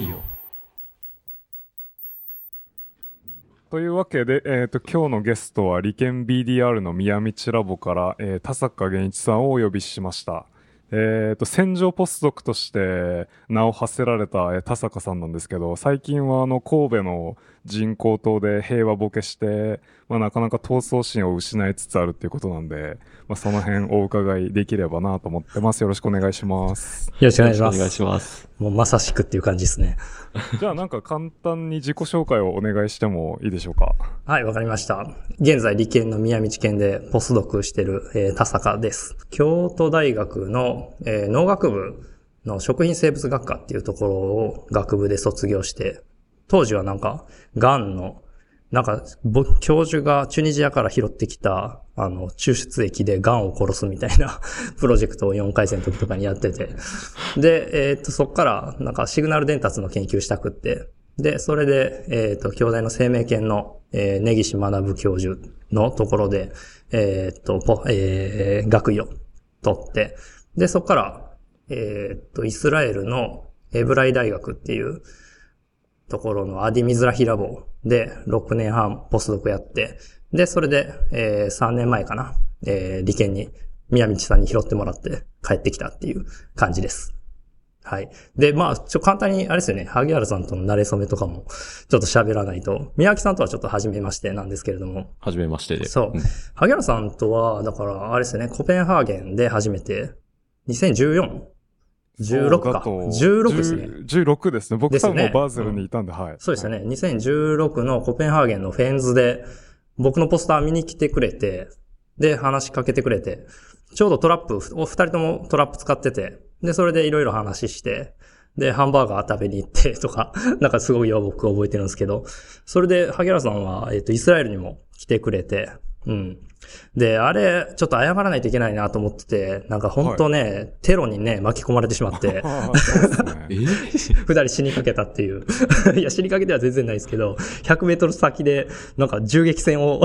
ディオというわけで、えっ、と、今日のゲストは、理研 BDR の宮道ラボから、えー田坂源一さんをお呼びしました。えっ、と、戦場ポストドクとして名を馳せられた、えー田坂さんなんですけど、最近はあの、神戸の人工島で平和ボケして、まあ、なかなか闘争心を失いつつあるっていうことなんで、まあ、その辺お伺いできればなと思ってます。よろしくお願いします。よろしくお願いします。もうまさしくっていう感じですね。じゃあなんか簡単に自己紹介をお願いしてもいいでしょうか？はい、わかりました。現在、理研の宮道県でポスドクしてる、えー田坂です。京都大学の、えー農学部の食品生物学科っていうところを学部で卒業して、当時はなんか、癌の、なんか、ぼ教授がチュニジアから拾ってきた、あの、抽出液で癌を殺すみたいな プロジェクトを4回生の時とかにやってて。で、えーっと、そっから、なんかシグナル伝達の研究したくって、で、それで、えっ、と、京大の生命研の、えー、根岸学教授のところで、えっ、と、ポ、えー学位を取って、で、そこから、えっ、と、イスラエルのエブライ大学っていうところのアディミズラヒラボで6年半ポスドクやって、で、それで、えー3年前かな、えー理研に宮道さんに拾ってもらって帰ってきたっていう感じです。はい。で、まあ、ちょ、簡単に、あれですよね、萩原さんとの慣れ初めとかも、ちょっと喋らないと、宮脇さんとはちょっと初めましてなんですけれども、はじめましてで。そう。ん萩原さんとは、だから、あれですよね、コペンハーゲンで初めて、2014?16 か。16ですね。10 16ですね。僕もうバーゼルにいたんで、はい。そうですよね。2016のコペンハーゲンのフェンズで、僕のポスター見に来てくれて、で、話しかけてくれて、ちょうどトラップ、お二人ともトラップ使ってて、で、それでいろいろ話して、で、ハンバーガー食べに行って とか、なんかすごいよ、僕覚えてるんですけど、それで、萩原さんは、えっ、と、イスラエルにも来てくれて、うん。で、あれ、ちょっと謝らないといけないなと思ってて、なんか本当ね、テロにね、巻き込まれてしまって、二人 死にかけたっていう。いや、死にかけては全然ないですけど、100メートル先で、なんか銃撃戦を、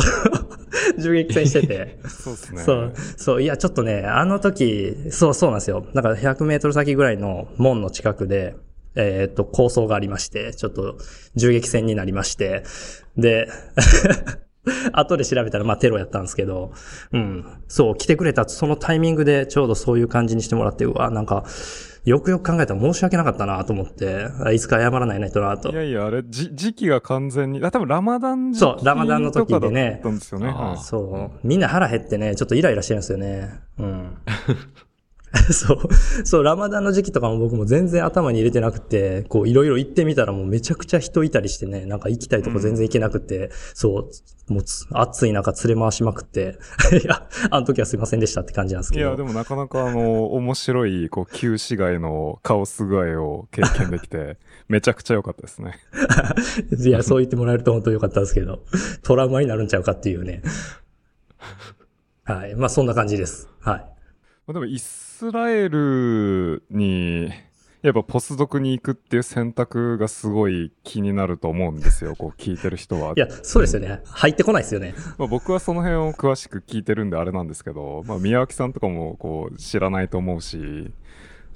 銃撃戦してて。そうですね。そう、そう、いや、ちょっとね、あの時、そう、そうなんですよ。だから100メートル先ぐらいの門の近くで、えーっと、構想がありまして、ちょっと銃撃戦になりまして、で、後で調べたら、まあ、テロやったんですけど、うん。そう、来てくれた、そのタイミングでちょうどそういう感じにしてもらって、うわ、なんか、よくよく考えたら申し訳なかったなと思って、あいつか謝らないとなとい。やいや、あれ、じ時期が完全に、あ、多分ラマダン時期そうラマダンの時でねとかだったんですよね。あーはいそう。みんな腹減ってね、ちょっとイライラしてるんですよね。うん。そう。そう、ラマダンの時期とかも僕も全然頭に入れてなくて、こう、いろいろ行ってみたらもうめちゃくちゃ人いたりしてね、なんか行きたいとこ全然行けなくて、そう、もうつ暑い中連れ回しまくって、いや、あの時はすいませんでしたって感じなんですけど。いや、でもなかなかあの、面白い、こう、旧市街のカオス具合を経験できて、めちゃくちゃ良かったですね。いや、そう言ってもらえると本当によかったんですけど、トラウマになるんちゃうかっていうね。はい。まあ、そんな感じです。はい。まあでも、イスラエルに、やっぱポスドクに行くっていう選択がすごい気になると思うんですよ、こう聞いてる人は。いや、そうですよね。入ってこないですよね。まあ、僕はその辺を詳しく聞いてるんであれなんですけど、まあ、宮脇さんとかもこう知らないと思うし、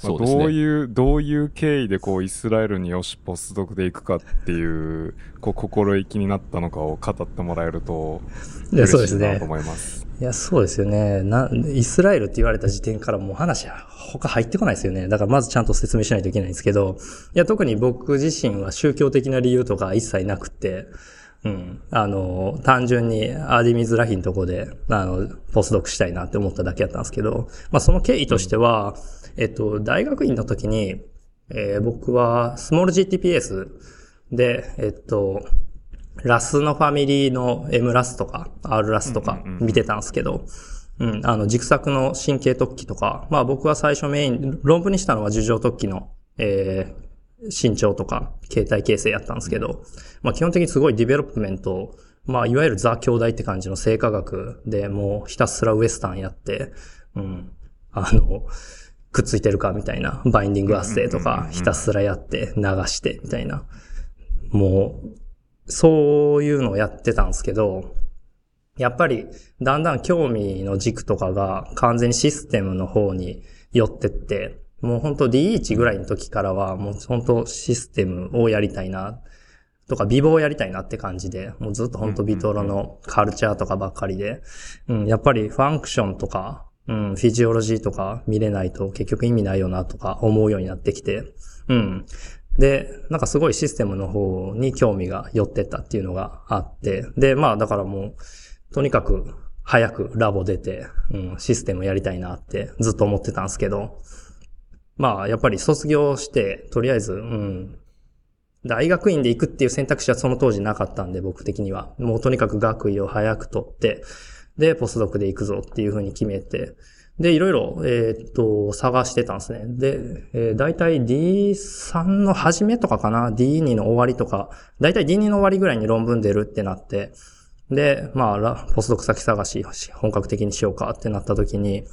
まあそうですねどういう、どういう経緯でこうイスラエルによしポスドクで行くかっていう、こう心意気になったのかを語ってもらえると、いや、嬉そうですねしいなと。思います。いや、そうですよね。な、イスラエルって言われた時点からもう話は他入ってこないですよね。だからまずちゃんと説明しないといけないんですけど、いや、特に僕自身は宗教的な理由とか一切なくて、うん。あの、単純にアディミズラヒのとこで、あの、ポスドクしたいなって思っただけだったんですけど、まあその経緯としては、えっと、大学院の時に、えー僕はスモール GTPS で、えっと、 Ras のファミリーの M ラスとか R ラスとか見てたんですけど、うん、あの、軸索の神経突起とか、まあ僕は最初メイン、論文にしたのは樹状突起の、えー、伸長とか、形態形成やったんですけど、まあ基本的にすごい development、まあいわゆるザ京大って感じの生化学でもうひたすらウエスタンやって、うん、あの、くっついてるかみたいな、バインディングアッセイとかひたすらやって流してみたいな、もう、そういうのをやってたんですけど、やっぱり、だんだん興味の軸とかが完全にシステムの方に寄ってって、もう本当 D1 ぐらいの時からは、もう本当システムをやりたいな、とか、美貌をやりたいなって感じで、もうずっと本当ビトロのカルチャーとかばっかりで、うん、やっぱりファンクションとか、うん、フィジオロジーとか見れないと結局意味ないよなとか思うようになってきて、うん。で、なんかすごいシステムの方に興味が寄ってったっていうのがあって、で、まあだからもう、とにかく早くラボ出て、うん、システムやりたいなってずっと思ってたんですけど、まあやっぱり卒業して、とりあえず、うん、大学院で行くっていう選択肢はその当時なかったんで、僕的には。もうとにかく学位を早く取って、で、ポスドクで行くぞっていうふうに決めて、で、いろいろ、えー、っと、探してたんですね。で、えー、大体 D3 の初めとかかな ?D2 の終わりとか、大体 D2 の終わりぐらいに論文出るってなって、で、まあ、ポスドク先探し、本格的にしようかってなった時に、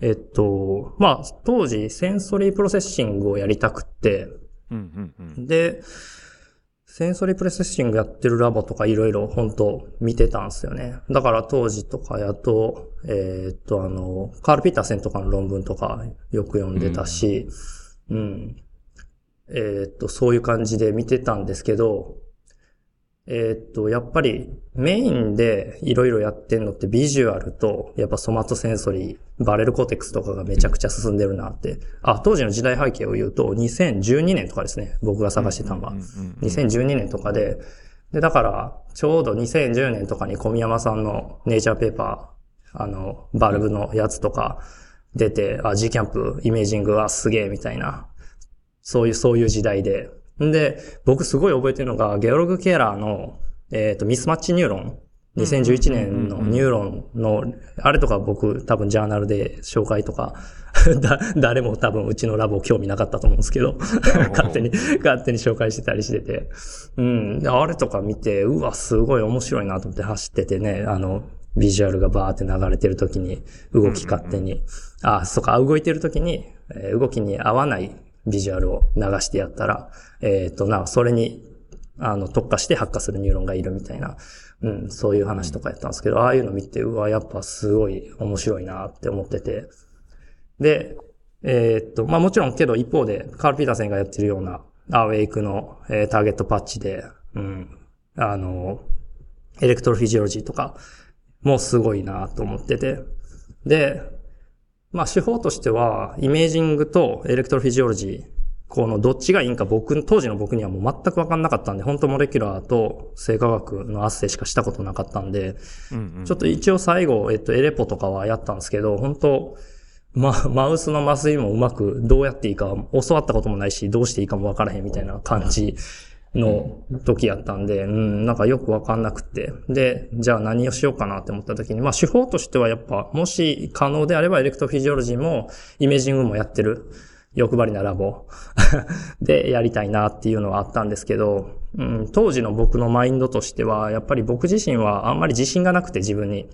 えっと、まあ、当時、 sensory processing をやりたくって、うんうんうん、で、 sensory processing やってるラボとかいろいろ本当見てたんですよね。だから当時とかやと、えー、っとあの、カール・ピーターセンとかの論文とかよく読んでたし、うん、うん。えー、っと、そういう感じで見てたんですけど、えー、っと、やっぱりメインでいろいろやってんのって visual と、やっぱ somatosensory、 barrel cortex とかがめちゃくちゃ進んでるなって。あ、当時の時代背景を言うと、2012年とかですね。僕が探してたのは。2012年とかで、で、だから、ちょうど2010年とかに小宮山さんの Nature paperー、あの、 bulb のやつとか出て、あ、 GCaMP、 imaging はすげえみたいな。そういう、そういう時代で。んで、僕すごい覚えてるのが、ゲオルグ・ケラーの、えっ、ー、と、 mismatch neuron。2011年の Neuron の、あれとか僕多分ジャーナルで紹介とか、だ、誰も多分うちのラボ興味なかったと思うんですけど、勝手に、勝手に紹介してたりしてて、うん。あれとか見て、うわ、すごい面白いなと思って思っててね、あの、ビジュアルがバーって流れてる時に、動き勝手に、あ、そっか、動いてる時に、えー、動きに合わないビジュアルを流してやったら、えっ、ー、と、な、それに、あの、特化して発火するニューロンがいるみたいな、うん、そういう話とかやったんですけど、ああいうの見て、うわ、やっぱすごい面白いなって思ってて。で、えー、っと、まあもちろんけど一方で、カール・ピーターセンがやってるような、アウェイクの、えー、ターゲットパッチで、うん、あの、 electrophysiology とかもすごいなと思ってて。で、まあ手法としては、 imaging と electrophysiology、このどっちがいいんか僕、当時の僕にはもう全くわかんなかったんで、本当 molecular と生化学の assay しかしたことなかったんで、うんうん、ちょっと一応最後、えっと、エレポとかはやったんですけど、本当ま、マウスの麻酔もうまくどうやっていいか教わったこともないし、どうしていいかもわからへんみたいな感じの時やったんで、うん、なんかよくわかんなくて。で、じゃあ何をしようかなって思った時に、まあ手法としてはやっぱ、もし可能であればエレクトフィジオロジーもイメージングもやってる。欲張りなラボ でやりたいなっていうのはあったんですけど、うん、当時の僕のマインドとしては、やっぱり僕自身はあんまり自信がなくて自分に。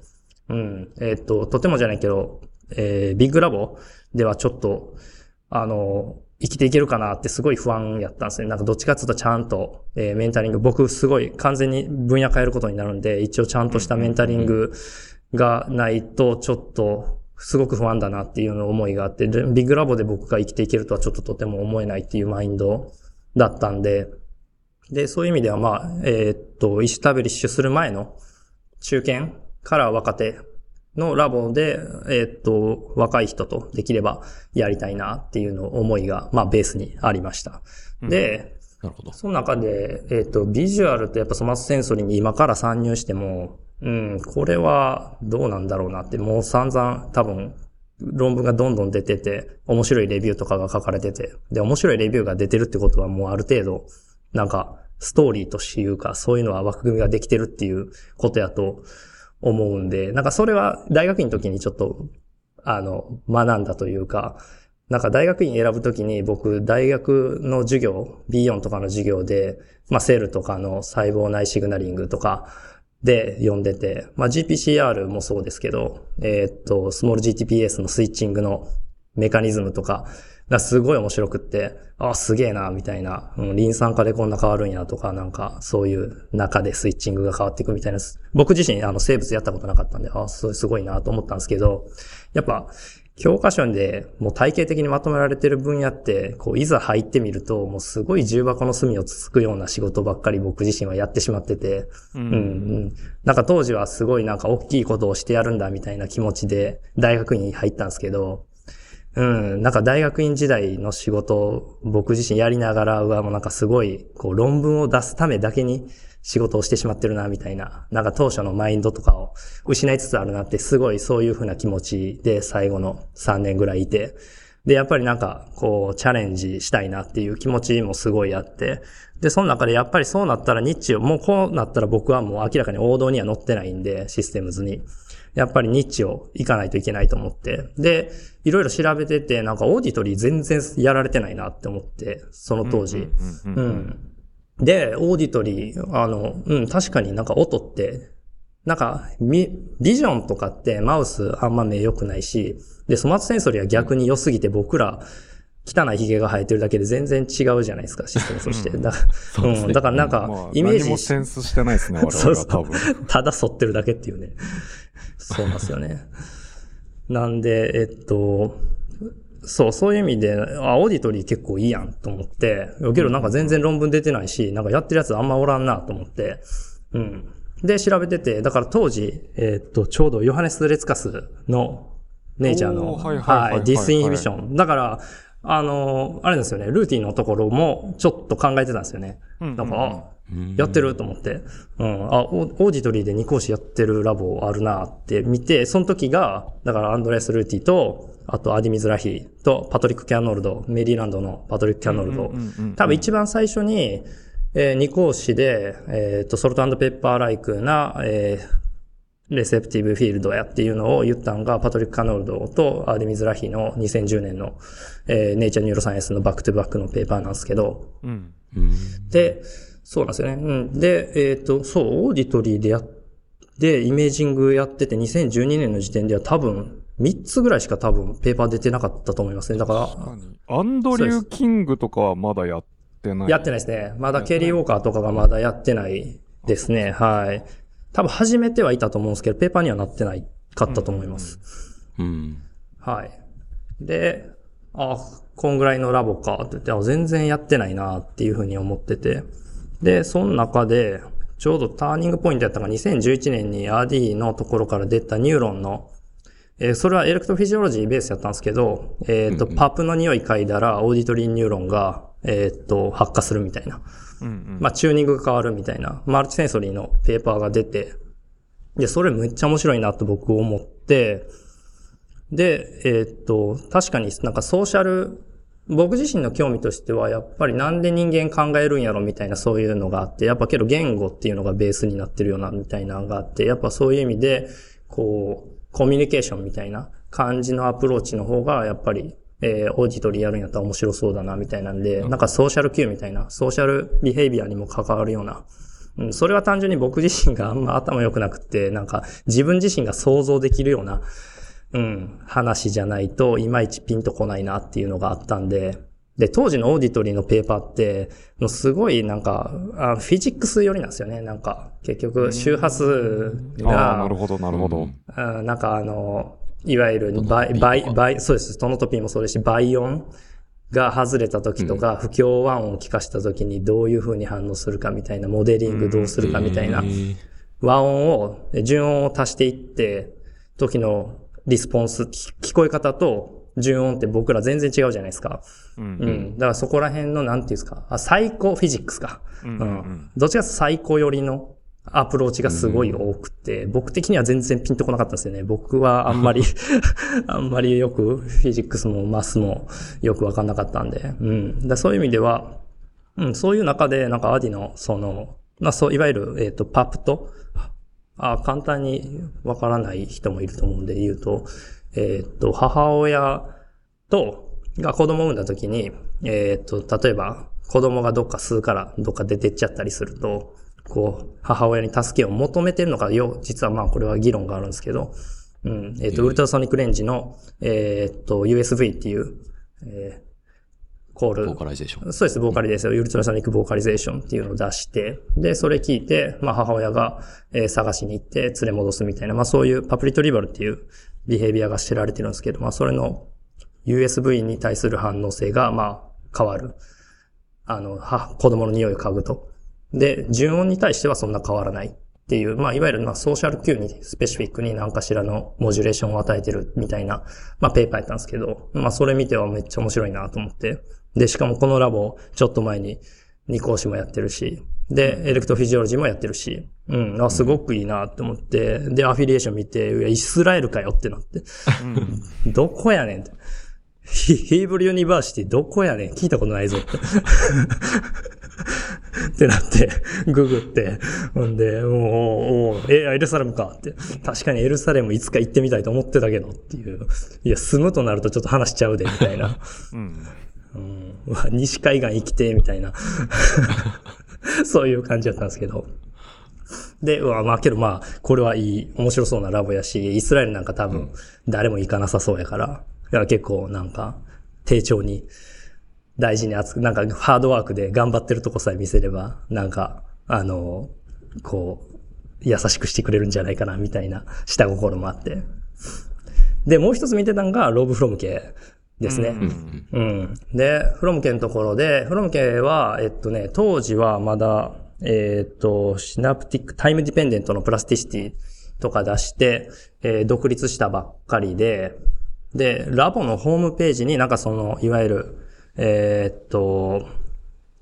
うん、えっ、と、とてもじゃないけど、えー、ビッグラボではちょっと、あの、生きていけるかなってすごい不安やったんですね。なんかどっちかっていうとちゃんと、えー、メンタリング、僕すごい完全に分野変えることになるんで、一応ちゃんとしたメンタリングがないとちょっとすごく不安だなっていう思いがあって、ビッグラボで僕が生きていけるとはちょっととても思えないっていうマインドだったんで、で、そういう意味ではまあ、えー、っと、イスタブリッシュする前の中堅から若手のラボで、えー、っと、若い人とできればやりたいなっていうの思いが、まあ、ベースにありました。うん、で、なるほど。その中で、えー、っと、ビジュアルとやっぱソマスセンソリに今から参入しても、うん、これはどうなんだろうなって、もう散々多分論文がどんどん出てて、面白いレビューとかが書かれてて、で、面白いレビューが出てるってことはもうある程度、なんか、ストーリーというか、そういうのは枠組みができてるっていうことやと思うんで、なんかそれは大学院の時にちょっと、あの、学んだというか、なんか大学院選ぶときに僕、大学の授業、B4 とかの授業で、まあセルとかの細胞内シグナリングとかで読んでて、まあ GPCR もそうですけど、えー、っと、スモール GTPS のスイッチングのメカニズムとかがすごい面白くって、あ、すげえな、みたいな、うん、リン酸化でこんな変わるんやとか、なんか、そういう中でスイッチングが変わっていくみたいな、僕自身、あの、生物やったことなかったんで、あ、すごいなと思ったんですけど、やっぱ、教科書でもう体系的にまとめられてる分野って、こう、いざ入ってみると、もうすごい重箱の隅をつつくような仕事ばっかり僕自身はやってしまってて、うん、うん、うん。なんか当時はすごいなんか大きいことをしてやるんだみたいな気持ちで大学院に入ったんですけど、うん、なんか大学院時代の仕事を僕自身やりながらはもうなんかすごい、こう論文を出すためだけに仕事をしてしまってるな、みたいな、なんか当初のマインドとかを失いつつあるなって、すごいそういうふうな気持ちで最後の3年ぐらいいて、で、やっぱりなんか、こう、チャレンジしたいなっていう気持ちもすごいあって、で、その中でやっぱりそうなったらニッチを、もうこうなったら僕はもう明らかに王道には乗ってないんで、システムズに。やっぱりニッチを行かないといけないと思って。で、いろいろ調べてて、なんかオーディトリー全然やられてないなって思って、その当時。うん。で、オーディトリー、あの、うん、確かになんか音って、なんか、ビジョンとかってマウスあんま目良くないし、で、スマートセンソリーは逆に良すぎて僕ら、汚い髭が生えてるだけで全然違うじゃないですか、システムとして。だ, うん、だからなんか、イメージ。何もセンスしてないですね、我々は多分。ただ反ってるだけっていうね。そうなんですよね。なんで、えっと、そう、そういう意味で、あ、 auditory 結構いいやんと思って、けどなんか全然論文出てないし、なんかやってるやつあんまおらんなと思って、うん。で、調べてて、だから当時、えー、っと、ちょうどヨハネス・レツカスのネイチャーの、はい、 disinhibitionン。だから、あの、あれですよね、ルーティンのところもちょっと考えてたんですよね。だから、やってると思って、うん、あ、 auditory で2光子やってるラボあるなって見て、その時が、だからアンドレス・ルーティと、あとアディ・ミズラヒとパトリック・キャノルド、メリーランドのパトリック・キャノルド。多分一番最初に、えー、2光子で、えっ、ー、と、 salt pepper-like な、えー、 receptive field やっていうのを言ったのが、パトリック・カノルドとアーディ・ミズラヒの2010年の、えー、 Nature Neuroscience の back-to-back の paper なんですけど、うん、で、そうなんですよね。うん、で、えっ、ー、と、そう、 auditory でやって、 imaging やってて2012年の時点では多分3つぐらいしか多分 paper 出てなかったと思いますね。だから。アンドリュー・キングとかはまだやってないやってないですね。まだケリー・ウォーカーとかがまだやってないですね。はい。多分始めてはいたと思うんですけど、 paper にはなってないかったと思います。うん、うん。はい。で、あ、こんぐらいのラボかって言って、あ、全然やってないなっていうふうに思ってて。で、その中で、ちょうどターニングポイントやったのが2011年に アディ のところから出た Neuron のえー、それは electrophysiology ベースやったんですけど、えっ、ー、と、うんうん、 pup の匂い嗅いだら、 auditory neuron が、えっ、ー、と、発火するみたいな。うんうん、まあ、チューニングが変わるみたいな、 multisensory の paper が出て、で、それめっちゃ面白いなと僕思って、で、えっ、と、確かになんか social、僕自身の興味としては、やっぱりなんで人間考えるんやろみたいなそういうのがあって、やっぱけど言語っていうのがベースになってるようなみたいなのがあって、やっぱそういう意味で、こう、コミュニケーションみたいな感じのアプローチの方が、やっぱり、えー、 auditory やるんやったら面白そうだな、みたいなんで、なんかソーシャル Q みたいな、 social behavior にも関わるような、うん、それは単純に僕自身があんま頭良くなくて、なんか自分自身が想像できるような、うん、話じゃないと、いまいちピンとこないなっていうのがあったんで、で、当時の auditory の paper って、もうすごいなんか、あ physics 寄りなんですよね。なんか、結局、周波数が。あなるほど、なるほど。あなんかあの、いわゆるバイ、バイ、バイ、そうです。 tonotopy もそうですし、バイオンが外れた時とか、不協和音を聞かした時にどういう風に反応するかみたいな、モデリングどうするかみたいな、和音を、純音を足していって、時の response、聞こえ方と純音って僕ら全然違うじゃないですか。うん、うん。だからそこら辺の、なんていうんですか、あ、 psychophysics か。うん、うん、どっちか最高寄りのアプローチがすごい多くて、うん、僕的には全然ピンとこなかったんですよね。僕はあんまり あんまりよくフィジックスもマスもよくわかんなかったんで。うん。だそういう意味では、うん、そういう中で、なんかアディの、その、まあそう、いわゆる、えっ、ー、と、パプと、あ簡単にわからない人もいると思うんで言うと、えっ、と、母親と、が子供を産んだ時に、えっ、と、例えば、子供がどっか吸うからどっか出てっちゃったりすると、こう、母親に助けを求めてるのかよ、実はまあこれは議論があるんですけど、うん、えっ、と、ウルトラソニックレンジの、えっ、と、USB っていう、えー、コール。ボーカライゼーション。そうです、ボーカリゼーション。ウルトラソニックボーカリゼーションっていうのを出して、で、それ聞いて、まあ母親が、えー、探しに行って連れ戻すみたいな、まあそういうパプリトリバルっていう、ビヘイビアが知られてるんですけど、まあそれの USB に対する反応性が、まあ変わる。あの、は、子供の匂いを嗅ぐと。で、純音に対してはそんな変わらないっていう、まあいわゆるまあソーシャル Q にスペシフィックに何かしらのモジュレーションを与えてるみたいな、まあペーパーやったんですけど、まあそれ見てはめっちゃ面白いなと思って。で、しかもこのラボ、ちょっと前に二講師もやってるし、で、エレクトフィジオロジーもやってるし、うん、あ、すごくいいなって思って、で、アフィリエーション見て、いやイスラエルかよってなって。どこやねんって。ヒヒーブルユニバーシティどこやねん聞いたことないぞって。ってなって、ググって、ほんで、もう、え、エルサレムかって。確かにエルサレムいつか行ってみたいと思ってたけどっていう。いや、住むとなるとちょっと話しちゃうで、みたいな。うん。うん、うわ西海岸生きて、みたいな。そういう感じだったんですけど。で、うわ、まあけどまあ、これはいい、面白そうなラボやし、イスラエルなんか多分、誰も行かなさそうやから、いや結構なんか、丁重に、大事に扱う、なんかハードワークで頑張ってるとこさえ見せれば、なんか、あの、こう、優しくしてくれるんじゃないかな、みたいな下心もあって。で、もう一つ見てたのが、ローブフロム系ですね。うんうん。で、フロム家のところで、フロム家は、えっとね、当時はまだ、えっと、シナプティック、タイムディペンデントのプラスティシティとか出して、えー独立したばっかりで、で、ラボのホームページになんかその、いわゆる、えーっと、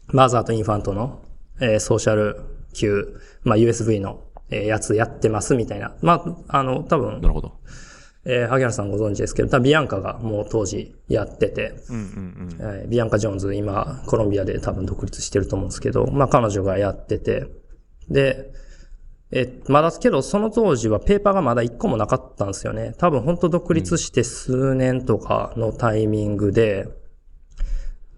マザーとインファントの、えーソーシャル級、まあ、USB の、えーやつやってますみたいな。まあ、あの、多分な、るほど。えー萩原さんご存知ですけど、多分ビアンカがもう当時やってて、うんうんうん。えービアンカ・ジョーンズ、今、コロンビアで多分独立してると思うんですけど、まあ彼女がやってて、で、え、まだけど、その当時はペーパーがまだ一個もなかったんですよね。多分本当独立して数年とかのタイミングで、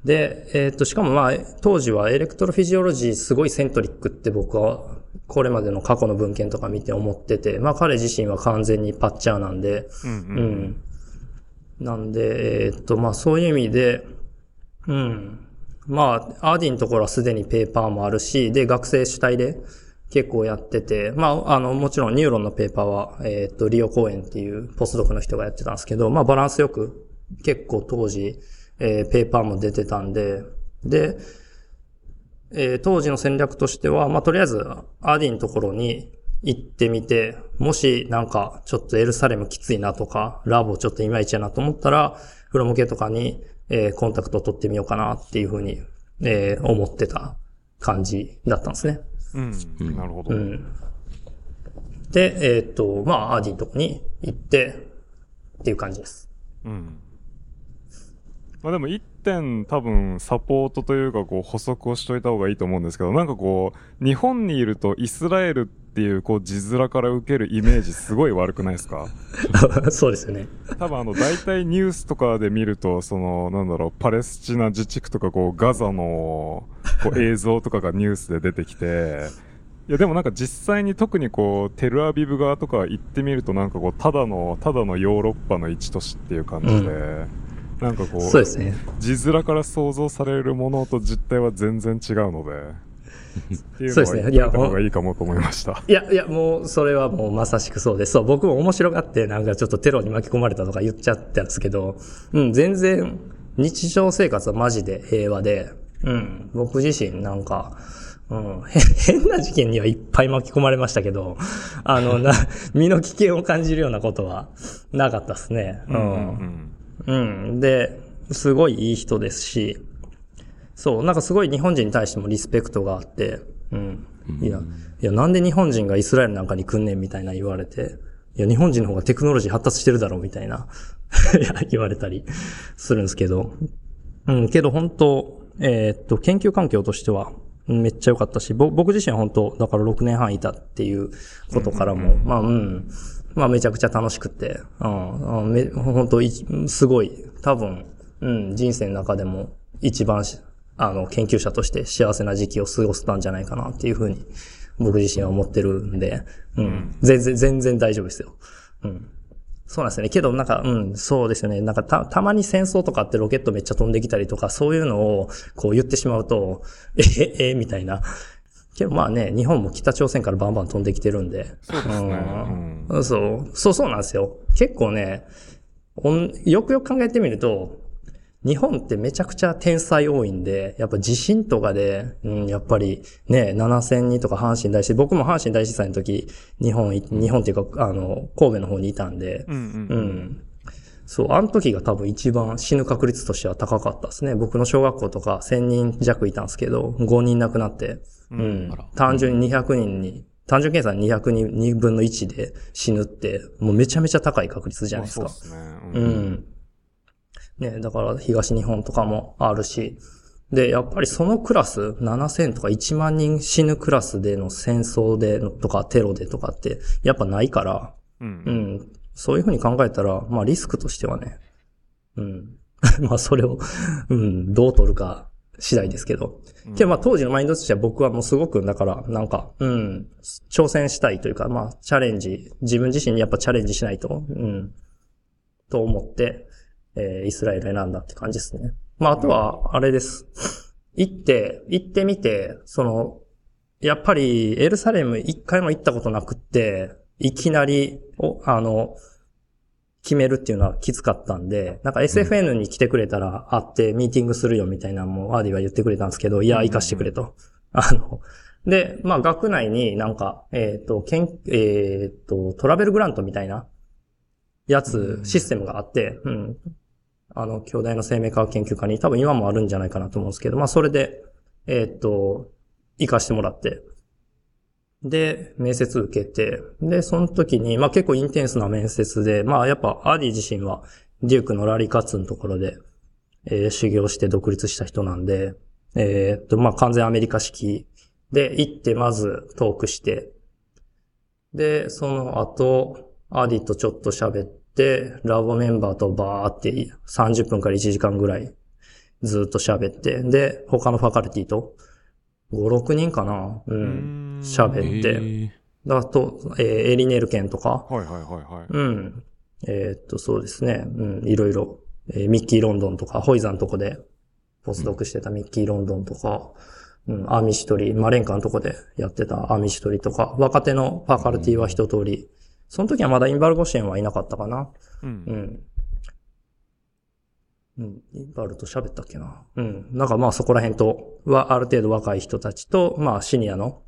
で、えっと、しかもまあ、当時はエレクトロフィジオロジーすごいセントリックって僕は、これまでの過去の文献とか見て思ってて、まあ彼自身は完全にパッチャーなんで、うんう。うんん。なんで、えーっと、まあそういう意味で、うん。まあ、アーディのところはすでに paper もあるし、で、学生主体で結構やってて、まあ、あの、もちろんニューロンの paper は、えーっと、リオ・コーエンっていうポスドクの人がやってたんですけど、まあバランスよく、結構当時、えー paper も出てたんで、で、えー当時の戦略としては、まあ、とりあえず、アーディのところに行ってみて、もしなんか、ちょっとエルサレムきついなとか、ラボちょっといまいちやなと思ったら、フロム系とかに、えーコンタクトを取ってみようかなっていうふうに、えー思ってた感じだったんですね。うん。なるほど。うん。で、えーっと、まあ、アーディのとこに行って、っていう感じです。うん。まあでも一点多分サポートというかこう補足をしといた方がいいと思うんですけど、なんかこう、日本にいるとイスラエルっていうこう字面から受けるイメージすごい悪くないですか？そうですよね。多分あの大体ニュースとかで見ると、そのなんだろう、パレスチナ自治区とかこうガザのこう 映像とかがニュースで出てきて、いやでもなんか実際に特にこうテルアビブ側とか行ってみるとなんかこうただのただのヨーロッパの一都市っていう感じで、なんかこうそうですね。字面から想像されるものと実態は全然違うので っていうですねいや言っといた方がいいかもと思いました。いや、いや、もう、それはもうまさしくそうです。そう、僕も面白がって、なんかちょっとテロに巻き込まれたとか言っちゃったんですけど、うん、全然、日常生活はマジで平和で、うん、僕自身なんか、うん、へ 変な事件にはいっぱい巻き込まれましたけど、あの、な、身の危険を感じるようなことはなかったですね。うんうんうん。で、すごいいい人ですし、そう、なんかすごい日本人に対してもリスペクトがあって、うん。いや、いや、なんで日本人がイスラエルなんかに来んねんみたいな言われて、いや、日本人の方がテクノロジー発達してるだろうみたいな、言われたり するんですけど、うん、けど本当、えーっと、研究環境としては、うんめっちゃ良かったし、ぼ僕自身は本当、だから6年半いたっていうことからも、まあ、うん、まあ、めちゃくちゃ楽しくて、うん、うんめ本当、いすごい、多分、うん、人生の中でも一番し、あの、研究者として幸せな時期を過ごせたんじゃないかなっていうふうに、僕自身は思ってるんで、うん、全然、全然大丈夫ですよ。うん。そうなんですよね。けど、なんか、うん、そうですよね。なんか、た、たまに戦争とかってロケットめっちゃ飛んできたりとか、そういうのを、こう言ってしまうと、え、え、え、みたいな。けど、まあね、日本も北朝鮮からバンバン飛んできてるんで。そうですね。ううんんそう、そうそうなんですよ。結構ね、よくよく考えてみると、日本ってめちゃくちゃ天才多いんで、やっぱ地震とかで、うん、やっぱりね、7000人とか阪神大震、僕も阪神大震災の時、日本い、日本っていうか、あの、神戸の方にいたんで、うんう。ん。そう、あの時が多分一番死ぬ確率としては高かったですね。僕の小学校とか1000人弱いたんですけど、5人亡くなって、うんあら。単純に200人に、単純計算200人、2分の1で死ぬって、もうめちゃめちゃ高い確率じゃないですか。まあそうですね。ううん。ん。ね、だから東日本とかもあるし、で、やっぱりそのクラス、7000とか1万人死ぬクラスでの戦争でのとかテロでとかって、やっぱないから、う。うんん。そういうふうに考えたら、まあリスクとしてはね、うん。まあそれを、うん、どう取るか次第ですけど。けどまあ当時のマインドとしては僕はもうすごく、だからなんか、うん、挑戦したいというか、まあチャレンジ、自分自身にやっぱチャレンジしないと、うん、と思って、えーイスラエル選んだって感じですね。まああとは、あれです。行って、行ってみて、その、やっぱりエルサレム一回も行ったことなくって、いきなり、お、あの、決めるっていうのはきつかったんで、なんか SFN に来てくれたら会ってミーティングするよみたいなのもアーディは言ってくれたんですけど、いや、行かしてくれと。あの、で、まあ学内になんか、えっ、と、けん、えっ、と、トラベルグラントみたいなやつ、システムがあって、うん。あの、兄弟の生命科学研究科に多分今もあるんじゃないかなと思うんですけど、まあそれで、えっ、と、行かしてもらって、で、面接受けて、で、その時に、まあ結構インテンスな面接で、まあやっぱアーディ自身はデュークのラリーカッツのところで、えー修行して独立した人なんで、えーっと、まあ完全アメリカ式で行ってまずトークして、で、その後、アーディとちょっと喋って、ラボメンバーとバーって30分から1時間ぐらいずっと喋って、で、他のファカルティと5、6人かなう。ん。喋って、えだと、えーエリネルケンとか、はいはいはいはい。うん。えーっと、そうですね。うん、いろいろ、えーミッキー・ロンドンとか、ホイザンとこで、ポスドクしてたミッキー・ロンドンとか、うん、アーミシトリ、マレンカのとこでやってたアーミシトリとか、若手のファカルティは一通り、その時はまだインバルゴ支援はいなかったかな。うんう。ん。うん、インバルと喋ったっけな。うん。なんかまあそこら辺とはある程度若い人たちと、まあシニアの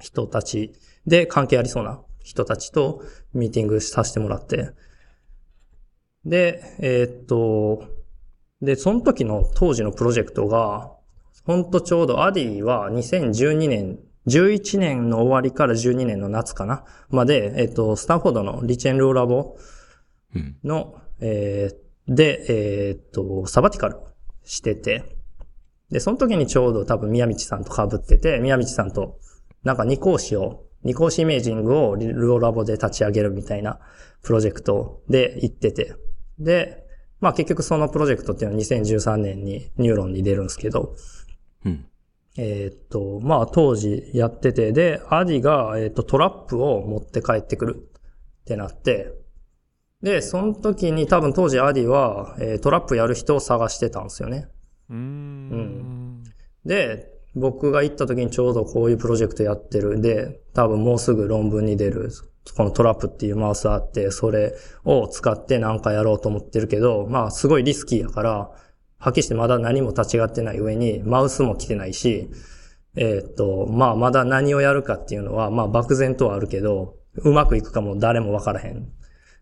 人たちで関係ありそうな人たちとミーティングさせてもらって。で、えーっと、で、その時の当時のプロジェクトが、ほんとちょうどアディは2012年、11年の終わりから12年の夏かなまで、えーっと、スタンフォードのリチェンローラボーうん。の、えーで、えーっと、サバティカルしてて、で、その時にちょうど多分宮道さんと被ってて、宮道さんと、なんか二講師を、二講師イメージングをリローラボで立ち上げるみたいなプロジェクトで行ってて、で、まあ結局そのプロジェクトっていうのは2013年にニューロンに出るんですけど、うん。えーっと、まあ当時やってて、で、アディが、えーっと、 TRAP を持って帰ってくるってなって、で、その時に多分当時アディは、えー TRAP やる人を探してたんですよね。うーん。で、僕が行った時にちょうどこういうプロジェクトやってるん。で、多分もうすぐ論文に出る。このトラップっていうマウスあって、それを使ってなんかやろうと思ってるけど、まあすごいリスキーやから、はっきりしてまだ何も立ち上がってない上に、マウスも来てないし、えーっと、まあまだ何をやるかっていうのは、まあ漠然とはあるけど、うまくいくかも誰もわからへん。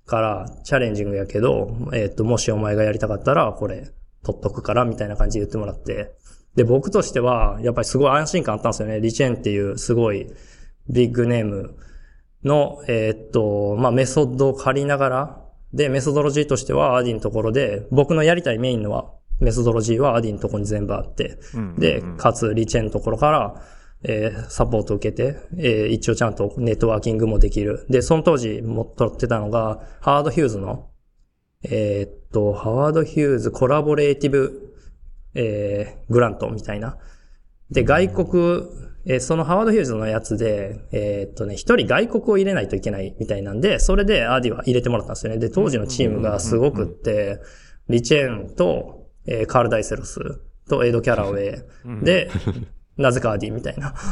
から、チャレンジングやけど、えーっと、もしお前がやりたかったら、これ、取っとくから、みたいな感じで言ってもらって。で、僕としては、やっぱりすごい安心感あったんですよね。リチェンっていうすごいビッグネームの、えーっと、まあ、メソッドを借りながら、で、 methodology としてはアディのところで、僕のやりたいメインのは、 methodology はアディのところに全部あって、うんで、かつ、リチェンのところから、えーサポートを受けて、えー一応ちゃんと networking もできる。で、その当時も取ってたのが、ハワード・ヒューズの、えーっと、ハワード・ヒューズ collaborative、えー grant みたいな。で、外国、えーそのハワード・ヒューズのやつで、えーっとね、一人外国を入れないといけないみたいなんで、それでアーディは入れてもらったんですよね。で、当時のチームがすごくって、リチェーンと、えーカール・ダイセロスとエド・キャラウェイ、で、なぜかアーディみたいな。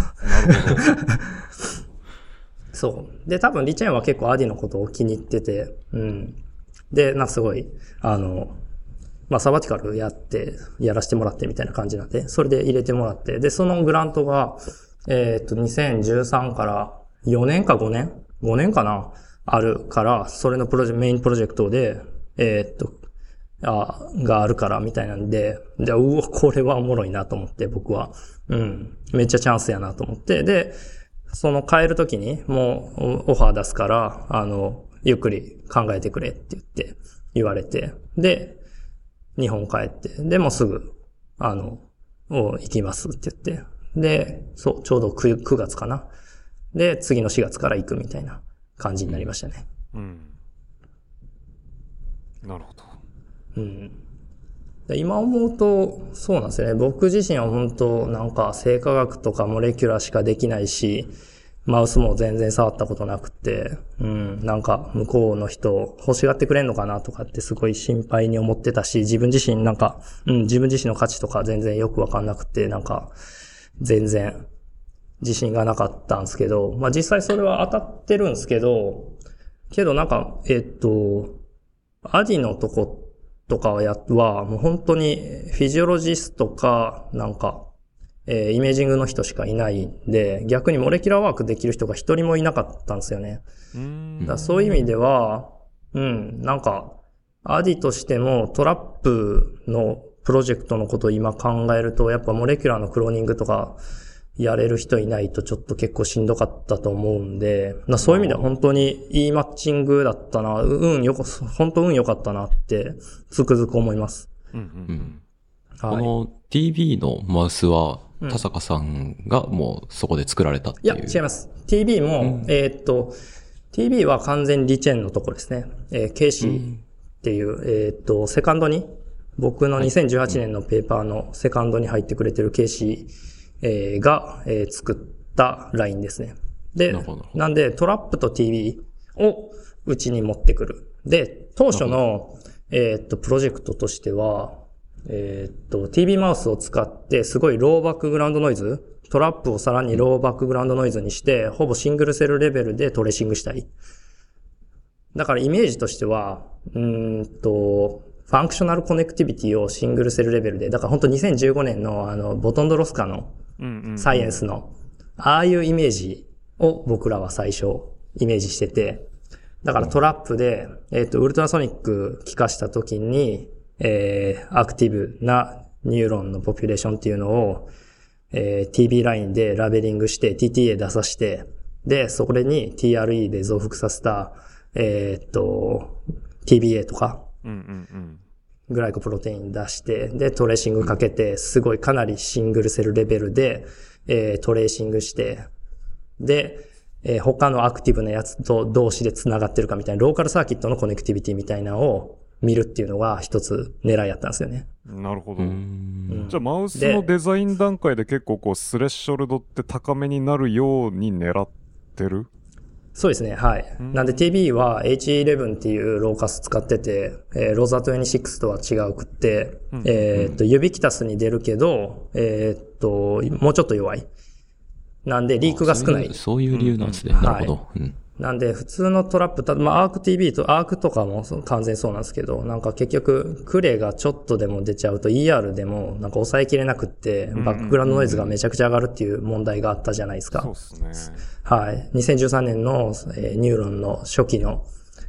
そう。で、多分リチェーンは結構アディのことを気に入ってて、うん。で、なんかすごい、あの、まあ、サバティカルやって、やらせてもらってみたいな感じなんで、それで入れてもらって、で、そのグラントが、えーっと、2013から4年か5年 ?5 年かな？あるから、それのプロジェメインプロジェクトで、えーっと、あ、があるから、みたいなんで、じゃあ、うわ、これはおもろいなと思って、僕は。うん。めっちゃチャンスやなと思って。で、その変えるときに、もう、オファー出すから、あの、ゆっくり考えてくれって言って、言われて。で、日本帰って、でもすぐ、あの、お行きますって言って。で、そう、ちょうど 9, 9月かな。で、次の4月から行くみたいな感じになりましたね。うん。なるほど。うん。で今思うと、そうなんですよね。僕自身は本当なんか生化学とかモレキュラーしかできないし、マウスも全然触ったことなくて、うん、なんか向こうの人欲しがってくれんのかなとかってすごい心配に思ってたし、自分自身なんか、うん、自分自身の価値とか全然よくわかんなくて、なんか、全然自信がなかったんですけど、まあ実際それは当たってるんですけど、けどなんか、えっと、アディのとことかはや、は、もう本当にフィジオロジストか、なんか、えーイメージングの人しかいないんで、逆にモレキュラーワークできる人が一人もいなかったんですよね。うーんだからそういう意味では、うん、なんか、アディとしてもトラップのプロジェクトのことを今考えると、やっぱモレキュラーのクローニングとかやれる人いないとちょっと結構しんどかったと思うんで、まあそういう意味では本当にいいマッチングだったな、うん、よこ、本当運良かったなってつくづく思います。うんうんはい。この TB のマウスはうん、田坂さんがもうそこで作られたっていや、いう。違います。TB も、えーっと、TB は完全リチェーンのところですね。えー、ケイシーっていう、えーっと、セカンドに、僕の2018年の paper のセカンドに入ってくれてるケイシー、えーが、えー作ったラインですね。でなんで TRAP と TB をうちに持ってくる。で、当初の、えーっと、プロジェクトとしては、えーっと、TB マウスを使って、すごい low background noise、TRAP をさらに low background noise にして、ほぼ single cell level で tracing したい。だからイメージとしては、うーんと、 functional connectivity を single cell level で、だから本当2015年のあの、ボトンド・ロスカのサイエンスの、ああいうイメージを僕らは最初イメージしてて、だから TRAP で、えっ、と、 ultrasonic 聞かした時に、えー、アクティブなニューロンの population っていうのを、えー TB ラインでラベリングして TTA 出さして、で、そこに TRE で増幅させた、えーっと、 TVA とか、 glycoprotein 出して、で、 tracing かけて、すごいかなり single cell level で、えー tracing して、で、えー他のアクティブなやつと同士で繋がってるかみたいな、 local circuit の connectivity みたいなのを見るっていうのが一つ狙いやったんですよね。うん。なるほどう。んじゃあマウスのデザイン段階で結構こうスレッショルドって高めになるように狙ってる？そうですね、はい。なんで TB は H11 っていうローカス使ってて、えーローザ26とは違うくって、えーっと、ユビキタスに出るけど、えーっと、もうちょっと弱い。なんで、リークが少ないそういう。そういう理由なんですね。うんなるほど。うんなんで、普通のトラップ、たまあ、アーク TV と、アークとかも完全そうなんですけど、なんか結局、クレがちょっとでも出ちゃうと ER でも、なんか抑えきれなくって、バックグラウンドノイズがめちゃくちゃ上がるっていう問題があったじゃないですか。そうですね。はい。2013年の、えーニューロンの初期の、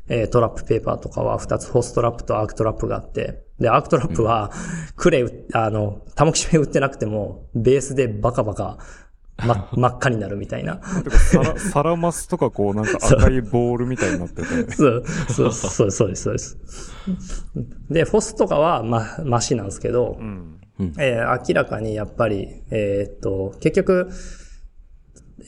えー TRAP paper とかは2つ Fos TRAP と Arc TRAP があって、で、 Arc TRAP は、 Cre、あの、タモキシフェン打ってなくても、ベースでバカバカ、ま、真っ赤になるみたいな。 thala、thalamus とかこうなんか赤いボールみたいになってて。そう、そう、そう、そうです、そうです。で、 Fos とかは、ま、マシなんですけど、うん。えー明らかにやっぱり、えーっと、結局、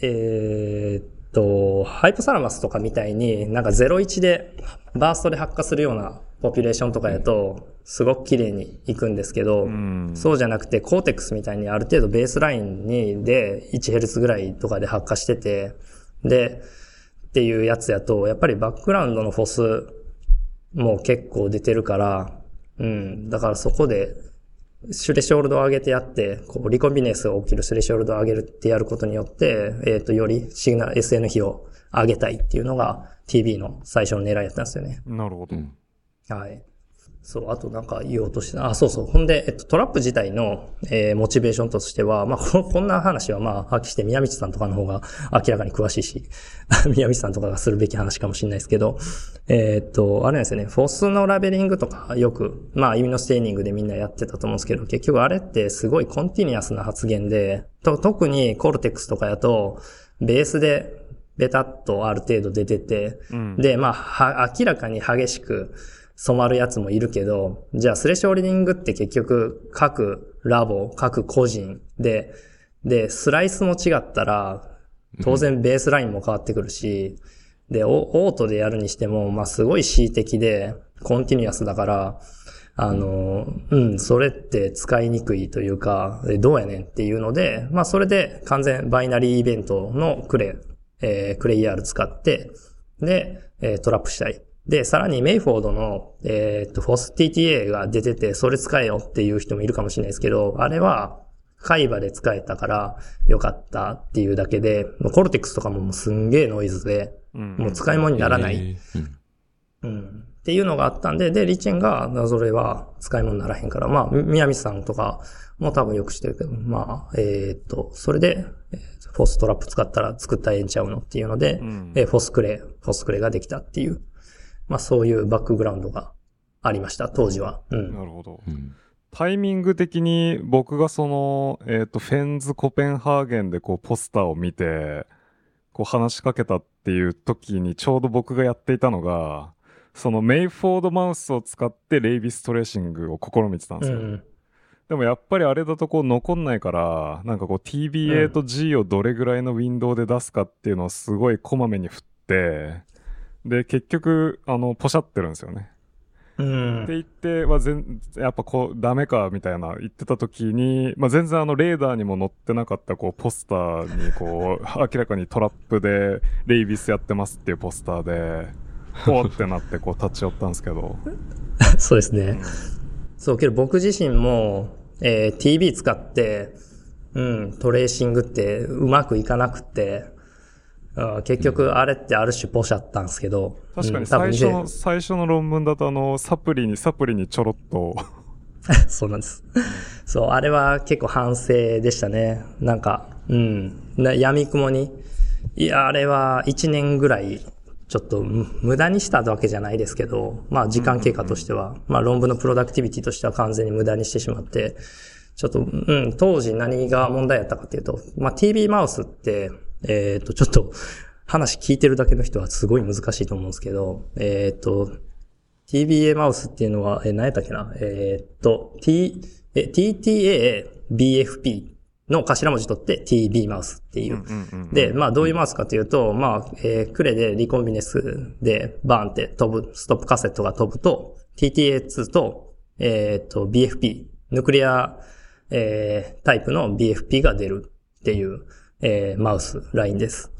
えーっと、ハイポサラマスとかみたいになんか01でバーストで発火するようなポピュレーションとかやと、すごく綺麗にいくんですけど、んそうじゃなくてコーテックスみたいにある程度ベースラインにで 1Hz ぐらいとかで発火してて、で、っていうやつやと、やっぱりバックグラウンドのフォスも結構出てるから、うん、だからそこで、スレショールドを上げてやって、こう、リコンビネンスが起きるスレショールドを上げるってやることによって、えっ、と、よりシグナル、SN 比を上げたいっていうのが TV の最初の狙いやったんですよね。なるほど。うんはい。そう、あとなんか言おうとして、あ、そうそう。ほんで、えっと、トラップ自体の、えーモチベーションとしては、まあ、ここんな話は、まあ、発揮して宮道さんとかの方が明らかに詳しいし、宮道さんとかがするべき話かもしれないですけど、えーっと、あれなんですよね、 Fos の labeling とかよく、まあ、免疫の staining でみんなやってたと思うんですけど、結局あれってすごい continuous な発現で、と特に cortex とかやと、ベースでベタっとある程度出てて、うん。で、まあ、は、明らかに激しく染まるやつもいるけど、じゃあ thresholding って結局各ラボ、各個人で、で、スライスも違ったら、当然 baseline も変わってくるし、で、オートでやるにしても、まあ、すごい恣意的で、 continuous だから、あの、うん、それって使いにくいというか、どうやねんっていうので、まあ、それで完全 binary event の Cre、えー CreER 使って、で、えー trap したい。で、さらにメイフォードの、えーっと、 Fos tTA が出てて、それ使えよっていう人もいるかもしれないですけど、あれは、海馬で使えたから良かったっていうだけで、もうコルテックスとかももうすんげえノイズで、うんもう使い物にならない。えーうんうん。っていうのがあったんで、で、リチェンが、それは使い物にならへんから、まあ、み宮道さんとかも多分よく知ってるけど、まあ、えーっと、それで、えーフォストラップ使ったら作ったらええんちゃうのっていうので、うんえーフォスクレ、フォスクレができたっていう、まあそういうバックグラウンドがありました、当時は。うん。なるほど。うんタイミング的に僕がその、えっ、と、フェンズ・コペンハーゲンでこうポスターを見て、こう話しかけたっていう時にちょうど僕がやっていたのが、そのメイフォードマウスを使ってレイビストレーシングを試みてたんですよ。うん。でもやっぱりあれだとこう残んないから、なんかこう TBA と G をどれぐらいのウィンドウで出すかっていうのをすごいこまめに振って、で、結局、あの、ポシャってるんですよね。うんって。言って、まあ、全やっぱこう、ダメか、みたいな言ってた時に、まあ、全然あの、レーダーにも載ってなかった、こう、ポスターに、こう、明らかにトラップで、レイビスやってますっていうポスターで、ほーってなって、こう、立ち寄ったんですけど。そうですね。そう、けど僕自身も、えー TV 使って、うん、トレーシングってうまくいかなくて、結局あれってある種ポシャったんですけど。確かに最初の、ね最初の論文だと、あの、サプリに、サプリにちょろっと、そうなんです。そう、あれは結構反省でしたね。なんか、うん、な闇雲に。いや、あれは1年ぐらい、ちょっとむ無駄にしたわけじゃないですけど、まあ時間経過としては、まあ論文のプロダクティビティとしては完全に無駄にしてしまって、ちょっと、うん、当時何が問題やったかっていうと、まあ TV マウスって、えっ、と、ちょっと話聞いてるだけの人はすごい難しいと思うんですけど、えっ、と、TBA マウスっていうのは、えー、何やったっけな？えーっと、T、え、TTA BFP の頭文字取って TB マウスっていう。で、まあどういうマウスかというと、まあ、えークレでリコンビネスでバーンって飛ぶ、ストップカセットが飛ぶと、TTA2 と、えーっと、BFP、ヌクリア、えータイプの BFP が出るっていう、えーマウスラインです。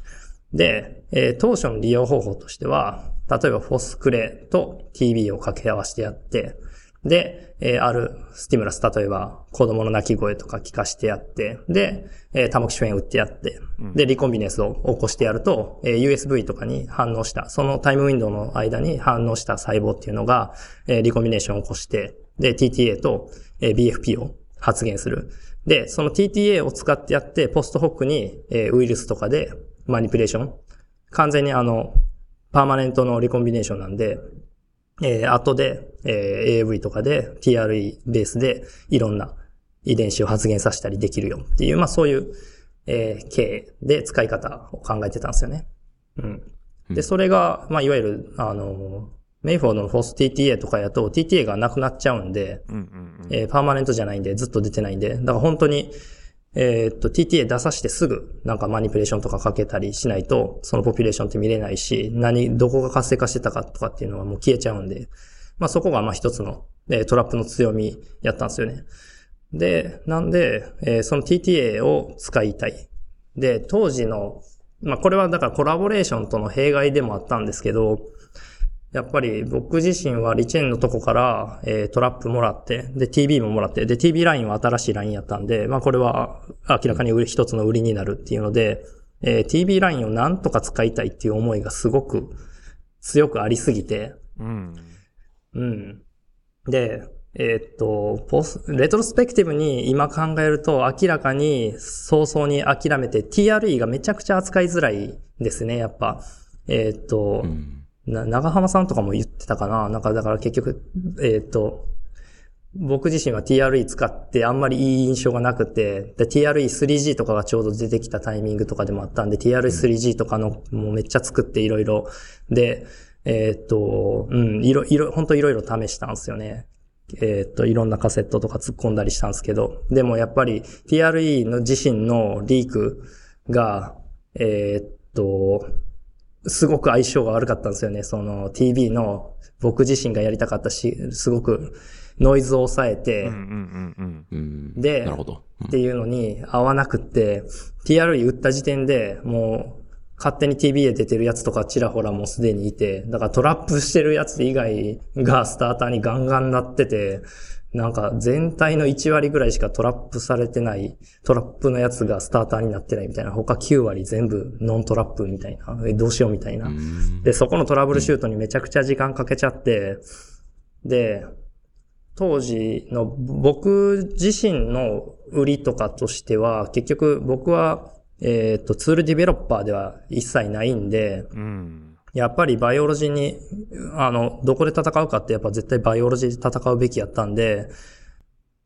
で、えー当初の利用方法としては、例えばフォスクレと TB を掛け合わせてやって、で、えーあるスティムラス、例えば子供の泣き声とか聞かしてやって、で、えータモキシフェン打ってやって、で、リコンビネンスを起こしてやると、えー USB とかに反応した、そのタイムウィンドウの間に反応した細胞っていうのが、えーリコンビネーションを起こして、で、TTA と、えー BFP を発現する。で、その TTA を使ってやって、ポストホックに、えーウイルスとかでマニピュレーション。完全にあの、パーマネントのリコンビネーションなんで、えー後で、えー AV とかで TRE ベースでいろんな遺伝子を発現させたりできるよっていう、まあそういう、えー経で使い方を考えてたんですよね。うん。で、それが、まあいわゆる、あの、メイフォードのフォス TTA とかやと TTA がなくなっちゃうんで、うんうんえーパーマネントじゃないんで、ずっと出てないんで、だから本当に、えーっと、TTA 出さしてすぐ、なんかマニピュレーションとかかけたりしないと、そのポピュレーションって見れないし、何、どこが活性化してたかとかっていうのはもう消えちゃうんで、まあそこがまあ一つの、えートラップの強みやったんですよね。で、なんで、えーその TTA を使いたい。で、当時の、まあこれはだからコラボレーションとの弊害でもあったんですけど、やっぱり僕自身はリチェーンのとこから、えートラップもらって、で TB ももらって、で TB ラインは新しいラインやったんで、まあこれは明らかに一つの売りになるっていうので、えー TB ラインをなんとか使いたいっていう思いがすごく強くありすぎて、うん。うん。で、えーっと、ポス、レトロスペクティブに今考えると明らかに早々に諦めて TRE がめちゃくちゃ扱いづらいですね、やっぱ。えーっと、うん。な、長浜さんとかも言ってたかな。なんかだから結局、えーっと、僕自身は TRE 使ってあんまりいい印象がなくて、TRE3G とかがちょうど出てきたタイミングとかでもあったんで、TRE3G とかのもうめっちゃ作っていろいろ、で、えーっと、うん、いろ、いろ、本当いろいろ試したんですよね。えーっと、いろんなカセットとか突っ込んだりしたんですけど、でもやっぱり TRE の自身のリークが、えーっと、すごく相性が悪かったんですよね。その TV の僕自身がやりたかったし、すごくノイズを抑えて。でなるほど。うんっていうのに合わなくって、TRE 打った時点でもう勝手に TV で出てるやつとかちらほらもうすでにいて、だからトラップしてるやつ以外がスターターにガンガンなってて、なんか全体の1割ぐらいしかトラップされてない、TRAP のやつがスターターになってないみたいな、他9割全部 non-TRAP みたいな、えどうしようみたいな。うん。で、そこの troubleshoot にめちゃくちゃ時間かけちゃって、で、当時の僕自身の売りとかとしては、結局僕は、えっ、と、 tool developer では一切ないんで、うん。うん。やっぱり biology に、あの、どこで戦うかってやっぱ絶対 biology で戦うべきやったんで、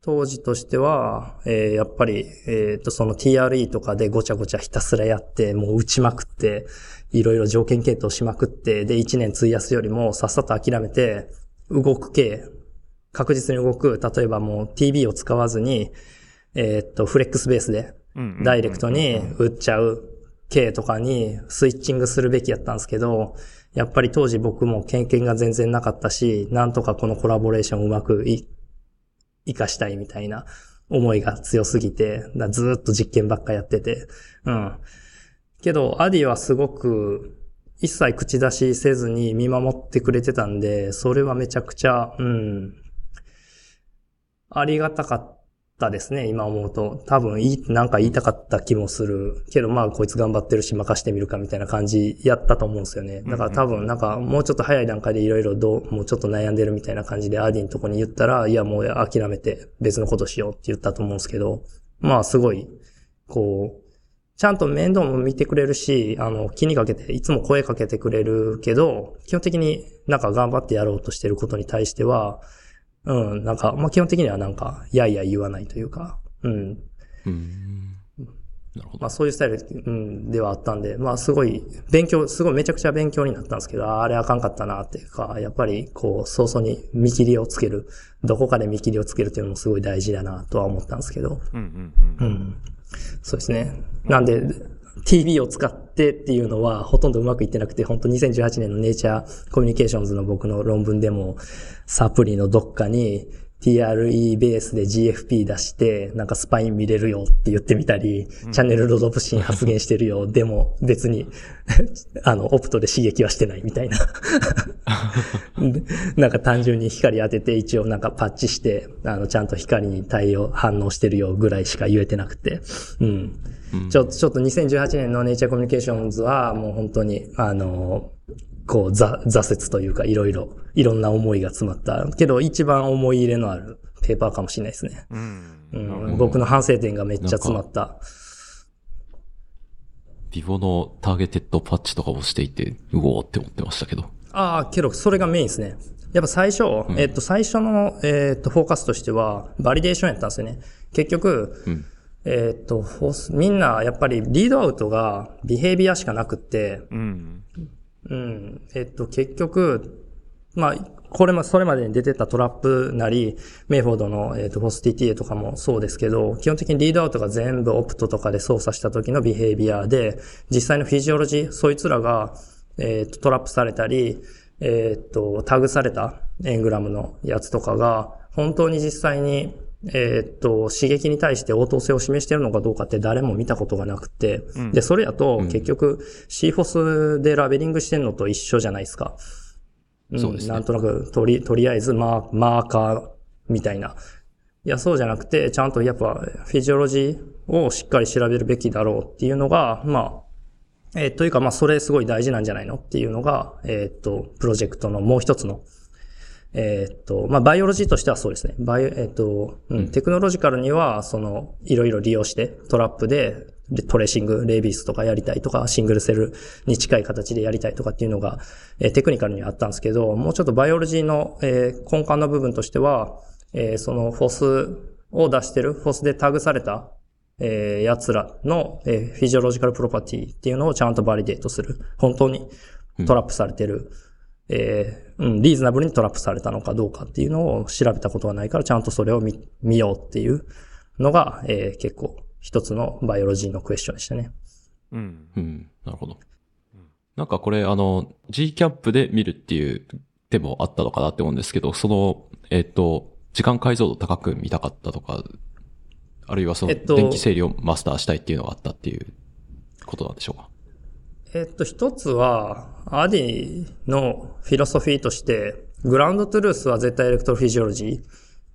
当時としては、えーやっぱり、えっ、と、その TRE とかでごちゃごちゃひたすらやって、もう打ちまくって、いろいろ条件検討しまくって、で、1年費やすよりもさっさと諦めて、動く系、確実に動く、例えばもう TB を使わずに、えっ、と、フレックスベースで、うんダイレクトに売っちゃう系とかにスイッチングするべきやったんですけど、やっぱり当時僕も経験が全然なかったし、なんとかこのコラボレーションをうまくい活かしたいみたいな思いが強すぎて、だずっと実験ばっかやってて、うん。けど、アディはすごく一切口出しせずに見守ってくれてたんで、それはめちゃくちゃ、うん。ありがたかったたですね、今思うと。多分いい、なんか言いたかった気もする。けどまあこいつ頑張ってるし任してみるかみたいな感じやったと思うんですよね。だから多分なんかもうちょっと早い段階でいろいろどう、もうちょっと悩んでるみたいな感じでアディのとこに言ったら、いやもう諦めて別のことしようって言ったと思うんですけど、まあすごい、こう、ちゃんと面倒も見てくれるし、あの、気にかけて、いつも声かけてくれるけど、基本的になんか頑張ってやろうとしてることに対しては、うん、なんか、まあ基本的にはなんか、やいや言わないというか、うん。うん。なるほど。まあそういうスタイル、うん、ではあったんで、まあすごい、勉強、すごいめちゃくちゃ勉強になったんですけど、あれあかんかったなっていうか、やっぱりこう、早々に見切りをつける、どこかで見切りをつけるっていうのもすごい大事だなとは思ったんですけど、うんうんうん。うん。そうですね。なんで、TV を使ってっていうのはほとんどうまくいってなくて、本当2018年のネイチャーコミュニケーションズの僕の論文でも、サプリのどっかに TRE ベースで GFP 出して、なんかスパイン見れるよって言ってみたり、チャンネルロドプシン発現してるよ。でも別に、あの、オプトで刺激はしてないみたいな。で なんか単純に光当てて一応なんかパッチして、あの、ちゃんと光に対応、反応してるよぐらいしか言えてなくて。うん。ちょ、ちょっと2018年のネイチャーコミュニケーションズはもう本当に、あの、こう、ざ挫折というかいろいろ、いろんな思いが詰まった。けど一番思い入れのあるペーパーかもしれないですね。うん。うん、僕の反省点がめっちゃ詰まった。ビボのターゲテッドパッチとかをしていて、うおーって思ってましたけど。ああ、けど、それがメインですね。やっぱ最初、えっと、最初の、えっと、フォーカスとしては、 validation やったんですよね。結局、うん。えっと、フォースみんな、やっぱり、 readout が、 behavior しかなくって、うん。うん。えっと、結局、まあ、これも、それまでに出てた TRAP なり、メイフォードの、えっと、 Fos tTA とかもそうですけど、基本的に readout が全部 opto とかで操作した時の behavior で、実際のフィジオロジー、そいつらが、えっと、トラップされたり、えっと、タグされたエングラムのやつとかが、本当に実際に、えーっと、刺激に対して応答性を示しているのかどうかって誰も見たことがなくて、で、それやと結局 CFOS でラベリングしてんのと一緒じゃないですか。うんそうですねなんとなく、とり、とりあえずマー、マーカーみたいな。いや、そうじゃなくて、ちゃんとやっぱ、physiology をしっかり調べるべきだろうっていうのが、まあ、えーというか、まあ、それすごい大事なんじゃないのっていうのが、えっ、と、プロジェクトのもう一つの、えっ、と、まあ、 biology としてはそうですね。バイオ、えっ、と、うん、 technological には、その、いろいろ利用して、 TRAP で、で tracing、 rabies とかやりたいとか、 single cell に近い形でやりたいとかっていうのが、えー technical にはあったんですけど、もうちょっと biology の、えー根幹の部分としては、えーその Fos を出してる、 Fos でタグされた、えー奴らの、えーフィジオロジカルプロパティっていうのをちゃんと validate する。本当に TRAP されてる、えーうん、リーズナブルに TRAP されたのかどうかっていうのを調べたことがないから、ちゃんとそれを見、見ようっていうのが、えー結構一つのバイオロジーのクエスチョンでしたね。うん。うん。なるほど。なんかこれ、あの、 GCaMP で見るっていう手もあったのかなって思うんですけど、その、えっ、と、時間解像度高く見たかったとか、あるいはその、えっと電気生理をマスターしたいっていうのがあったっていうことなんでしょうか？えっと、一つは、アディの philosophy として、 ground truth は絶対 electrophysiology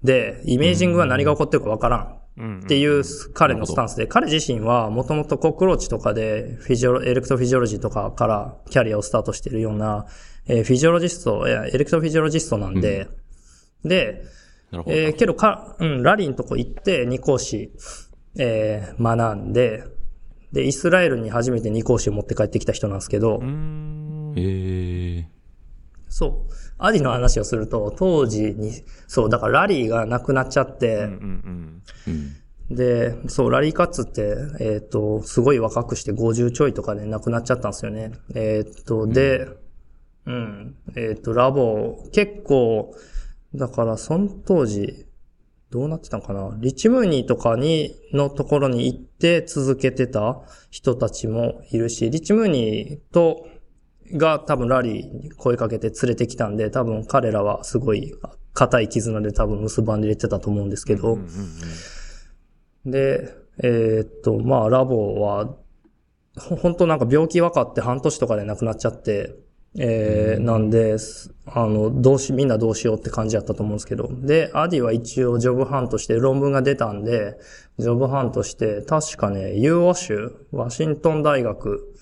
で、 imaging は何が起こってるかわからん。うん。っていう彼のスタンスで、彼自身はもともと cockroach とかで physiolo、 electrophysiology とかからキャリアをスタートしているような、えーフィジオロジスト、いやエレクトロフィジオロジストなんで、で、なるほど。えーけどか、うん、ラリーのとこ行って二講師、えー学んで、で、イスラエルに初めて二講師を持って帰ってきた人なんですけど、うん。ええそう。アディの話をすると、当時に、そう、だからラリーがなくなっちゃって、うんうんうん。で、そう、ラリーカッツって、えっ、と、すごい若くして50ちょいとかで亡くなっちゃったんですよね。えっ、と、で、うん、えっ、と、ラボ、結構、だから、その当時、どうなってたのかな？リチムーニーとかに、のところに行って続けてた人たちもいるし、リチムーニーと、が多分ラリーに声かけて連れてきたんで、多分彼らはすごい固い絆で多分結ばんで入れてたと思うんですけど、で、えーっと、まあ、ラボは、ほ本当なんか病気分かって半年とかで亡くなっちゃって、えーなんで、すあの、どうし、みんなどうしようって感じだったと思うんですけど。で、アディは一応ジョブハンとして論文が出たんで、ジョブハンとして、確かね、UO 州、ワシントン大学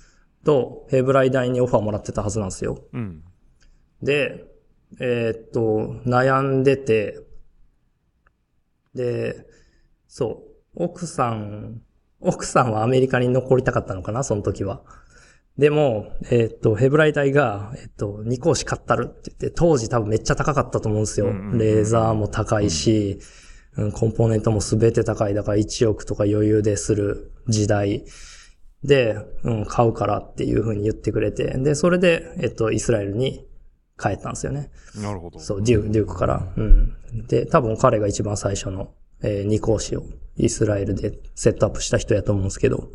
とヘブライ大にオファーもらってたはずなんですよ。うん。で、えーっと、悩んでて、で、そう、奥さん、奥さんはアメリカに残りたかったのかな、その時は。でも、えーっと、ヘブライ大が、えーっと、2校し買ったるって言って、当時多分めっちゃ高かったと思うんですよ。レーザーも高いし、うんコンポーネントもすべて高い。だから1億とか余裕でする時代で、うん、買うからっていう風に言ってくれて、で、それで、えっと、イスラエルに帰ったんですよね。なるほど。そう、デューク、デュークから。うん。で、多分彼が一番最初の、えー二光子をイスラエルでセットアップした人やと思うんですけど。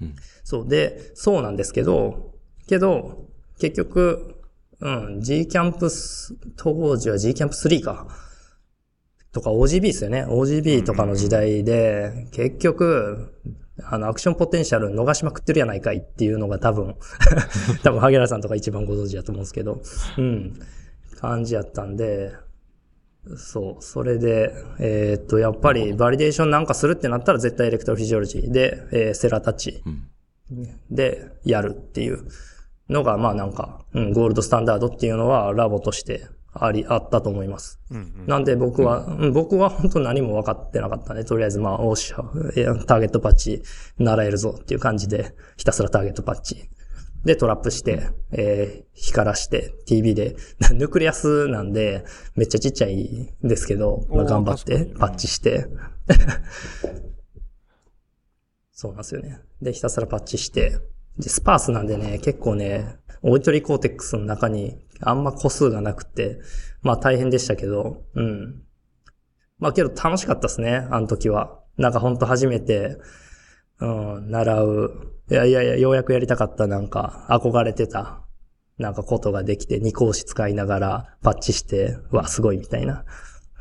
うんそう。で、そうなんですけど、けど、結局、うん、 GCaMPs、当時は G キャンプ3か。とか OGB ですよね。OGB とかの時代で、結局、あの、 action potential 逃しまくってるやないかいっていうのが多分、多分、萩原さんとか一番ご存知だと思うんですけど、うん、感じやったんで、そう、それで、えーっと、やっぱり、 validation なんかするってなったら絶対 electrophysiology で、えー cell-attach うん。でやるっていうのが、まあなんか、うん、 gold standard っていうのはラボとしてあり、あったと思います。うんうん。なんで僕は、うん僕は本当何も分かってなかったね。とりあえずまあ、おっしゃ、え target patch 習えるぞっていう感じで、ひたすら target patch。で、トラップして、えー光らして、TV で、ヌクレアスなんで、めっちゃちっちゃいんですけど、まあ、頑張ってパッチして。そうなんですよね。で、ひたすらパッチして、で、スパースなんでね、結構ね、オイトリーコーテックスの中にあんま個数がなくて、まあ大変でしたけど、うん。まあけど楽しかったですね、あの時は。なんかほんと初めて、うん、習う。いやいやいや、ようやくやりたかったなんか、憧れてた、なんかことができて、二講師使いながらパッチして、うわ、すごいみたいな。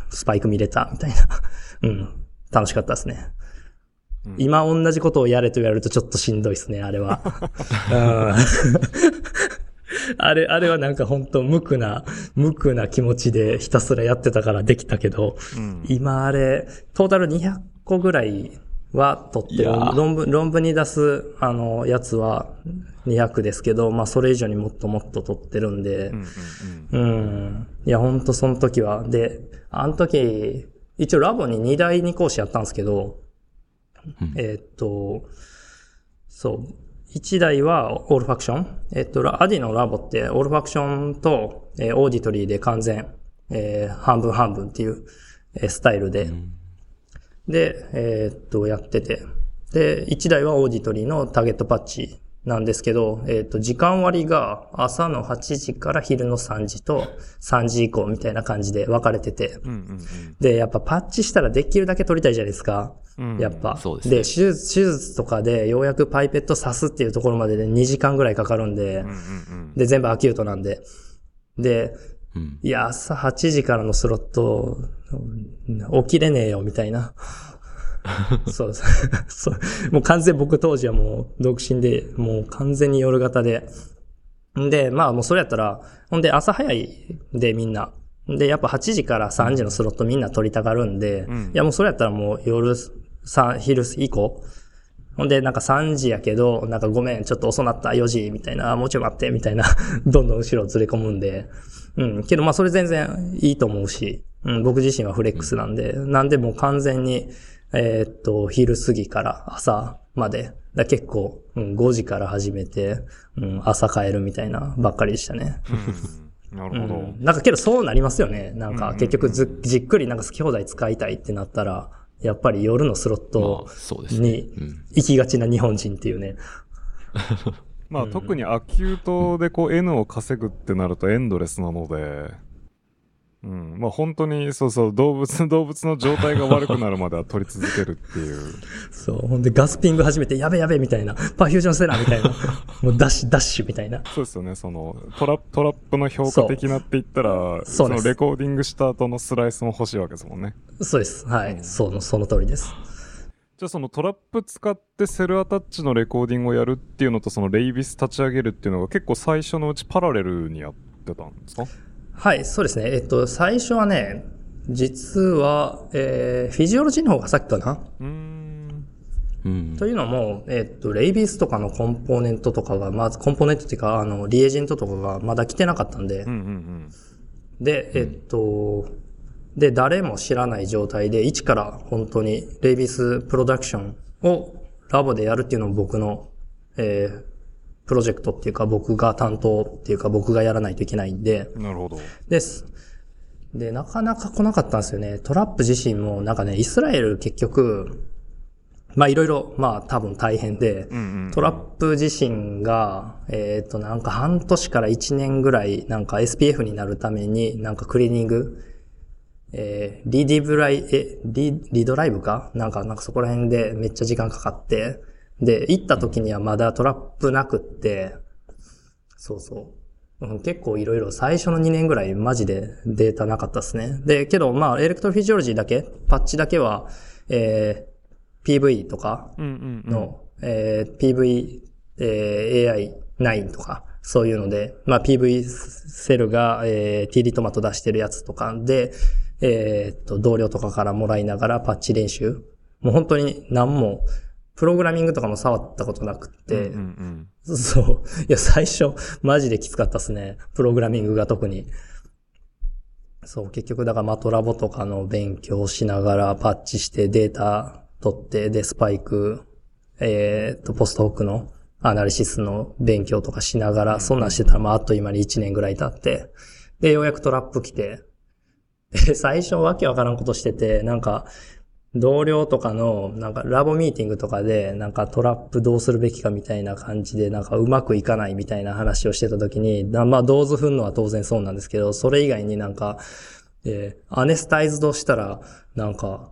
スパイク見れた、みたいな。うん。楽しかったですね。うん今同じことをやれと言われるとちょっとしんどいですね、あれは。うんあれ、あれはなんか本当無垢な、無垢な気持ちでひたすらやってたからできたけど、うん。今あれ、トータル200個ぐらいは取ってる。論文、論文に出す、あの、やつは200ですけど、まあそれ以上にもっともっと取ってるんでうん、うんうん。いや、ほんとその時は。で、あの時、一応ラボに2台2講師やったんですけど、うんえーっと、そう。1台はオールファクション。えっと、ラアディのラボってオールファクションと、えーオーディトリーで完全、えー半分半分っていう、えースタイルで、で、えーっと、やってて。で、1台はオーディトリーのターゲットパッチなんですけど、えーっと、時間割が朝の8時から昼の3時と3時以降みたいな感じで分かれてて。うん。うんで、やっぱパッチしたらできるだけ取りたいじゃないですか。うん。やっぱ。そうですね手術、手術とかでようやくパイペット刺すっていうところまでで2時間ぐらいかかるんでうん、うんで、全部アキュートなんで。で、うん。いや、朝8時からのスロット、うん起きれねえよ、みたいな。そう そう。もう完全僕当時はもう独身で、もう完全に夜型で。んで、まあもうそれやったら、ほんで朝早いでみんな。で、やっぱ8時から3時のスロットみんな取りたがるんで、うんいやもうそれやったらもう夜さ昼以降、ほんで、なんか3時やけど、なんかごめん、ちょっと遅なった、4時、みたいな、あもうちょい待って、みたいな、どんどん後ろずれ込むんで。うん。けど、まあ、それ全然いいと思うし、うん、僕自身はフレックスなんで、なんでもう完全に、えーっと、昼過ぎから朝まで、だ結構、うん、5時から始めて、うん、朝帰るみたいなばっかりでしたね。うん。なうるほど。ん。なんかけどそうなりますよね。なんかうんうんうん結局ず、じっくりなんか好き放題使いたいってなったら、やっぱり夜のスロッまト。にうん。行きがちな日本人っていうね。まあ、特に acute でこう N を稼ぐってなるとエンドレスなので、うん。まあ本当に、そうそう、動物、動物の状態が悪くなるまでは取り続けるっていう。そう。ほんで gasping 始めて、やべやべみたいな。 perfusion せなみたいな。もうダッシュ、ダッシュみたいな。そうですよね、そのトラ TRAP の評価的なって言ったら、その recording した後のスライスも欲しいわけですもんね。そうです。はい。うんその、その通りです。じゃあそのトラップ使ってセルアタッチのレコーディングをやるっていうのとそのレイビス立ち上げるっていうのが結構最初のうちパラレルにやってたんですか？はい、そうですね。えっと、最初はね、実は、えー、フィジオロジーの方が先かな。うーん。うん。というのも、えっと、レイビスとかのコンポーネントとかが、まず、コンポーネントっていうか、あの、リエージェントとかがまだ来てなかったんで、うんうんで、えっと、で、誰も知らない状態で、一から本当にレイビスプロダクションをラボでやるっていうのも僕の、えー、プロジェクトっていうか僕が担当っていうか僕がやらないといけないんで、うん。なるほど。です。で、なかなか来なかったんですよね。トラップ自身もなんかね、イスラエル結局、まあいろいろ、まあ多分大変で、うんうん。トラップ自身が、えっ、と、なんか半年から1年ぐらい、なんか SPF になるために、なんかクリーニング、えー re-derive、え、リ、 re-derive か？なんか、なんかそこら辺でめっちゃ時間かかって、で、行った時にはまだ TRAP なくって、そうそう。うん、結構いろいろ最初の2年ぐらいマジでデータなかったですね。で、けどまあ electrophysiology だけ、パッチだけは、えー、PV とか、うんうんうん。の、えー PV、えー Ai9 とか、そういうので、まあ PV セルが、えー TD トマト出してるやつとかで、えーっと、同僚とかからもらいながらパッチ練習。もう本当に何も、プログラミングとかも触ったことなくって、うんうんそう。いや、最初、マジできつかったっすね。プログラミングが特に。そう、結局、だからマトラボとかの勉強しながらパッチしてデータ取って、で、スパイク、えーっと、ポストホックのアナリシスの勉強とかしながら、そんなんしてたら、まあ、あっという間に1年ぐらい経って、で、ようやくトラップ来て、で、最初わけわからんことしてて、なんか、同僚とかの、なんかラボミーティングとかで、なんかトラップどうするべきかみたいな感じで、なんかうまくいかないみたいな話をしてた時に、なまあ、同図踏んのは当然そうなんですけど、それ以外になんか、えーアネスタイズドしたら、なんか、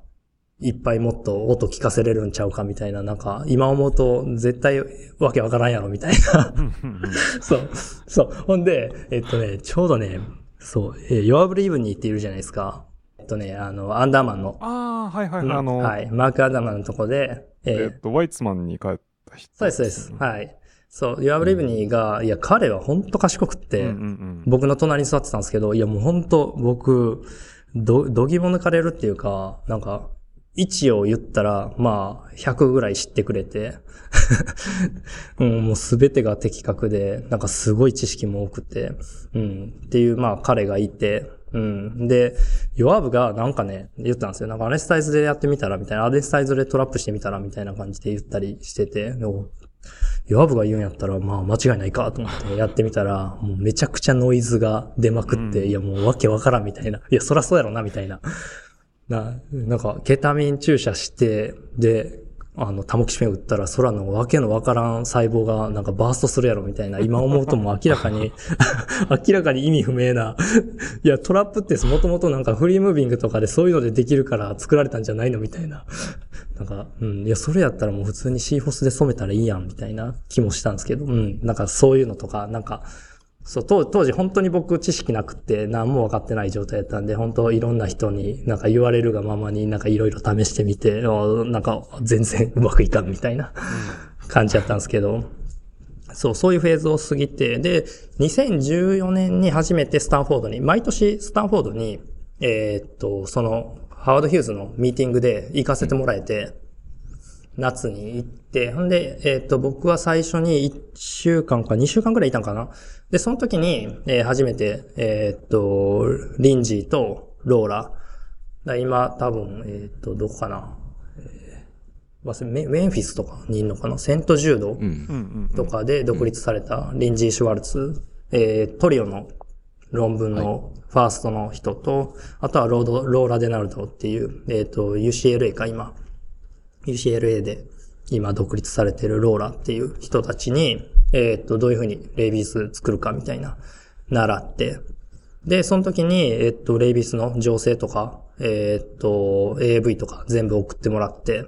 いっぱいもっと音聞かせれるんちゃうかみたいな、なんか、今思うと絶対わけわからんやろみたいな。そう、そう。ほんで、えっとね、ちょうどね、そう、えー、Your Believe っているじゃないですか。えっとね、あの、アンダーマンの、ああ、はいはいはい。あの、はい、マーク・アンダーマンのとこで、えーえっと、ワイツマンに帰った人。そうです、そうです。はい。そう、ユアブレイブニーが、いや、彼は本当賢くって、うんうん僕の隣に座ってたんですけど、いやもう本当僕、ど、どぎも抜かれるっていうか、なんか、位置を言ったら、まあ、100ぐらい知ってくれて、うん、もうすべてが的確で、なんかすごい知識も多くて、うん、っていう、まあ彼がいて、うん。で、ヨアブがなんかね、言ったんですよ。なんかアネスタイズでやってみたらみたいな、アネスタイズでトラップしてみたらみたいな感じで言ったりしてて、おヨアブが言うんやったら、まあ間違いないかと思ってやってみたら、もうめちゃくちゃノイズが出まくって、うんいやもうわけわからんみたいな。いや、そらそうやろな、みたいな。な、なんか、ケタミン注射して、で、あの、タモキシフェン打ったら空のわけのわからん細胞がなんかバーストするやろみたいな、今思うとも明らかに、明らかに意味不明な。いや、トラップってもともとなんかフリームービングとかでそういうのでできるから作られたんじゃないのみたいな。なんか、うん、いや、それやったらもう普通に C フォスで染めたらいいやんみたいな気もしたんですけど、うん、なんかそういうのとか、なんか、そう、当当時本当に僕知識なくって何も分かってない状態だったんで、本当いろんな人になんか言われるがままになんかいろいろ試してみて、あなんか全然うまくいかんみたいな感じだったんですけど、そう、そういうフェーズを過ぎて、で、2014年に初めてスタンフォードに、毎年スタンフォードに、えーっと、その、ハワード・ヒューズのミーティングで行かせてもらえて、夏に行って、ほんで、えーっと、僕は最初に1週間か2週間くらいいたんかな。で、その時に、えー初めて、えーっと、リンジーとローラ、だ今多分、えーっと、どこかな。えー忘れメメンフィスとかにいるのかな？セントジュード、とかで独立されたリンジー・シュワルツ、えートリオの論文のファーストの人と、あとはロード、ローラ・デナルドっていう、えっ、と、UCLA か今、UCLA で今独立されてるローラっていう人たちに、えっ、と、どういうふうにレイビス作るかみたいな、習って、で、その時に、えっと、レイビスの情勢とか、えっと、AV とか全部送ってもらって、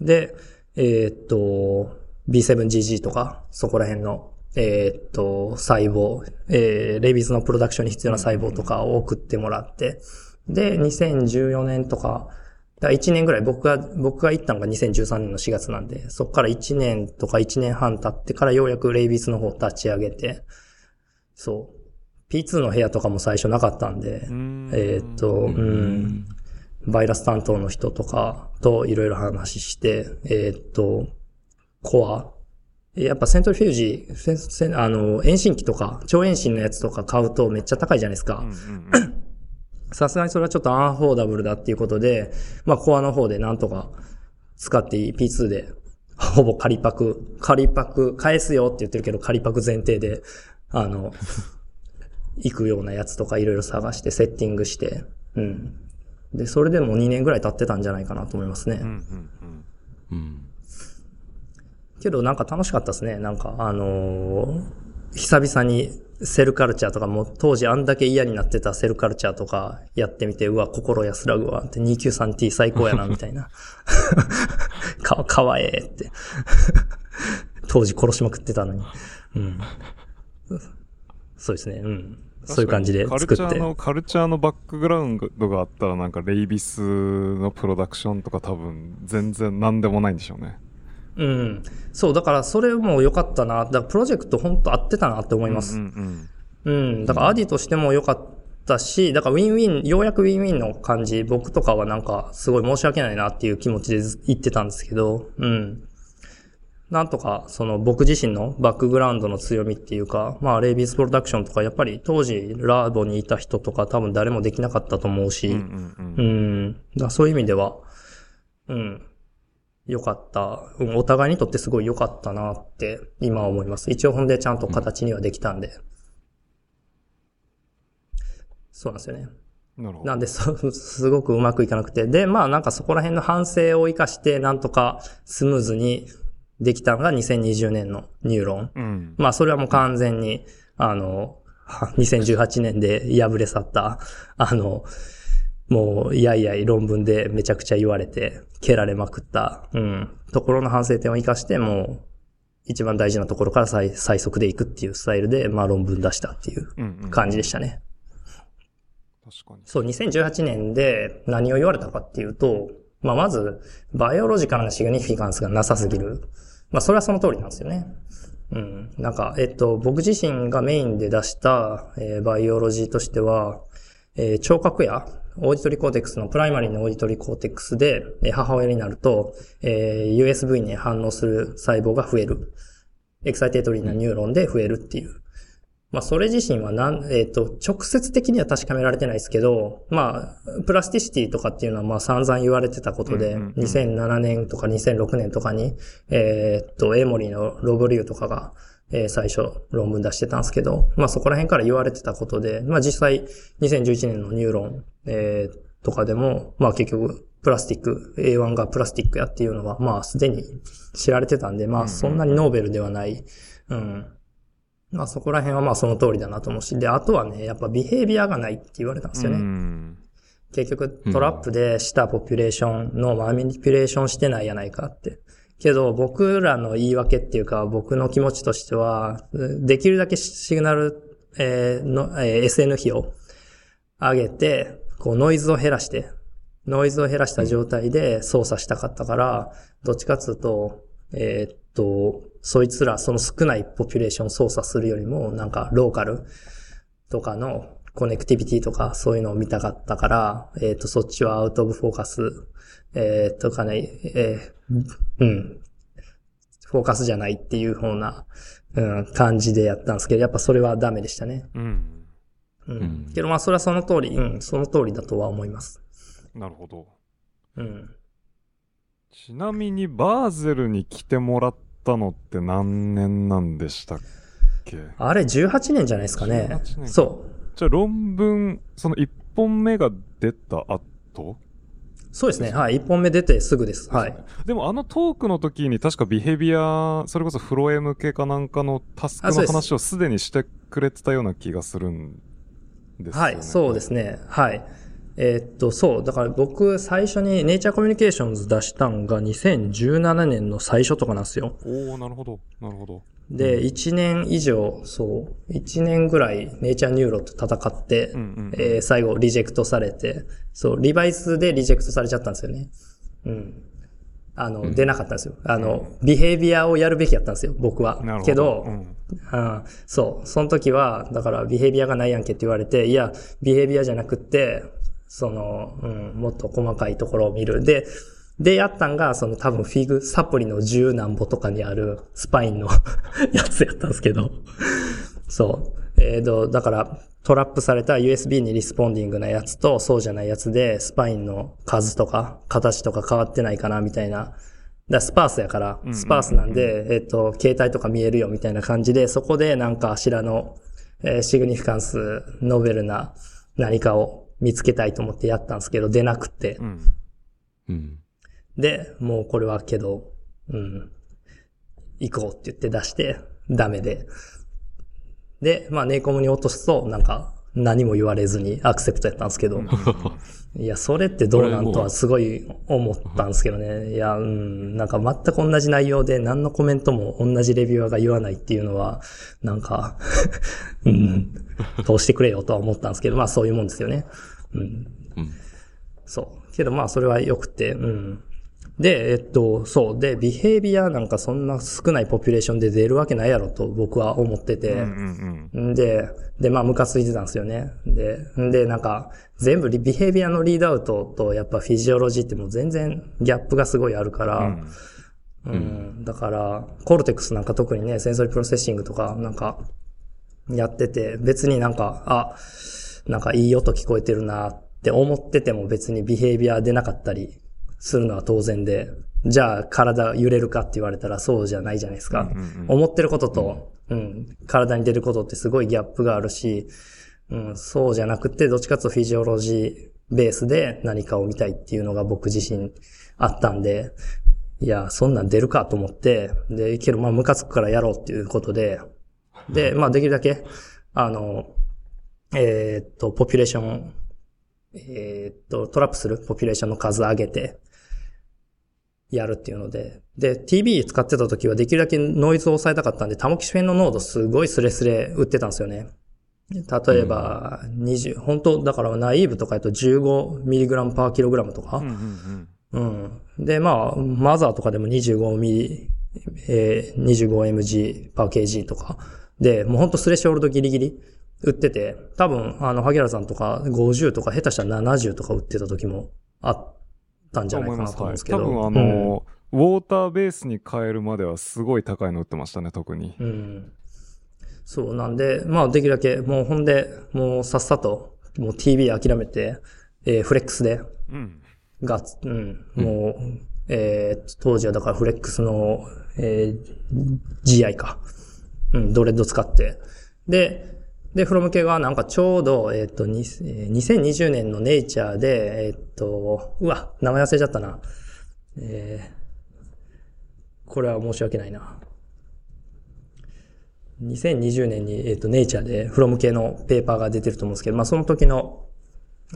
で、えっと、B7GG とか、そこら辺の、えっと、細胞、えー、レイビスのプロダクションに必要な細胞とかを送ってもらって、で、2014年とか、だ1年ぐらい、僕が、僕が行ったのが2013年の4月なんで、そこから1年とか1年半経ってからようやくレイビスの方を立ち上げて、そう。P2 の部屋とかも最初なかったんで、うんえーっと、うん、バイラス担当の人とかといろいろ話して、えーっと、コア、やっぱセントリフュージ、あの、遠心機とか、超遠心のやつとか買うとめっちゃ高いじゃないですか。うんうん さすがにそれはちょっとアンフォーダブルだっていうことで、まあコアの方でなんとか使っていい P2 で、ほぼ仮パク、仮パク、返すよって言ってるけど仮パク前提で、あの、行くようなやつとかいろいろ探してセッティングして、うん。で、それでも2年ぐらい経ってたんじゃないかなと思いますね。うんうんうんうん。けどなんか楽しかったですね。なんか、あのー久々にセルカルチャーとかも当時あんだけ嫌になってたセルカルチャーとかやってみて、うわ、心安らぐわって 293T 最高やな、みたいな。か、かわええって。当時殺しまくってたのに。うん。そうですね。うん。そういう感じで作って。カルチャーの、カルチャーのバックグラウンドがあったらなんかレイビスのプロダクションとか多分全然何でもないんでしょうね。うん。そう、だからそれも良かったな。だからプロジェクト本当合ってたなって思います。うんうんうん。だからアディとしても良かったし、だからウィンウィン、ようやくウィンウィンの感じ、僕とかはなんかすごい申し訳ないなっていう気持ちで言ってたんですけど、うん。なんとか、その僕自身のバックグラウンドの強みっていうか、まあ、レイビースプロダクションとか、やっぱり当時ラーボにいた人とか多分誰もできなかったと思うし、うんうんうん。だそういう意味では、うん。良かった。うん、お互いにとってすごい良かったなって今は思います。一応ほんでちゃんと形にはできたんで。そうなんですよね。なるほど。なんで、そすごくうまくいかなくて。で、まあなんかそこら辺の反省を生かして、なんとかスムーズにできたのが2020年のニューロン。うん。まあそれはもう完全に、あの、は2018年で破れ去った、あの、もう、いやいやい論文でめちゃくちゃ言われて、蹴られまくった、うん、ところの反省点を生かして、もう、一番大事なところから最最速でいくっていうスタイルで、まあ論文出したっていううんうん感じでしたね。確かに。そう、2018年で何を言われたかっていうと、まあまず、 biological な significance がなさすぎる。まあそれはその通りなんですよね。うん。なんか、えっと、僕自身がメインで出した、えー biology としては、えー聴覚や auditory cortex の primary の auditory cortex で、えー母親になると、えー USV に反応する細胞が増える。 excitatory なニューロンで増えるっていう。まあ、それ自身はなん、えっ、と、直接的には確かめられてないですけど、まあ、 plasticity とかっていうのはまあ散々言われてたことで、うんうんうん2007年とか2006年とかに、えっと、エモリーのロブリューとかが、えー最初論文出してたんですけど、まあそこら辺から言われてたことで、まあ実際2011年の Neuron、えーとかでも、まあ結局 plastic、A1 がプラスティックやっていうのは、まあすでに知られてたんで、まあそんなに novel ではない。うん。まあそこら辺はまあその通りだなと思うし、で、あとはね、やっぱ behavior がないって言われたんですよね。うん。結局 TRAP でした population の manipulation してないやないかって。けど僕らの言い訳っていうか僕の気持ちとしては、できるだけシグナル、えーの、えー SN 比を上げて、こうノイズを減らして、ノイズを減らした状態で操作したかったから、どっちかっていうと、えーっと、そいつらその少ない population を操作するよりも、なんかローカルとかの connectivity とかそういうのを見たかったから、えっ、と、そっちは out of focus、えーとかね、えーうん。フォーカスじゃないっていう風な、うん、感じでやったんですけど、やっぱそれはダメでしたね。うん。うん。うんけどまあそれはその通り、うん、その通りだとは思います。なるほど。うん。ちなみに、バーゼルに来てもらったのって何年なんでしたっけ？あれ18年じゃないですかね18。年そう。じゃあ論文、その1本目が出た後？そうですね。はい。一本目出てすぐです。はい。でもあのトークの時に確か behavior、それこそフロエ向けかなんかのタスクの話をすでにしてくれてたような気がするんですよね。はい、そうですね。はい。えーっと、そう。だから僕、最初に Nature Communications 出したんが2017年の最初とかなんですよ。おおなるほど。なるほど。で、1年以上、そう、1年ぐらい Nature Neuro と戦って、うんうんうんえー最後リジェクトされて、そう、リバイスでリジェクトされちゃったんですよね。うん。あの、出なかったんですよ。あの、ビヘイビアをやるべきやったんですよ、僕は。なるほど。けど、うんうん、そう。その時は、だから、ビヘイビアがないやんけって言われて、いや、ビヘイビアじゃなくって、その、うん、もっと細かいところを見る。で、で、やったんが、その多分フィグ、サプリの十何歩とかにあるスパインの やつやったんですけど。そう。えーと、だから、トラップされた USB にリスポンディングなやつと、そうじゃないやつで、スパインの数とか、形とか変わってないかな、みたいな。だスパースやから、スパースなんで、えっ、と、携帯とか見えるよ、みたいな感じで、そこでなんかしらの、えーシグニフィカンス、ノベルな何かを見つけたいと思ってやったんですけど、出なくって。うん。うん。で、もうこれはけど、うん、行こうって言って出して、ダメで。で、まあ、ネイコムに落とすと、なんか、何も言われずにアクセプトやったんですけど、いや、それってどうなんとはすごい思ったんですけどね。いや、うん、なんか全く同じ内容で何のコメントも同じレビュアーが言わないっていうのは、なんか、うん、通してくれよとは思ったんですけど、まあそういうもんですよね。うん。うん。そう。けどまあそれは良くて、うん。で、えっと、そう。で、 behavior なんかそんな少ない population で出るわけないやろと僕は思ってて、うんうんん。で、で、まあ、ムカついてたんですよね。で、んで、なんか、全部 behavior の readout と、やっぱ physiology ってもう全然ギャップがすごいあるから、うん、だから、 cortex なんか特にね、 sensory processing とか、なんか、やってて、別になんか、あ、なんかいい音聞こえてるなって思ってても別にビヘイビア出なかったりするのは当然で、じゃあ体揺れるかって言われたらそうじゃないじゃないですか。思ってることと、うん、体に出ることってすごいギャップがあるし、うん、そうじゃなくて、どっちかとフィジオロジーベースで何かを見たいっていうのが僕自身あったんで、いや、そんなん出るかと思って、で、けどまあムカつくからやろうっていうことで、で、まあできるだけ、あの、えーっと、ポピュレーション、えーっと、トラップするポピュレーションの数上げて、やるっていうので。で、TB 使ってた時はできるだけノイズを抑えたかったんで、タモキシフェンの濃度すごいスレスレ打ってたんですよね。例えば、20、本当だからナイーブとかやと 15mg パーキログラムとか、うんうんうんうん。で、まあ、マザーとかでも25ミリ、えー、25mg パー kg とか？で、もうほんとスレショールドギリギリ売ってて、多分、あの、萩原さんとか50とか下手したら70とか売ってた時もあったんじゃないかなと思うんですけど。多分あの、うん、ウォーターベースに変えるまではすごい高いの売ってましたね、特に。うん。そう、なんで、まあできるだけ、もうほんで、もうさっさと、もう TV 諦めて、えー、フレックスで、うん。が、うん、もう、うん、えー、当時はだからフレックスの、えー、GI か。うん、ドレッド使って。で、で、フロム系がなんかちょうど、えっ、ー、と、2020年のネイチャーで、えっ、ー、と、うわ、名前忘れちゃったな。えー、これは申し訳ないな。2020年に、えっ、ー、と、ネイチャーでフロム系のペーパーが出てると思うんですけど、まあ、その時の、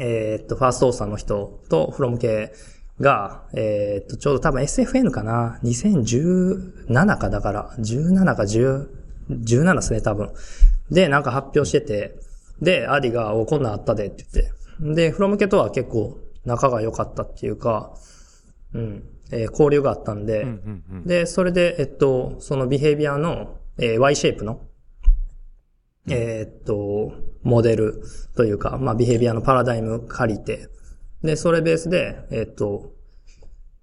えっ、と、ファーストオーサーの人とフロム系が、えっ、と、ちょうど多分 SFN かな ?2017 かだから、17か10、17ですね、多分。で、なんか発表してて、で、アディが、お、こんなんあったでって言って。で、フロムケとは結構仲が良かったっていうか、うん、えー、交流があったんで、で、それで、えっと、そのビヘイビアの、えー、Y シェイプの、えー、っと、モデルというか、まあ、ビヘイビアのパラダイム借りて、で、それベースで、えっと、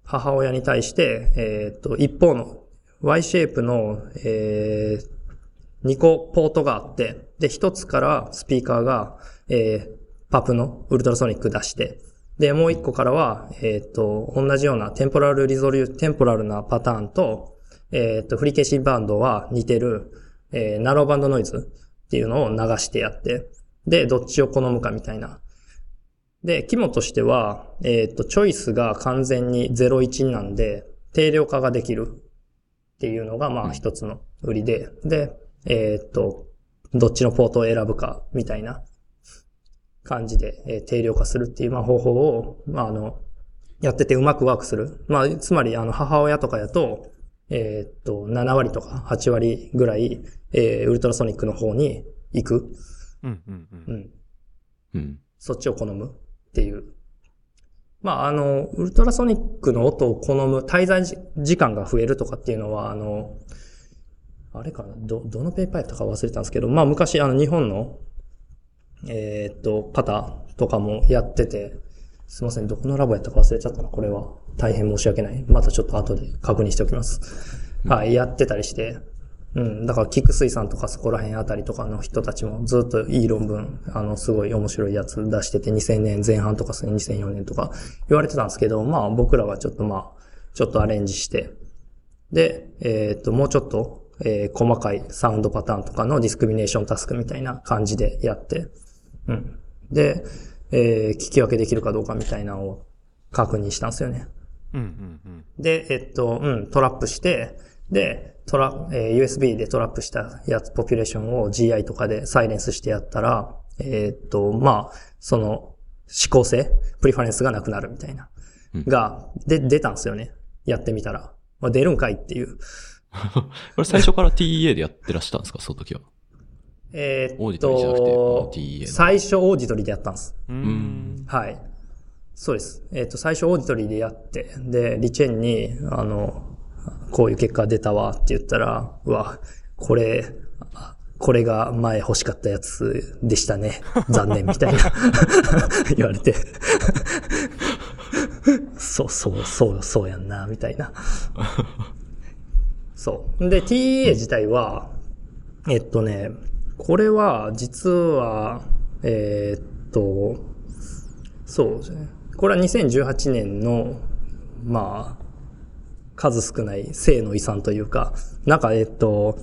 母親に対して、えっと、一方の Y シェイプの、えー、2個ポートがあって、で、1つからスピーカーが、えー、パプのウルトラソニック出して、で、もう1個からは、えっ、ー、と、同じようなテンポラルリゾリュー、テンポラルなパターンと、えっ、ー、と、フリケシバンドは似てる、えー、ナローバンドノイズっていうのを流してやって、で、どっちを好むかみたいな。で、肝としては、えっ、ー、と、チョイスが完全に01なんで、定量化ができるっていうのが、まあ一つの売りで、で、えー、っと、どっちのポートを選ぶか、みたいな感じで、えー、定量化するっていう、まあ、方法を、まあ、あの、やっててうまくワークする。まあ、つまり、あの、母親とかやと、えー、っと、7割とか8割ぐらい、えー、ウルトラソニックの方に行く。うん、うん、うん。うん。そっちを好むっていう。まあ、あの、ウルトラソニックの音を好む、滞在時間が増えるとかっていうのは、あの、あれかな？ど、どのペーパーやったか忘れたんですけど、まあ昔あの日本の、えー、っと、方とかもやってて、すいません、どこのラボやったか忘れちゃったな、これは。大変申し訳ない。またちょっと後で確認しておきます。はい、やってたりして。うん、だから、キック水産とかそこら辺あたりとかの人たちもずっといい論文、あの、すごい面白いやつ出してて、2000年前半とか2004年とか言われてたんですけど、まあ僕らはちょっとまあ、ちょっとアレンジして、で、えっ、と、もうちょっとえー、細かいサウンドパターンとかのディスクミネーションタスクみたいな感じでやって、うん。で、えー、聞き分けできるかどうかみたいなのを確認したんですよね。うんうんうん、で、えっと、うん、トラップして、で、トラ、えー、USB でトラップしたやつ、ポピュレーションを GI とかでサイレンスしてやったら、えー、っと、まあ、その、思考性、プリファレンスがなくなるみたいな、が、で、出たんですよね。やってみたら。まあ、出るんかいっていう。これ最初から TEA でやってらしたんですか？その時は。えー、 auditory じゃなくて、TEA。最初 auditory でやったんです。うん。はい。そうです。えっ、ー、と、最初 auditory でやって、で、リチェンに、あの、こういう結果出たわって言ったら、うわ、これ、これが前欲しかったやつでしたね。残念みたいな 言われてそうそう、そう、そうやんな、みたいなそう。で、TA 自体は、えっとね、これは、実は、えー、っと、そうですね。これは2018年の、まあ、数少ない性の遺産というか、なんか、えっと、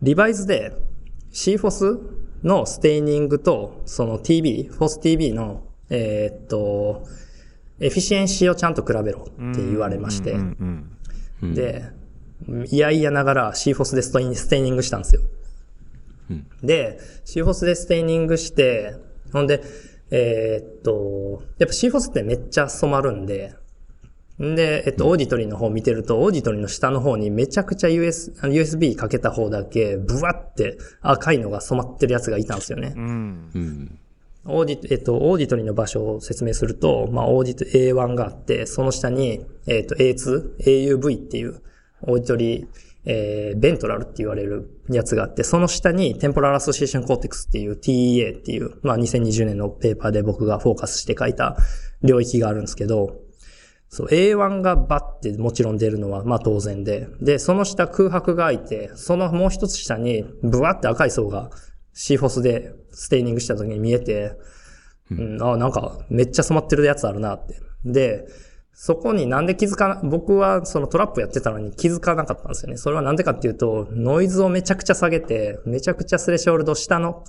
リバイズで c フォスのステイニングと、その TB、フォス TB の、えー、っと、efficiency をちゃんと比べろって言われまして、で、いやいやながら c-Fos で staining したんですよ。うん、で、 c-Fos で staining して、ほんで、えー、っと、やっぱ c フォスってめっちゃ染まるんで、んで、えっと、 auditory の方見てると、 auditory の下の方にめちゃくちゃ US、USV かけた方だけ、ブワって赤いのが染まってるやつがいたんですよね。うん。オーディえっと、 auditory の場所を説明すると、まあ、オーディト A1 があって、その下に、えっと、A2、AUV っていう、 auditory、えー、 ventral って言われるやつがあって、その下に temporal association cortex っていう TEA っていう、まあ2020年のペーパーで僕がフォーカスして書いた領域があるんですけど、そう、A1 がバッてもちろん出るのはまあ当然で、で、その下空白が空いて、そのもう一つ下にブワって赤い層が C フォスでステーニングした時に見えて、うん、あなんかめっちゃ染まってるやつあるなって。で、そこになんで気づかな、僕はそのトラップやってたのに気づかなかったんですよね。それはなんでかっていうと、ノイズをめちゃくちゃ下げて、めちゃくちゃスレショールド下の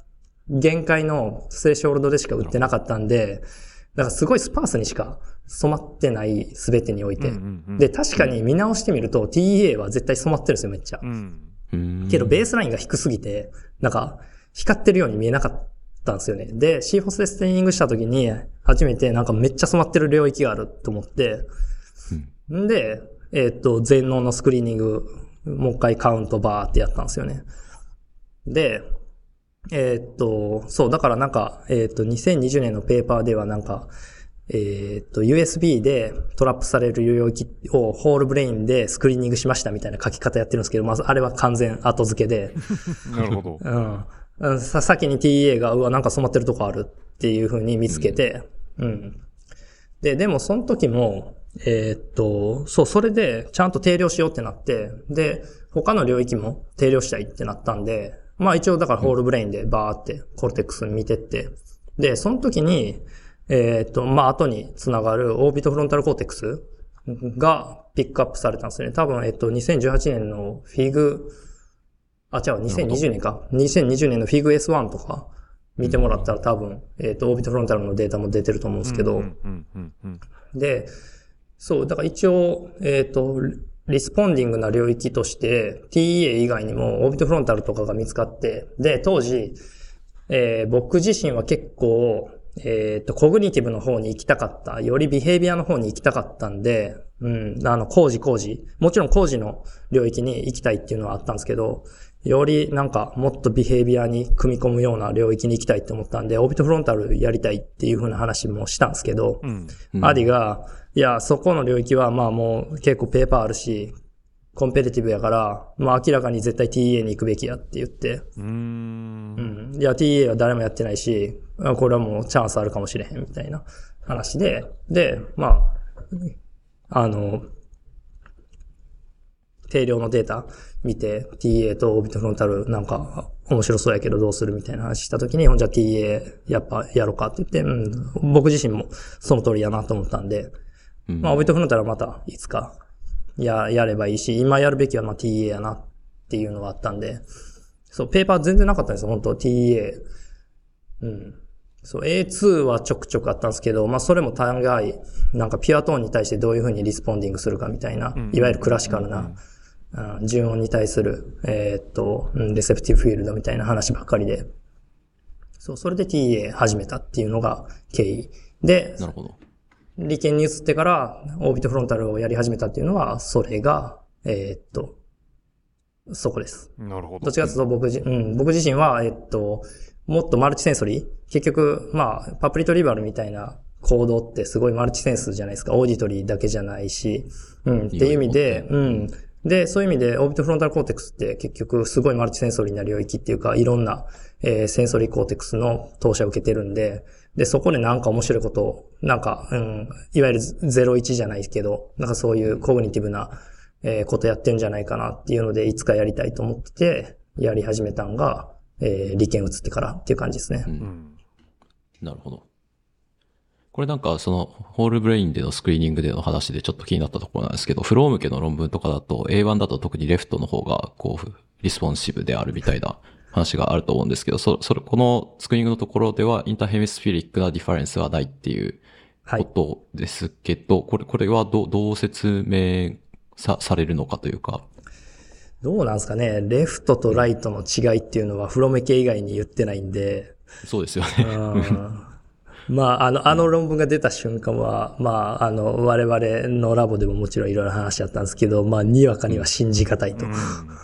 限界のスレショールドでしか売ってなかったんで、だからすごいスパースにしか染まってない全てにおいて。うんうんうんで、確かに見直してみると TEA は絶対染まってるんですよ、めっちゃ。けど、ベースラインが低すぎて、なんか、光ってるように見えなかったんですよね。で、 c-Fos で staining した時に、初めてなんかめっちゃ染まってる領域があると思って、んで、えーっと、全脳のスクリーニング、もう一回カウントバーってやったんですよね。で、えーっと、そう、だからなんか、えーっと、2020年のペーパーではなんか、えーっと、 USV でトラップされる領域を whole brain でスクリーニングしましたみたいな書き方やってるんですけど、まずあれは完全後付けで、なるほど。うんうん。さ、先に TA が、うわ、なんか染まってるとこあるっていう風に見つけて、うん。で、でもその時も、えーっと、そう、それでちゃんと定量しようってなって、で、他の領域も定量したいってなったんで、まあ一応だからホールブレインでバーってコルテックス見てって、で、その時に、えーっと、まあ後につながるオービトフロンタルコーテックスがピックアップされたんですね。多分、えっと、2018年のフィグ、あ、違う、2020年か。2020年のフィグ S1 とか見てもらったら多分、えっと、オービットフロンタルのデータも出てると思うんですけど、で、そう、だから一応、えっ、と、リスポンディングな領域として、TEA 以外にも、オービットフロンタルとかが見つかって、で、当時、えー僕自身は結構、えっ、と、コグニティブの方に行きたかった。よりビヘイビアの方に行きたかったんで、うん、あの、工事工事。もちろん工事の領域に行きたいっていうのはあったんですけど、よりなんかもっとビヘイビアに組み込むような領域に行きたいって思ったんで、オービットフロンタルやりたいっていう風な話もしたんですけど、うん。うんアディが、いや、そこの領域はまあもう結構ペーパーあるし、コンペティティブやから、まあ明らかに絶対 TA に行くべきやって言って、うーんう。ん。いや、TA は誰もやってないし、あこれはもうチャンスあるかもしれへんみたいな話で、で、まあ、あの、定量のデータ見て、TA とオービットフロンタルなんか面白そうやけどどうするみたいな話した時に、ほんじゃ TA やっぱやろうかって言って、うん、僕自身もその通りやなと思ったんで、うんまあ、オービットフロンタルはまたいつかや、やればいいし、今やるべきはまあ TA やなっていうのがあったんで、そう、ペーパー全然なかったんですよ、本当 TA。うん。そう、A2 はちょくちょくあったんですけど、まあそれも大概、なんかピュアトーンに対してどういうふうにリスポンディングするかみたいな、いわゆるクラシカルな、うん順音に対する、えーっと、うんレセプティブフィールドみたいな話ばっかりで、そう、それで TA 始めたっていうのが経緯。で、なるほど。利権に移ってから、オービットフロンタルをやり始めたっていうのは、それが、えーっと、そこです。なるほど。どっちかというと僕じ、うん、僕自身は、えっと、もっとマルチセンソリー結局、まあ、 pup retrieval みたいなコードってすごい multisensory じゃないですか。 auditory だけじゃないし、うん、っていう意味で、うん。で、そういう意味で、 orbitofrontal cortex って結局すごい multisensory な領域っていうか、いろんな、えー sensory cortex の投射を受けてるんで、で、そこでなんか面白いことを、なんか、うん、いわゆる01じゃないけど、なんかそういう cognitive な、えーことやってんじゃないかなっていうので、いつかやりたいと思ってて、やり始めたんが、えー、理研移ってからっていう感じですね。うん。なるほど。これなんかその、 whole brain でのスクリーニングでの話でちょっと気になったところなんですけど、フロー向けの論文とかだと A1 だと特に left の方がこう、 responsive であるみたいな話があると思うんですけど、そ、それ、このスクリーニングのところでは interhemispheric な difference はないっていうはい。ことですけど、これ、これはどう、どう説明さ、されるのかというか、どうなんですかねレフトとライトの違いっていうのはフロメ系以外に言ってないんで、そうですようね。んまあ、あの、あの論文が出た瞬間は、まあ、あの、我々のラボでももちろんいろいろ話し合ったんですけど、まあ、にわかには信じがたいと。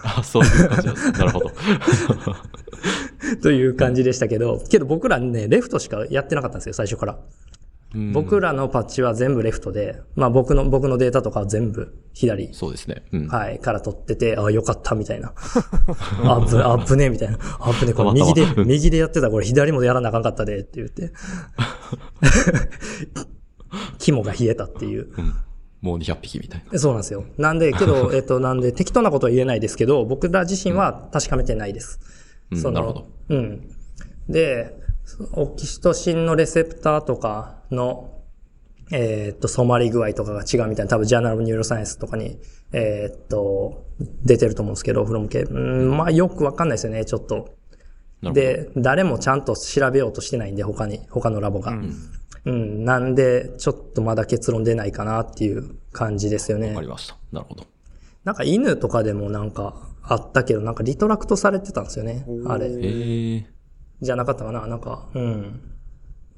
あ、そういう感じです。なるほど。という感じでしたけど、けど僕らね、レフトしかやってなかったんですよ、最初から。うん僕らのパッチは全部レフトで、まあ僕の、僕のデータとかは全部左。そうですね。うん。はい、から取ってて、ああ、よかった、みたいな。あぶ、あぶねえ、みたいな。あぶねえ、これ右で右でやってた、これ左もやらなあかんかったで、って言って。肝が冷えたっていう。うん。もう200匹みたいな。そうなんですよ。なんで、けど、えっと、なんで、適当なことは言えないですけど、僕ら自身は確かめてないです。うんそのなるほど。うん。で、オキシトシンのレセプターとかの、えーっと、染まり具合とかが違うみたいな、多分ジャーナル・ニューロサイエンスとかに、えーっと、出てると思うんですけど、フロム系。うん、まあよくわかんないですよね、ちょっと。で、誰もちゃんと調べようとしてないんで、他に、他のラボが。うん、なんで、ちょっとまだ結論出ないかなっていう感じですよねわか。りました。なるほど。なんか犬とかでもなんかあったけど、なんかリトラクトされてたんですよね。あれ。ええじゃなかったかななんか、うん。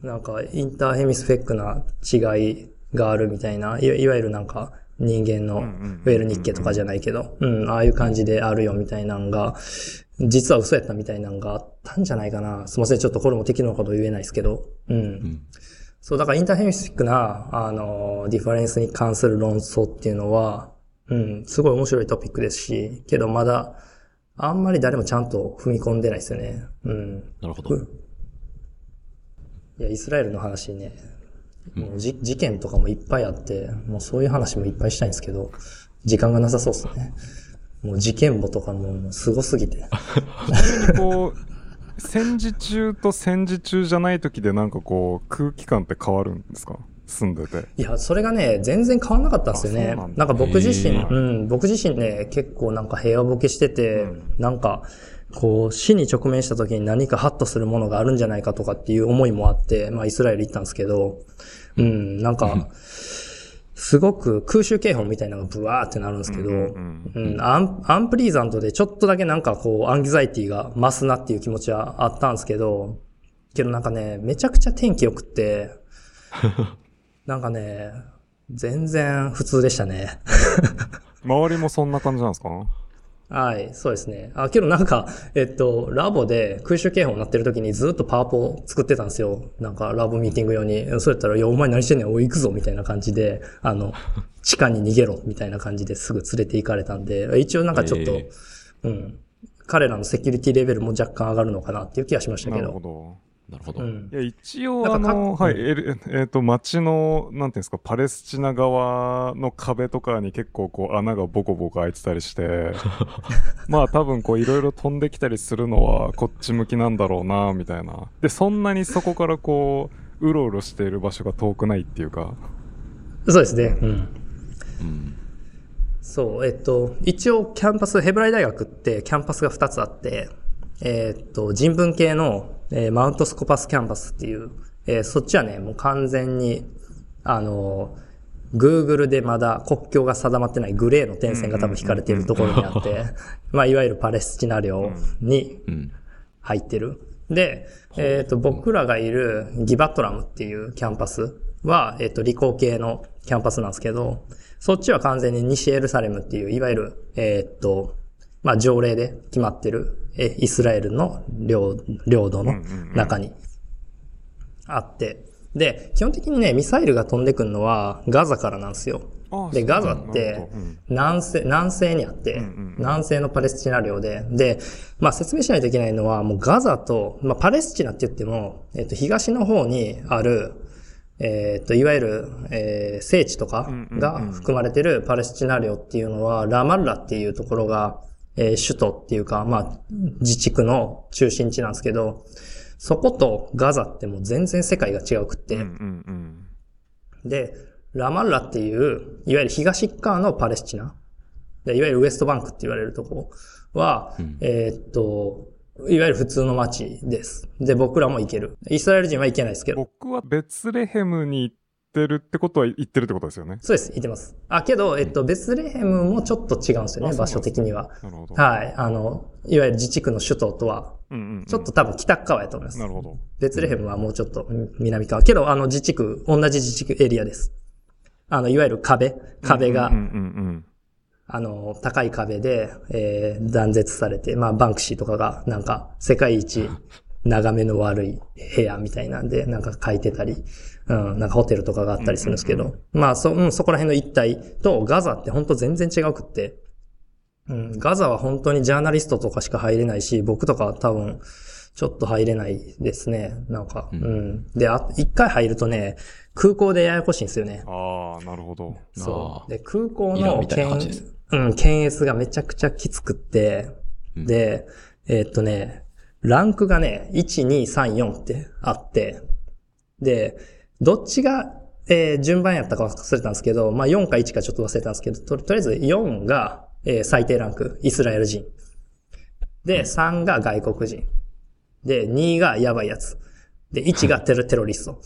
なんか、インターヘミスフェックな違いがあるみたいな、いわいわゆるなんか、人間のウェル日記とかじゃないけど、うん、ああいう感じであるよみたいなのが、実は嘘やったみたいなのがあったんじゃないかな。すいません、ちょっとこれも適当なこと言えないですけど、うん。んそう、だからインターヘミスフェックな、あの、ディファレンスに関する論争っていうのは、うん、すごい面白いトピックですし、けどまだ、あんまり誰もちゃんと踏み込んでないですよね。うん。なるほど。いや、イスラエルの話ね、もうじ事件とかもいっぱいあって、もうそういう話もいっぱいしたいんですけど、時間がなさそうですね。もう事件簿とかももうすごすぎて。こう、戦時中と戦時中じゃない時でなんかこう、空気感って変わるんですか？住んでて。いや、それがね、全然変わんなかったんですよね。なんだ。なんか僕自身、うん、僕自身ね、結構なんか平和ボケしてて、なんか、こう、死に直面した時に何かハッとするものがあるんじゃないかとかっていう思いもあって、まあイスラエル行ったんですけど、うん、なんか、すごく空襲警報みたいなのがブワーってなるんですけど、うんアンアンプリーザントでちょっとだけなんかこう、アンギザイティが増すなっていう気持ちはあったんですけど、けどなんかね、めちゃくちゃ天気良くって、なんかね、全然普通でしたね。周りもそんな感じなんですか？はい、そうですね。あ、けどなんか、えっと、ラボで空襲警報になってる時にずっとパワポを作ってたんですよ。なんか、ラボミーティング用に。そうやったら、いや、お前何してんねん、おい行くぞ、みたいな感じで、あの、地下に逃げろ、みたいな感じですぐ連れて行かれたんで、一応なんかちょっと、えうん。彼らのセキュリティレベルも若干上がるのかなっていう気がしましたなけど。るほど。なるほど。うんい。や、一応、あの、はい、えるえっ、と、街の、なんていうんですか、パレスチナ側の壁とかに結構こう穴がボコボコ開いてたりして、まあ多分こういろいろ飛んできたりするのはこっち向きなんだろうな、みたいな。で、そんなにそこからこう、うろうろしている場所が遠くないっていうか、そうですね。うん。うん。そう、えっと、一応キャンパス、ヘブライ大学ってキャンパスが2つあって、えっと、人文系の、えーマウントスコパスキャンパスっていう、えーそっちはね、もう完全に、あの、Google でまだ国境が定まってないグレーの点線が多分引かれているところにあって、まあ、いわゆるパレスチナ領にうん。入ってる。で、えっ、と、僕らがいるギバトラムっていうキャンパスは、えっ、と、理工系のキャンパスなんですけど、そっちは完全に西エルサレムっていう、いわゆる、えっ、と、まあ、条例で決まってる、え、イスラエルの領領土の中にあって、で、基本的にね、ミサイルが飛んでくるのはガザからなんですよ。で、ガザって南西、南西にあって、南西のパレスチナ領で、で、まあ説明しないといけないのは、もうガザと、まあパレスチナって言っても、えっと、東の方にある、えっと、いわゆる、えー聖地とかが含まれてるパレスチナ領っていうのは、ラマッラっていうところが、えー首都っていうか、まあ、自治区の中心地なんですけど、そことガザってもう全然世界が違うくって、うんうんで、ラマッラっていう、いわゆる東側のパレスチナ。でいわゆるウエストバンクって言われるとこは、えーっと、いわゆる普通の街です。で、僕らも行ける。イスラエル人は行けないですけど。僕はベツレヘムに行ってるってことは行ってるってことですよね？そうです、行ってます。あ、けど、えっと、ベツレヘムもちょっと違うんですよね、場所的には。なるほど。はい。あの、いわゆる自治区の首都とは、ちょっと多分北側やと思います。なるほど。ベツレヘムはもうちょっと南側。けど、あの自治区、同じ自治区エリアです。あの、いわゆる壁、壁がうん、うんうんあの、高い壁で、えー断絶されて、まあ、バンクシーとかが、なんか、世界一眺めの悪い部屋みたいなんで、なんか書いてたり、うん、なんかホテルとかがあったりするんですけど、まあ、そ、うん、そこら辺の一帯とガザって本当全然違うくって、うん、ガザは本当にジャーナリストとかしか入れないし、僕とか多分、ちょっと入れないですね。なんか、う。うんで、あ、一回入るとね、空港でややこしいんですよね。ああ、なるほど。そう。で、空港のイランみたいな感じですうん、検閲がめちゃくちゃきつくって、うんで、えーっとね、ランクがね、1、2、3、4ってあって、で、どっちが、えー順番やったか忘れたんですけど、まあ4か1かちょっと忘れたんですけど、ととりあえず4が、えー最低ランク、イスラエル人。で、3が外国人。で、2がやばいやつ。で、1が テロテロリスト。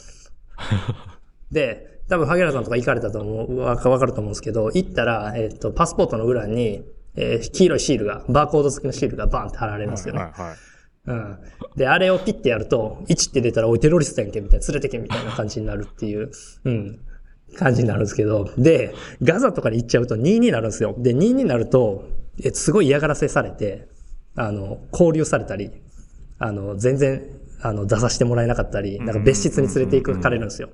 で、多分、萩原さんとか行かれたと思う、わかると思うんですけど、行ったら、えっ、と、パスポートの裏に、えー黄色いシールが、バーコード付きのシールがバンって貼られるんですよね。はいはいはい。うん。で、あれをピッてやると、1って出たら、おい、テロリストやんけ、みたいな、連れてけ、みたいな感じになるっていう、うん、感じになるんですけど、で、ガザとかに行っちゃうと2になるんですよ。で、2になると、え、すごい嫌がらせされて、あの、交流されたり、あの、全然、あの、出させてもらえなかったり、なんか別室に連れて行かれるんですよ。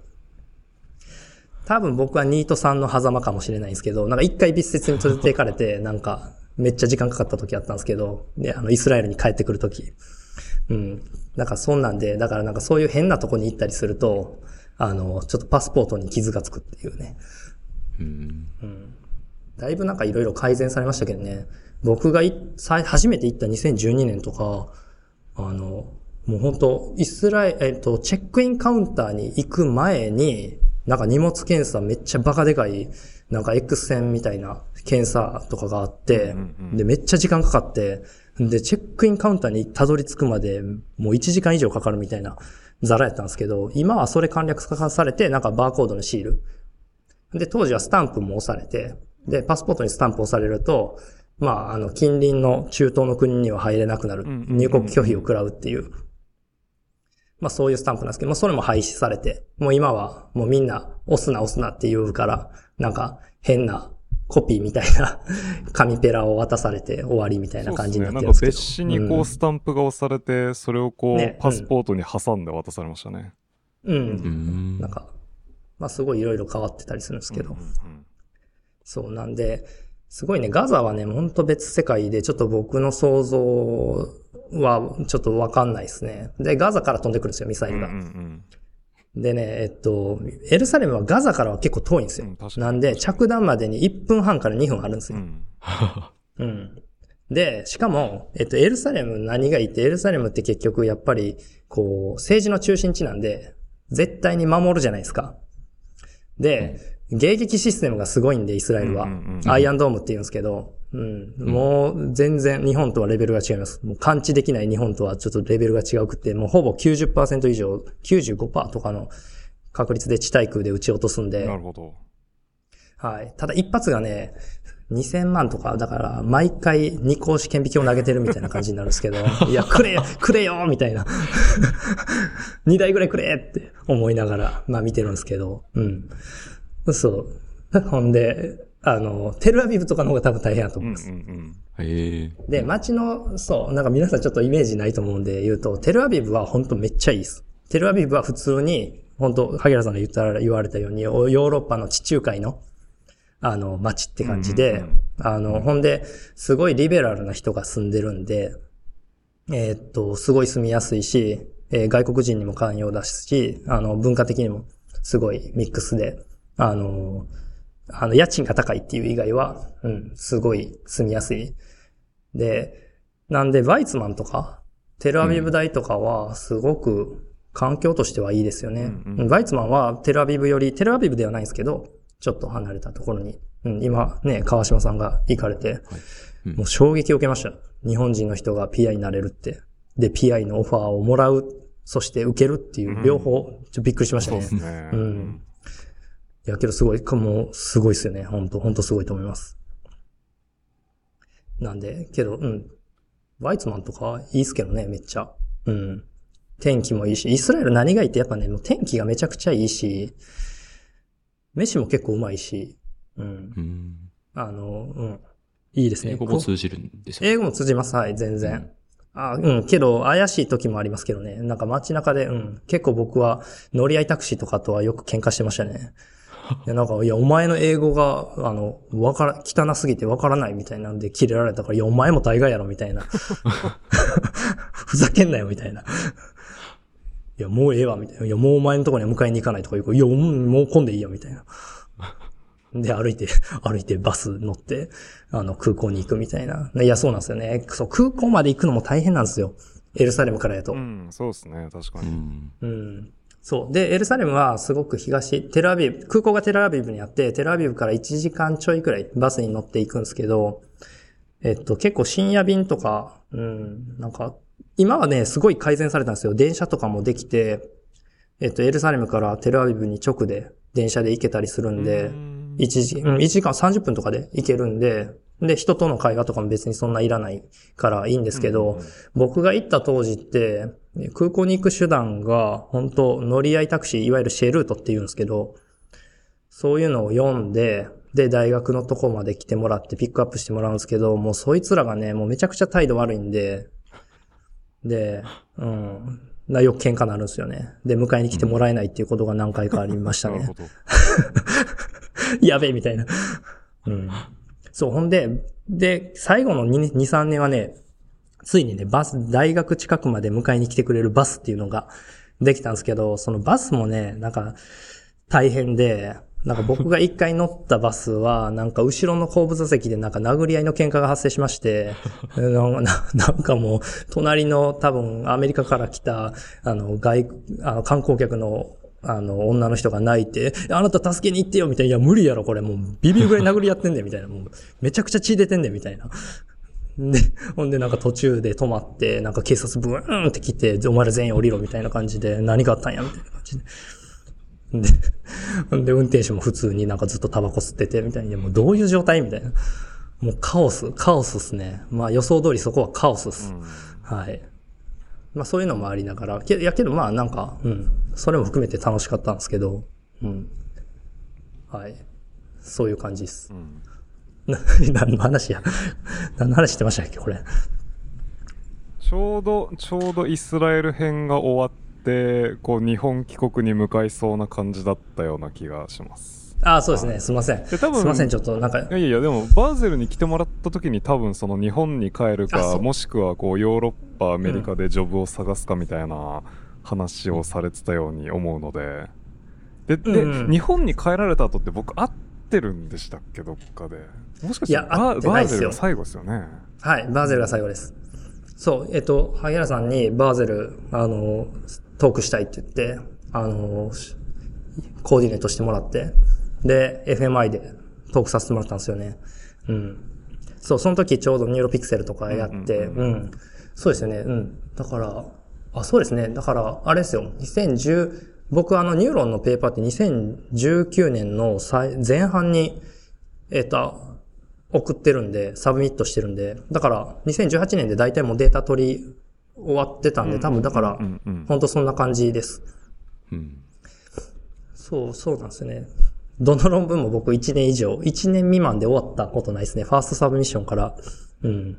多分僕は2と3の狭間かもしれないんですけど、なんか一回別室に連れて行かれて、なんか、めっちゃ時間かかった時あったんですけど、で、あの、イスラエルに帰ってくる時。うん。なんかそんなんで、だからなんかそういう変なとこに行ったりすると、あの、ちょっとパスポートに傷がつくっていうね。うん。だいぶなんかいろいろ改善されましたけどね。僕がいさ初めて行った2012年とか、あの、もう本当イスラエル、えっと、チェックインカウンターに行く前に、なんか荷物検査めっちゃバカでかい、なんか X 線みたいな検査とかがあって、で、めっちゃ時間かかって、で、チェックインカウンターにたどり着くまで、もう1時間以上かかるみたいなザラやったんですけど、今はそれ簡略化されて、なんかバーコードのシール。で、当時はスタンプも押されて、で、パスポートにスタンプ押されると、まあ、あの、近隣の中東の国には入れなくなる。入国拒否を食らうっていう。まあ、そういうスタンプなんですけど、まあ、それも廃止されて、もう今は、もうみんな、押すな押すなって言うから、なんか、変なコピーみたいな 紙ペラを渡されて終わりみたいな感じになってるんですけど。なんか別紙にこうスタンプが押されて、それをこう、ねパスポートに挟んで渡されましたね。うん。う。うんんなんか、まあ、すごいいろいろ変わってたりするんですけど。うんうんそうなんで、すごいね、ガザはね、ほんと別世界で、ちょっと僕の想像はちょっとわかんないですね。で、ガザから飛んでくるんですよ、ミサイルが。うんうんうんでね、えっと、エルサレムはガザからは結構遠いんですよ。うんなんで、着弾までに1分半から2分あるんですよ。うん うん。で、しかも、えっと、エルサレム何がいいって、エルサレムって結局やっぱり、こう、政治の中心地なんで、絶対に守るじゃないですか。で、迎撃システムがすごいんで、イスラエルは。うんうんうんアイアンドームって言うんですけど、うん。もう、全然日本とはレベルが違います。もう感知できない日本とはちょっとレベルが違うくて、もうほぼ90%以上、95%とかの確率で地対空で撃ち落とすんで、なるほど。はい。ただ一発がね、2000万とか、だから、毎回二公式顕微鏡を投げてるみたいな感じになるんですけど、いや、くれよくれよみたいな。二台ぐらいくれって思いながら、まあ見てるんですけど、うん。そう。ほんで、あの、テルアビブとかの方が多分大変だとうんう思います。んへえ。で、街の、そう、なんか皆さんちょっとイメージないと思うんで言うと、テルアビブは本当めっちゃいいです。テルアビブは普通に、本当萩原さんが言ったら言われたように、ヨーロッパの地中海の、あの、街って感じで、うんうんあの、ほんで、すごいリベラルな人が住んでるんで、えーっと、すごい住みやすいし、えー外国人にも寛容だし、あの、文化的にもすごいミックスで、あの、あの、家賃が高いっていう以外は、うん、すごい住みやすい。で、なんで、ワイツマンとか、テルアビブ大とかは、すごく環境としてはいいですよね。うんうんワイツマンはテルアビブより、テルアビブではないんですけど、ちょっと離れたところに、うん、今ね、川島さんが行かれて、うんもう衝撃を受けました。日本人の人が PI になれるって。で、PI のオファーをもらう、そして受けるっていう、両方、ちょっとびっくりしましたね。そうですね。うんいや、けどすごい、もう、すごいですよね。本当本当すごいと思います。なんで、けど、うん。ワイツマンとかいいっすけどね、めっちゃ。うん。天気もいいし、イスラエル何がいいってやっぱね、もう天気がめちゃくちゃいいし、飯も結構うまいし、うん。うん。あの、うん。いいですね。英語も通じるんですよ。英語も通じます。はい、全然。あうん、けど、怪しい時もありますけどね。なんか街中で、うん、結構僕は乗り合いタクシーとかとはよく喧嘩してましたね。いや、なんか、いや、お前の英語が、あの、わから、汚すぎてわからないみたいなんで切れられたから、いや、お前も大概やろ、みたいな。ふざけんなよ、みたいな。いや、もうええわ、みたいな。いや、もうお前のとこには迎えに行かないとか言うから、いや、うんもう混んでいいよ、みたいな。で、歩いて、歩いてバス乗って、あの、空港に行くみたいな。いや、そうなんですよね。そう、空港まで行くのも大変なんですよ。エルサレムからやと。うん、そうですね、確かに。うん。うん。そう。で、エルサレムはすごく東、テルアビブ、空港がテルアビブにあって、テルアビブから1時間ちょいくらいバスに乗っていくんですけど、えっと、結構深夜便とか、うん、なんか、今はね、すごい改善されたんですよ。電車とかもできて、えっと、エルサレムからテルアビブに直で電車で行けたりするんで、うん1時、うん、1時間30分とかで行けるんで、で、人との会話とかも別にそんないらないからいいんですけど、僕が行った当時って、空港に行く手段が、本当乗り合いタクシー、いわゆるシェルートって言うんですけど、そういうのを読んで、で、大学のとこまで来てもらってピックアップしてもらうんですけど、もうそいつらがね、もうめちゃくちゃ態度悪いんで、で、うん、なよく喧嘩なるんですよね。で、迎えに来てもらえないっていうことが何回かありましたねなるほ。ど。やべえ、みたいな。うん。そう、ほんで、で、最後の2、2 3年はね、ついにね、バス、大学近くまで迎えに来てくれるバスっていうのができたんですけど、そのバスもね、なんか、大変で、なんか僕が一回乗ったバスは、なんか後ろの後部座席でなんか殴り合いの喧嘩が発生しまして、なんかもう、隣の多分アメリカから来た、あの、外、あの、観光客のあの、女の人が泣いて、あなた助けに行ってよみたいな。いや、無理やろ、これ。もう、ビビるぐらい殴り合ってんねん、みたいな。もう、めちゃくちゃ血出てんねん、みたいな。で、ほんで、なんか途中で止まって、なんか警察ブーンって来て、お前ら全員降りろ、みたいな感じで、何があったんや、みたいな感じで。で、ほんで、運転手も普通になんかずっとタバコ吸ってて、みたいな。もうどういう状態みたいな。もうカオス、カオスっすね。まあ予想通りそこはカオスっす。はい。まあそういうのもありながら、けいやけどまあなんか、うん。それも含めて楽しかったんですけど、うん。はい。そういう感じです。な 何の話や？何の話してましたっけこれ？ちょうど、ちょうどイスラエル編が終わって、こう、日本帰国に向かいそうな感じだったような気がします。ああ、そうですね。すいません。で多分すいません。ちょっとなんかい、やいやでも、バーゼルに来てもらった時に多分その日本に帰るか、もしくはこう、ヨーロッパ、アメリカでジョブを探すかみたいな話をされてたように思うので、で、で、うん日本に帰られた後って僕会ってるんでしたっけ、どっかで。もしかしていや会ってないっすよバーゼルが最後ですよね。はい。バーゼルが最後です。そう。えっと、萩原さんにバーゼル、あの、トークしたいって言って、あの、しコーディネートしてもらって、で、FMI でトークさせてもらったんですよね。うん。そう、その時ちょうど Neuropixels とかやって、うんうん、そうですよね。うん。だから、あ、そうですね。だから、あれですよ。2010、僕あの、 Neuron のペーパーって2019年の最前半に、えっと、送ってるんで、 submit してるんで、だから2018年で大体もうデータ取り終わってたんで、多分だから。本当そんな感じです。うん。そう、そうなんですよね。どの論文も僕1年以上、1年未満で終わったことないですね。ファーストサブミッションから。うん。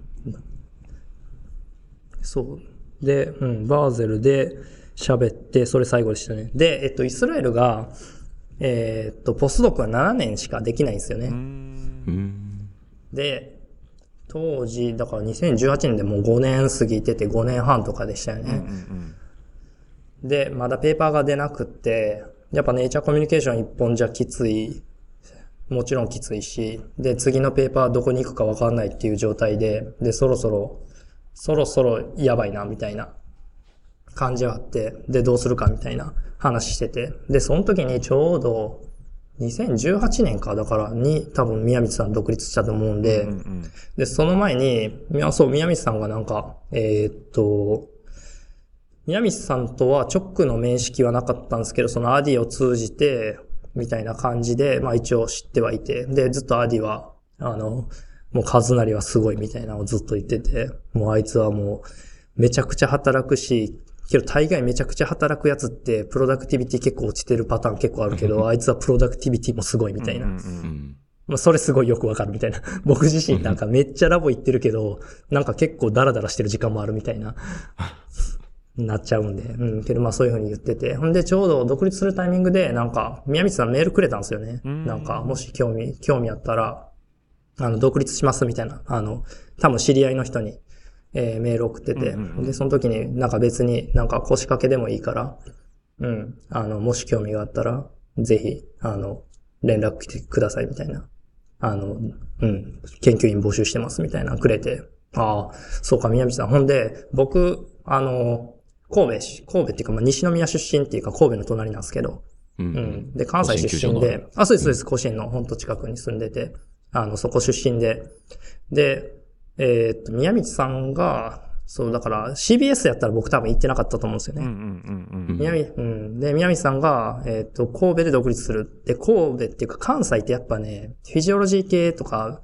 そう。で、うん、バーゼルで喋って、それ最後でしたね。で、えっと、イスラエルが、えーっと、ポスドクは7年しかできないんですよね。うん。で、当時、だから2018年でもう5年過ぎてて5年半とかでしたよね。で、まだペーパーが出なくって、やっぱネイチャーコミュニケーション一本じゃきつい、もちろんきついし、で、次のペーパーどこに行くかわかんないっていう状態で、で、そろそろ、そろそろやばいな、みたいな感じはあって、で、どうするかみたいな話してて、で、その時にちょうど、2018年か、だからに、多分宮道さん独立したと思うんで、うんうんで、その前に、そう、宮道さんがなんか、えーっと、宮道さんとは直の面識はなかったんですけど、そのアディを通じて、みたいな感じで、まあ一応知ってはいて、で、ずっとアディは、あの、もうカズナリはすごいみたいなのをずっと言ってて、もうあいつはもう、めちゃくちゃ働くし、けど大概めちゃくちゃ働くやつって、プロダクティビティ結構落ちてるパターン結構あるけど、あいつはプロダクティビティもすごいみたいな。うんうんうん。まあ、それすごいよくわかるみたいな。僕自身なんかめっちゃラボ行ってるけど、なんか結構ダラダラしてる時間もあるみたいな。なっちゃうんで。うん。けどまあそういうふうに言ってて。ほんでちょうど独立するタイミングで、なんか、宮道さんメールくれたんですよね。うんなんか、もし興味、興味あったら、あの、独立しますみたいな。あの、多分知り合いの人に、えーメール送ってて、うんうんうんで、その時になんか別になんか腰掛けでもいいから、うん。あの、もし興味があったら、ぜひ、あの、連絡来てくださいみたいな。あの、うん。研究員募集してますみたいなのくれて。ああ、そうか、宮道さん。ほんで、僕、あの、神戸し、神戸っていうか、まあ、西宮出身っていうか、神戸の隣なんですけど、うん。うん。で、関西出身で、あ、そうです、そうです、甲子園のほんと近くに住んでて、あの、そこ出身で、で、えーっと、宮道さんが、そう、だから CBS やったら僕多分行ってなかったと思うんですよね。うんうんうん宮道、うん。で、宮道さんが、えっ、と、神戸で独立する。で、神戸っていうか関西ってやっぱね、 physiology 系とか、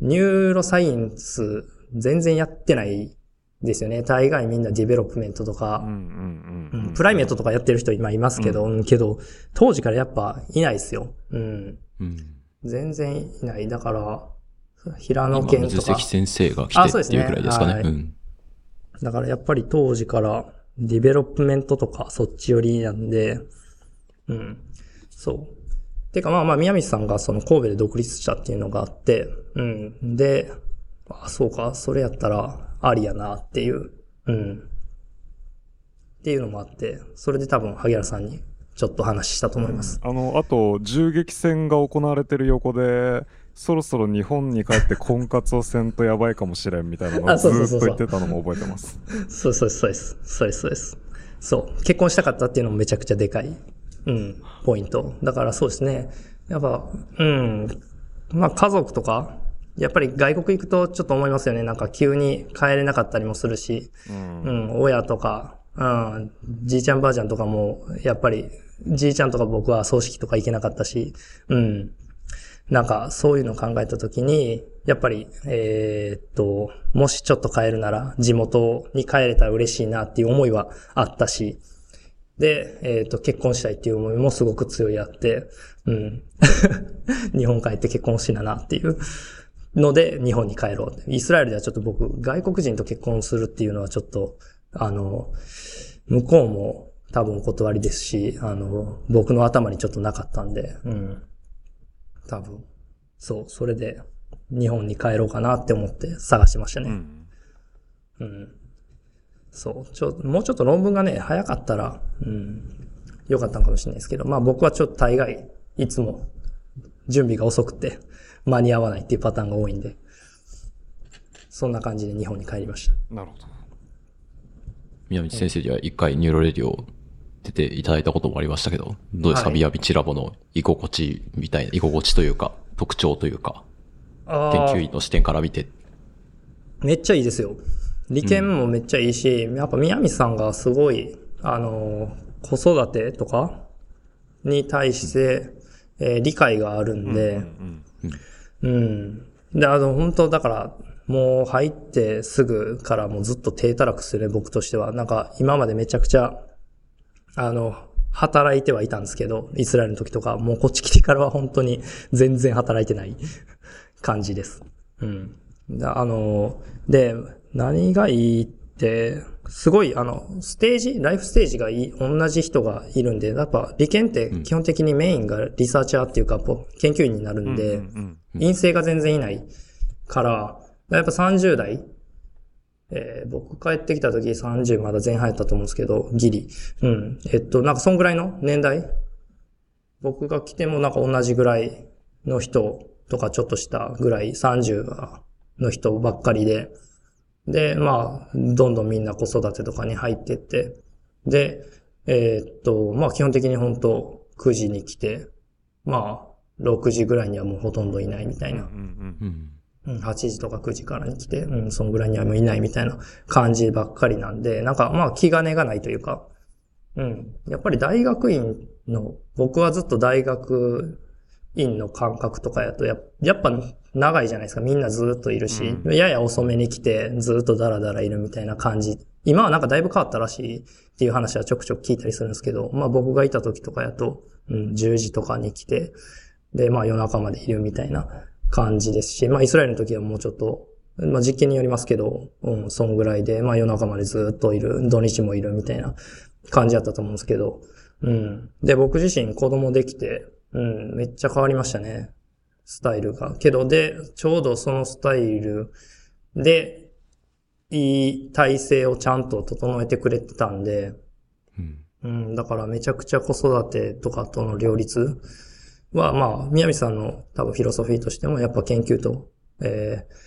neuroscience 全然やってないですよね。大概みんな development とかうん。う、んうんうんうん。 primate とかやってる人今いますけど、うんけど、当時からやっぱいないですよ。うん。うん。全然いない。だから、平野今、県とか水関。先生が来あそうですねてっていうくらいですかね。はいうん。だからやっぱり当時から development とかそっち寄りなんで、うん。そう。てかまあまあ宮道さんがその神戸で独立したっていうのがあって、うん。で、あ、そうか、それやったらありやなっていう、うん。っていうのもあって、それで多分萩原さんにちょっと話したと思います。あの、あと、銃撃戦が行われてる横で、そろそろ日本に帰って婚活をせんとやばいかもしれんみたいなのをあずっと言ってたのも覚えてます。そうそうそうです。そうです、そうです。そう。結婚したかったっていうのもめちゃくちゃでかい、うん、ポイント。だからそうですね。やっぱ、うん。まあ家族とか、やっぱり外国行くとちょっと思いますよね。なんか急に帰れなかったりもするし、うんう。ん、親とか、うん、じいちゃんばあちゃんとかも、やっぱり、じいちゃんとか僕は葬式とか行けなかったし、うん。なんか、そういうのを考えたときに、やっぱり、えーっと、もしちょっと帰るなら、地元に帰れたら嬉しいなっていう思いはあったし、で、えーっと、結婚したいっていう思いもすごく強いあって、うん。日本帰って結婚しななっていうので、日本に帰ろう。イスラエルではちょっと僕、外国人と結婚するっていうのはちょっと、あの、向こうも多分お断りですし、あの、僕の頭にちょっとなかったんで、うん。多分。そう、それで日本に帰ろうかなって思って探してましたね。うん。うん。そう、ちょ、もうちょっと論文がね、早かったら、うん、よかったのかもしれないですけど、まあ僕はちょっと大概、いつも準備が遅くて間に合わないっていうパターンが多いんで、そんな感じで日本に帰りました。なるほど。宮道先生には一回 NeuroRadio 出ていただいたこともありましたけど、どうですか、はい宮道ラボの居心地みたいな、居心地というか、特徴というか、あ研究員の視点から見て。めっちゃいいですよ。利権もめっちゃいいし、やっぱ宮見さんがすごい、あの、子育てとかに対して、えー理解があるんで、うん。うん。で、あの、本当だから、もう入ってすぐからもうずっと手たらくするね、僕としては。なんか、今までめちゃくちゃ、あの、働いてはいたんですけど、イスラエルの時とか、もうこっち来てからは本当に全然働いてない 感じです。うん。だあの、で、何がいいって、すごい、あの、ステージ、ライフステージがいい、同じ人がいるんで、やっぱ、理研って基本的にメインがリサーチャーっていうか、ポ研究員になるんで、うん陰性が全然いないから、やっぱ30代、えー僕帰ってきた時30まだ前半やったと思うんですけど、ギリ。うん。えっと、なんかそんぐらいの年代？僕が来てもなんか同じぐらいの人とかちょっとしたぐらい30の人ばっかりで、で、まあ、どんどんみんな子育てとかに入ってって、で、えーっと、まあ基本的に本当9時に来て、まあ、6時ぐらいにはもうほとんどいないみたいな。うんうんうん。うん、8時とか9時からに来て、うん、そのぐらいにはもういないみたいな感じばっかりなんで、なんかまあ気兼ねがないというか、うん。やっぱり大学院の、僕はずっと大学院の感覚とかやとや、やっぱ長いじゃないですか。みんなずっといるし、うやや遅めに来てずっとダラダラいるみたいな感じ。今はなんかだいぶ変わったらしいっていう話はちょくちょく聞いたりするんですけど、まあ僕がいた時とかやと、うん、10時とかに来て、で、まあ夜中までいるみたいな感じですし、まあイスラエルの時はもうちょっと、まあ実験によりますけど、うん、そんぐらいで、まあ夜中までずっといる、土日もいるみたいな感じだったと思うんですけど、うん。で、僕自身子供できて、うん、めっちゃ変わりましたね。スタイルが。けど、で、ちょうどそのスタイルで、いい体制をちゃんと整えてくれてたんで、うん。うん、だからめちゃくちゃ子育てとかとの両立は、まあ、宮道さんの多分フィロソフィーとしても、やっぱ研究と、えー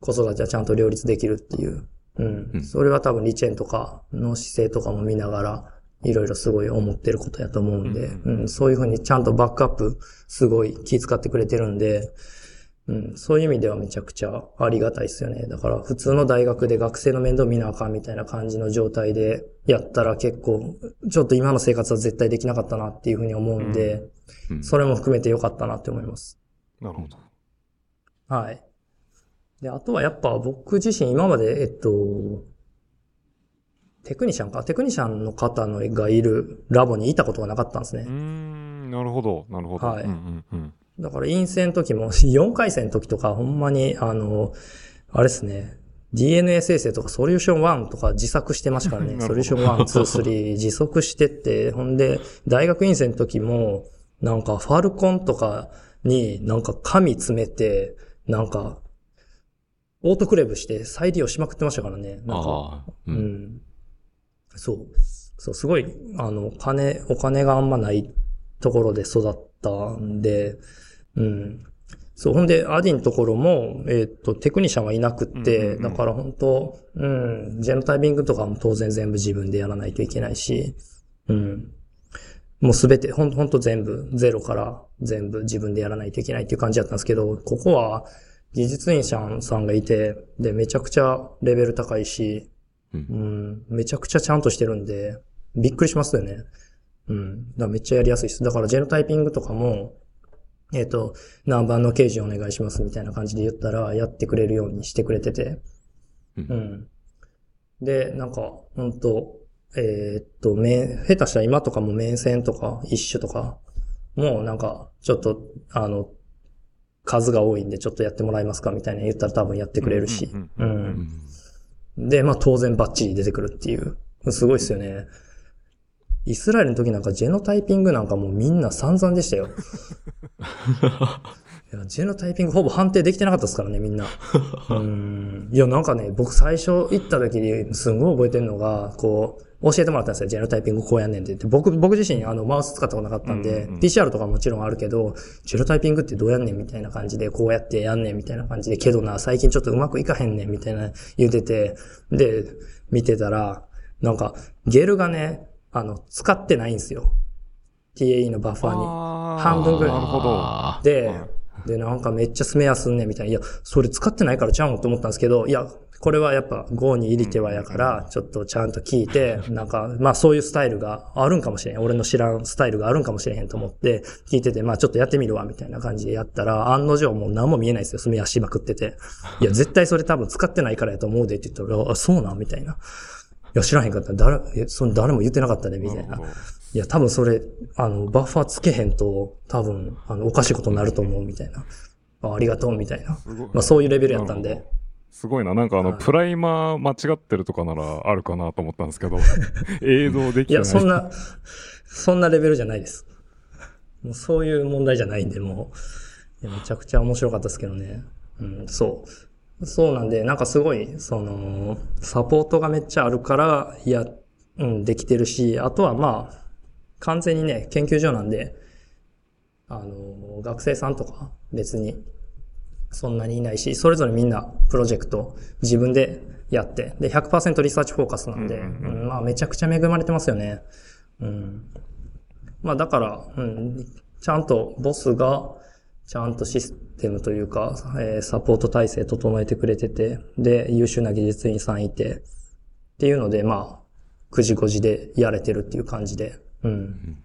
子育てはちゃんと両立できるっていう。うん。うんそれは多分リチェンとかの姿勢とかも見ながら、いろいろすごい思ってることやと思うんで、ううん、そういうふうにちゃんとバックアップ、すごい気遣ってくれてるんで、うん、そういう意味ではめちゃくちゃありがたいですよね。だから普通の大学で学生の面倒見なあかんみたいな感じの状態でやったら結構、ちょっと今の生活は絶対できなかったなっていうふうに思うんで、うんそれも含めてよかったなって思います。なるほど。はい。で、あとはやっぱ僕自身今まで、えっと、テクニシャンか？テクニシャンの方のがいるラボにいたことがなかったんですねうー。ん、なるほど、なるほど。はいうんうんうん。だから陰性の時も、4回戦の時とか、ほんまに、あの、あれですね、DNA 生成とかソリューション1とか自作してましたからね。ソリューション1、2、3 自足してって、ほんで、大学院生の時も、なんかファルコンとかになんか紙詰めて、なんか、オートクレーブして再利用しまくってましたからね。なんか、う。うんん。そう。そう、すごい、あの、金、お金があんまないところで育ったんで、うん。そう、ほんで、アディのところも、えっ、と、テクニシャンはいなくって、うんうんうんだから本当うん、ジェノタイピングとかも当然全部自分でやらないといけないし、うん。もうすべて、ほん、ほんと全部、ゼロから全部自分でやらないといけないっていう感じだったんですけど、ここは技術員さんさんがいて、で、めちゃくちゃレベル高いし、う。うんん、めちゃくちゃちゃんとしてるんで、びっくりしますよね。うん。だめっちゃやりやすいです。だからジェノタイピングとかも、えっ、と、何番の刑事お願いしますみたいな感じで言ったら、やってくれるようにしてくれてて。ううんん。で、なんか、本当えーっと、面、下手したら今とかも面線とか、一種とか、もうなんか、ちょっと、あの、数が多いんでちょっとやってもらえますかみたいな言ったら多分やってくれるし。うん。で、まあ当然バッチリ出てくるっていう。すごいっすよね。イスラエルの時なんかジェノタイピングなんかもうみんな散々でしたよ。いやジェノタイピングほぼ判定できてなかったですからね、みんな。うん。いや、なんかね、僕最初行った時にすんごい覚えてるのが、こう、教えてもらったんですよ。ジェノタイピングこうやんねんって言って。僕、僕自身あの、マウス使ったことなかったんで、うんうん PCR とかもちろんあるけど、ジェノタイピングってどうやんねんみたいな感じで、こうやってやんねんみたいな感じで、けどな、最近ちょっとうまくいかへんねんみたいな言うてて、で、見てたら、なんか、ゲルがね、あの、使ってないんですよ。TAE のバッファーに。半分ぐらいなるほど。あでは、で、なんかめっちゃスメアすんねんみたいな。いや、それ使ってないからちゃうんと思ったんですけど、いや、これはやっぱ Go に入り手はやから、ちょっとちゃんと聞いて、なんか、まあそういうスタイルがあるんかもしれん。俺の知らんスタイルがあるんかもしれへんと思って、聞いてて、まあちょっとやってみるわ、みたいな感じでやったら、案の定もう何も見えないですよ。スメアしまくってて。いや、絶対それ多分使ってないからやと思うでって言ったら、あ、そうなんみたいな。いや、知らへんかった。誰、え、その誰も言ってなかったね、みたいないや、多分それ、あの、バッファーつけへんと、多分、あの、おかしいことになると思う、みたいな。あありがとう、みたいな。まあ、そういうレベルやったんですごいな。なんかあの、はいプライマー間違ってるとかならあるかなと思ったんですけど、映像できてない。いや、そんな、そんなレベルじゃないです。もうそういう問題じゃないんで、もう、めちゃくちゃ面白かったですけどね。うん、そう。そうなんで、なんかすごい、その、サポートがめっちゃあるから、いや、うん、できてるし、あとはまあ、完全にね、研究所なんで、あの、学生さんとか別にそんなにいないし、それぞれみんなプロジェクト自分でやって、で、100%リサーチフォーカスなんで、ううんうんうんまあめちゃくちゃ恵まれてますよね。うん。まあだから、うん、ちゃんとボスが、ちゃんとシステムというか、えーサポート体制整えてくれてて、で、優秀な技術員さんいて、っていうので、まあ、9時5時でやれてるっていう感じで、うん。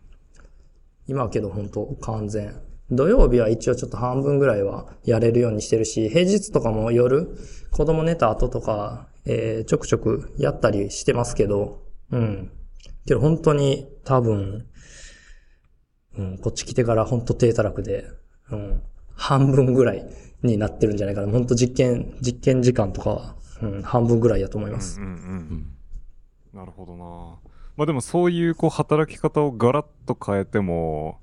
今はけど本当完全。土曜日は一応ちょっと半分ぐらいはやれるようにしてるし、平日とかも夜、子供寝た後とか、えーちょくちょくやったりしてますけど、うん。けど本当に多分、うん、こっち来てからほんと低たらくで、うん、半分ぐらいになってるんじゃないかな。ほんと実験、実験時間とかは、うん、半分ぐらいやと思います。うんうんう。うんん。なるほどな。まあでもそういうこう働き方をガラッと変えても、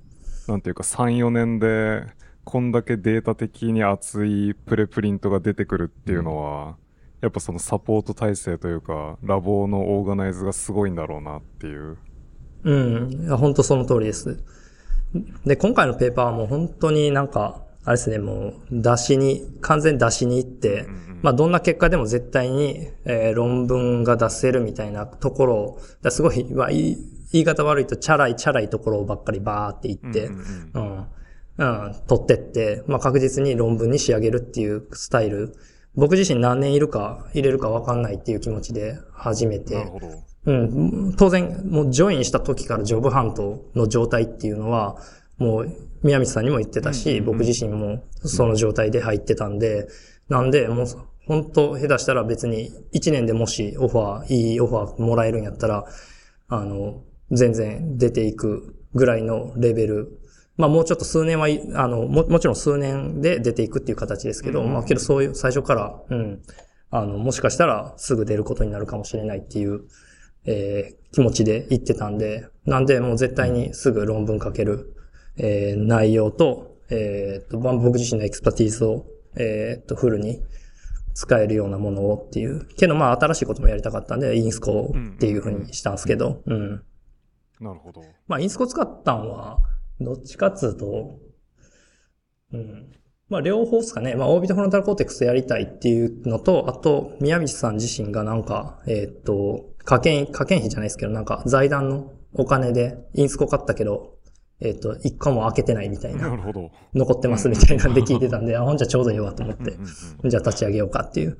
なんていうか3、4年で、こんだけデータ的に熱いプレプリントが出てくるっていうのは、やっぱそのサポート体制というか、ラボのオーガナイズがすごいんだろうなっていう。うん。いや、本当その通りです。で、今回のペーパーはもう本当になんか、あれですね、もう出しに、完全に出しに行って、まあどんな結果でも絶対に、えー論文が出せるみたいなところを、だすごい、まあ、い言い方悪いとチャラいチャラいところばっかりバーって言って、うんうん。取ってって、まあ、確実に論文に仕上げるっていうスタイル。僕自身何年いるか、入れるか分かんないっていう気持ちで始めて。うん。当然、もうジョインした時からジョブハントの状態っていうのは、もう、宮道さんにも言ってたし、僕自身もその状態で入ってたんで、なんで、もう、本当下手したら別に1年でもしオファー、いいオファーもらえるんやったら、あの、全然出ていくぐらいのレベル。まあもうちょっと数年はい、あの、も、もちろん数年で出ていくっていう形ですけど、まあけどそういう最初から、うん、あの、もしかしたらすぐ出ることになるかもしれないっていう、えー気持ちで言ってたんで、なんでもう絶対にすぐ論文書ける、えー内容と、えーっと、まあ僕自身の expertise を、えーっと、フルに使えるようなものをっていう。けどまあ新しいこともやりたかったんで、インスコっていうふうにしたんですけど、うん。なるほど。まあ、インスコ使ったんは、どっちかっつうと、うん。まあ、両方ですかね。まあ、オービットフロンタルコーテックスやりたいっていうのと、あと、宮道さん自身がなんか、えーっと、課金、課金費じゃないですけど、なんか財団のお金でインスコ買ったけど、えーっと、一個も開けてないみたいな、なるほど。残ってますみたいなんで聞いてたんで、あ、ほんじゃちょうどいいわと思ってうん、うんじゃあ立ち上げようかっていう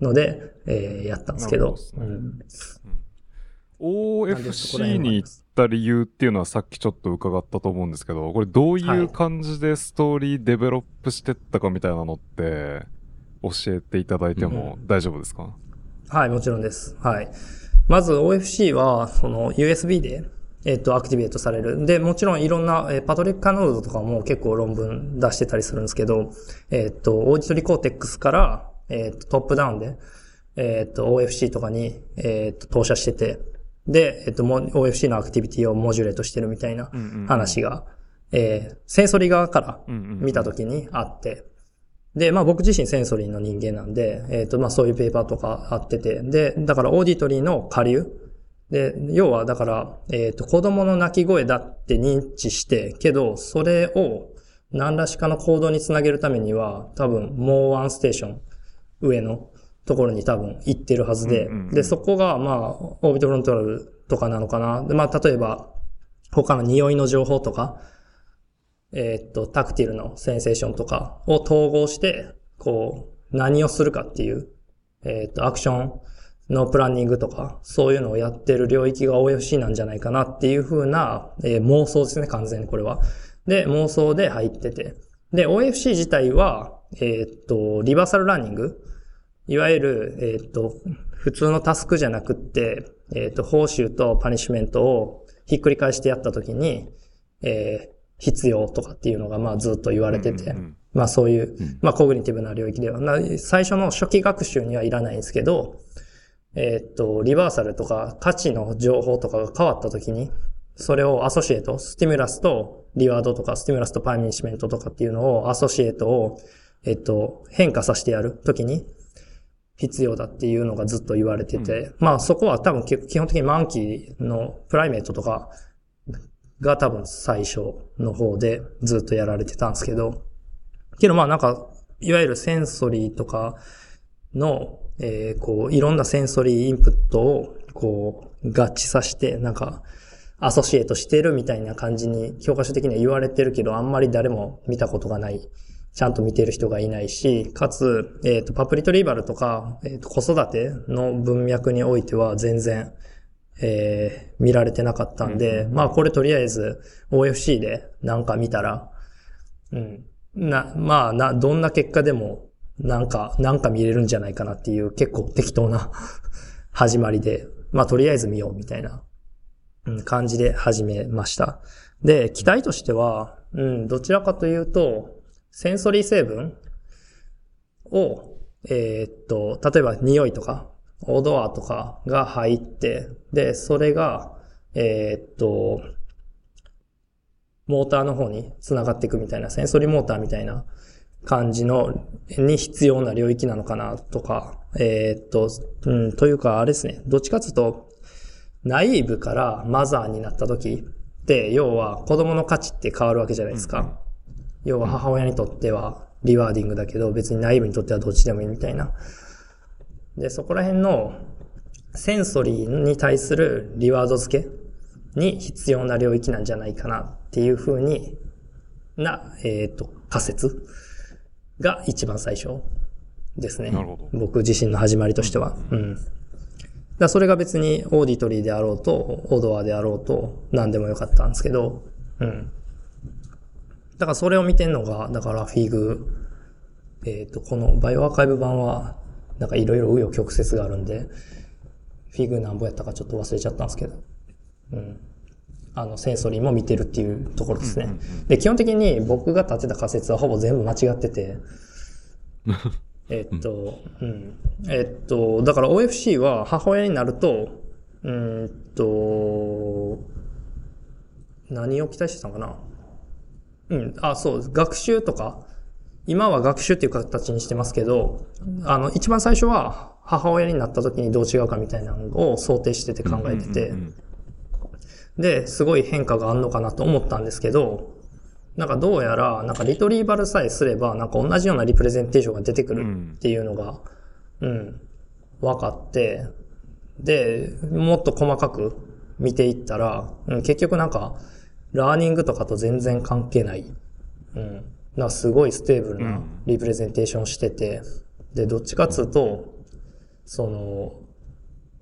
ので、えーやったんですけどどねうん。OFC に行った理由っていうのはさっきちょっと伺ったと思うんですけど、これどういう感じで story develop してったかみたいなのって教えていただいても大丈夫ですか、はい、もちろんです。はい。まず OFC は、その USV で、えっ、と、 activate される。で、もちろんいろんな、えー Patrick Kanold とかも結構論文出してたりするんですけど、えっ、と、 auditory cortex から、えっ、と、トップダウンで、えっ、と、OFC とかに、えっ、と、投射してて、で、えっ、と、も OFC のアクティビティをモジュレートしてるみたいなうんうんうん話が、えーセンソリー側から見たときにあって、で、まあ僕自身センソリーの人間なんで、えっ、と、まあそういうペーパーとかあってて、で、だからオーディトリーの下流。で、要はだから、えっ、と、子供の泣き声だって認知して、けど、それを何らしかの行動につなげるためには、多分もうワンステーション上のところに多分行ってるはずで、で、そこがまあ、オービットフロントラルとかなのかな。で、まあ例えば、他の匂いの情報とか、えーっと、タクティルのセンセーションとかを統合して、こう、何をするかっていう、えーっと、アクションのプランニングとか、そういうのをやってる領域が OFC なんじゃないかなっていう風な、えー妄想ですね、完全にこれは。で、妄想で入ってて。で、OFC 自体は、えーっと、リバーサルランニング。いわゆる、えーっと、普通のタスクじゃなくって、えーっと、報酬とパニッシュメントをひっくり返してやったときに、えー必要とかっていうのが、まあずっと言われてて、うんうんうん。まあそういう、まあコグニティブな領域では、な最初の初期学習にはいらないんですけど、えーっと、リバーサルとか価値の情報とかが変わったときに、それを associate、stimulus と reward とか、 stimulus と punishment とかっていうのを、 associate を、えっと、変化させてやるときに、必要だっていうのがずっと言われてて、まあそこは多分き基本的に monkey の primate とかが多分最初の方でずっとやられてたんですけど、けどまあなんか、いわゆる sensory とかの、えーこう、いろんな sensory input を、こう、合致させて、なんか、アソシエイトしてるみたいな感じに教科書的には言われてるけど、あんまり誰も見たことがない。ちゃんと見てる人がいないし、かつ、えっ、と、パプリトリーバルとか、えっ、と、子育ての文脈においては全然、えー見られてなかったんで、まあこれとりあえず OFC でなんか見たら、うん。な、まあな、どんな結果でも、なんか、なんか見れるんじゃないかなっていう結構適当な 始まりで、まあとりあえず見ようみたいな、感じで始めました。で、期待としては、うん、どちらかというと、センソリー成分を、えー、っと、例えば匂いとか、オドアとかが入って、で、それが、えー、っと、モーターの方に繋がっていくみたいな、センソリーモーターみたいな感じの、に必要な領域なのかなとか、えー、っと、うん、というか、あれですね、どっちかというと、 naive から mother になった時って、要は子供の価値って変わるわけじゃないですか。うん、要は母親にとっては rewarding だけど、別に naive にとってはどっちでもいいみたいな。で、そこら辺の sensory に対する reward 付けに必要な領域なんじゃないかなっていうふうにな、えっ、ー、と、仮説が一番最初ですね。なるほど。僕自身の始まりとしては。うん。だそれが別に auditory であろうと、 odor であろうと、何でもよかったんですけど、うん。だからそれを見てんのが、だから fig、えっ、ー、と、この bioRxiv 版は、なんかいろいろ紆余曲折があるんで、 fig なんぼやったかちょっと忘れちゃったんですけど、うん。あの、センソリーも見てるっていうところですね。で、基本的に僕が立てた仮説はほぼ全部間違ってて、えっと、うん。えっと、だから OFC は母親になると、うんと、何を期待してたのかな。うん、あ、そう、学習とか、今は学習っていう形にしてますけど、あの、一番最初は母親になった時にどう違うかみたいなのを想定してて考えてて、で、すごい変化があんのかなと思ったんですけど、なんかどうやら、なんか retrieval さえすれば、なんか同じような representation が出てくるっていうのが、うん、うん、分かって、で、もっと細かく見ていったら、うん、結局なんか、 learning とかと全然関係ない。うん。なすごい stable な representation してて、で、どっちかっつうと、その、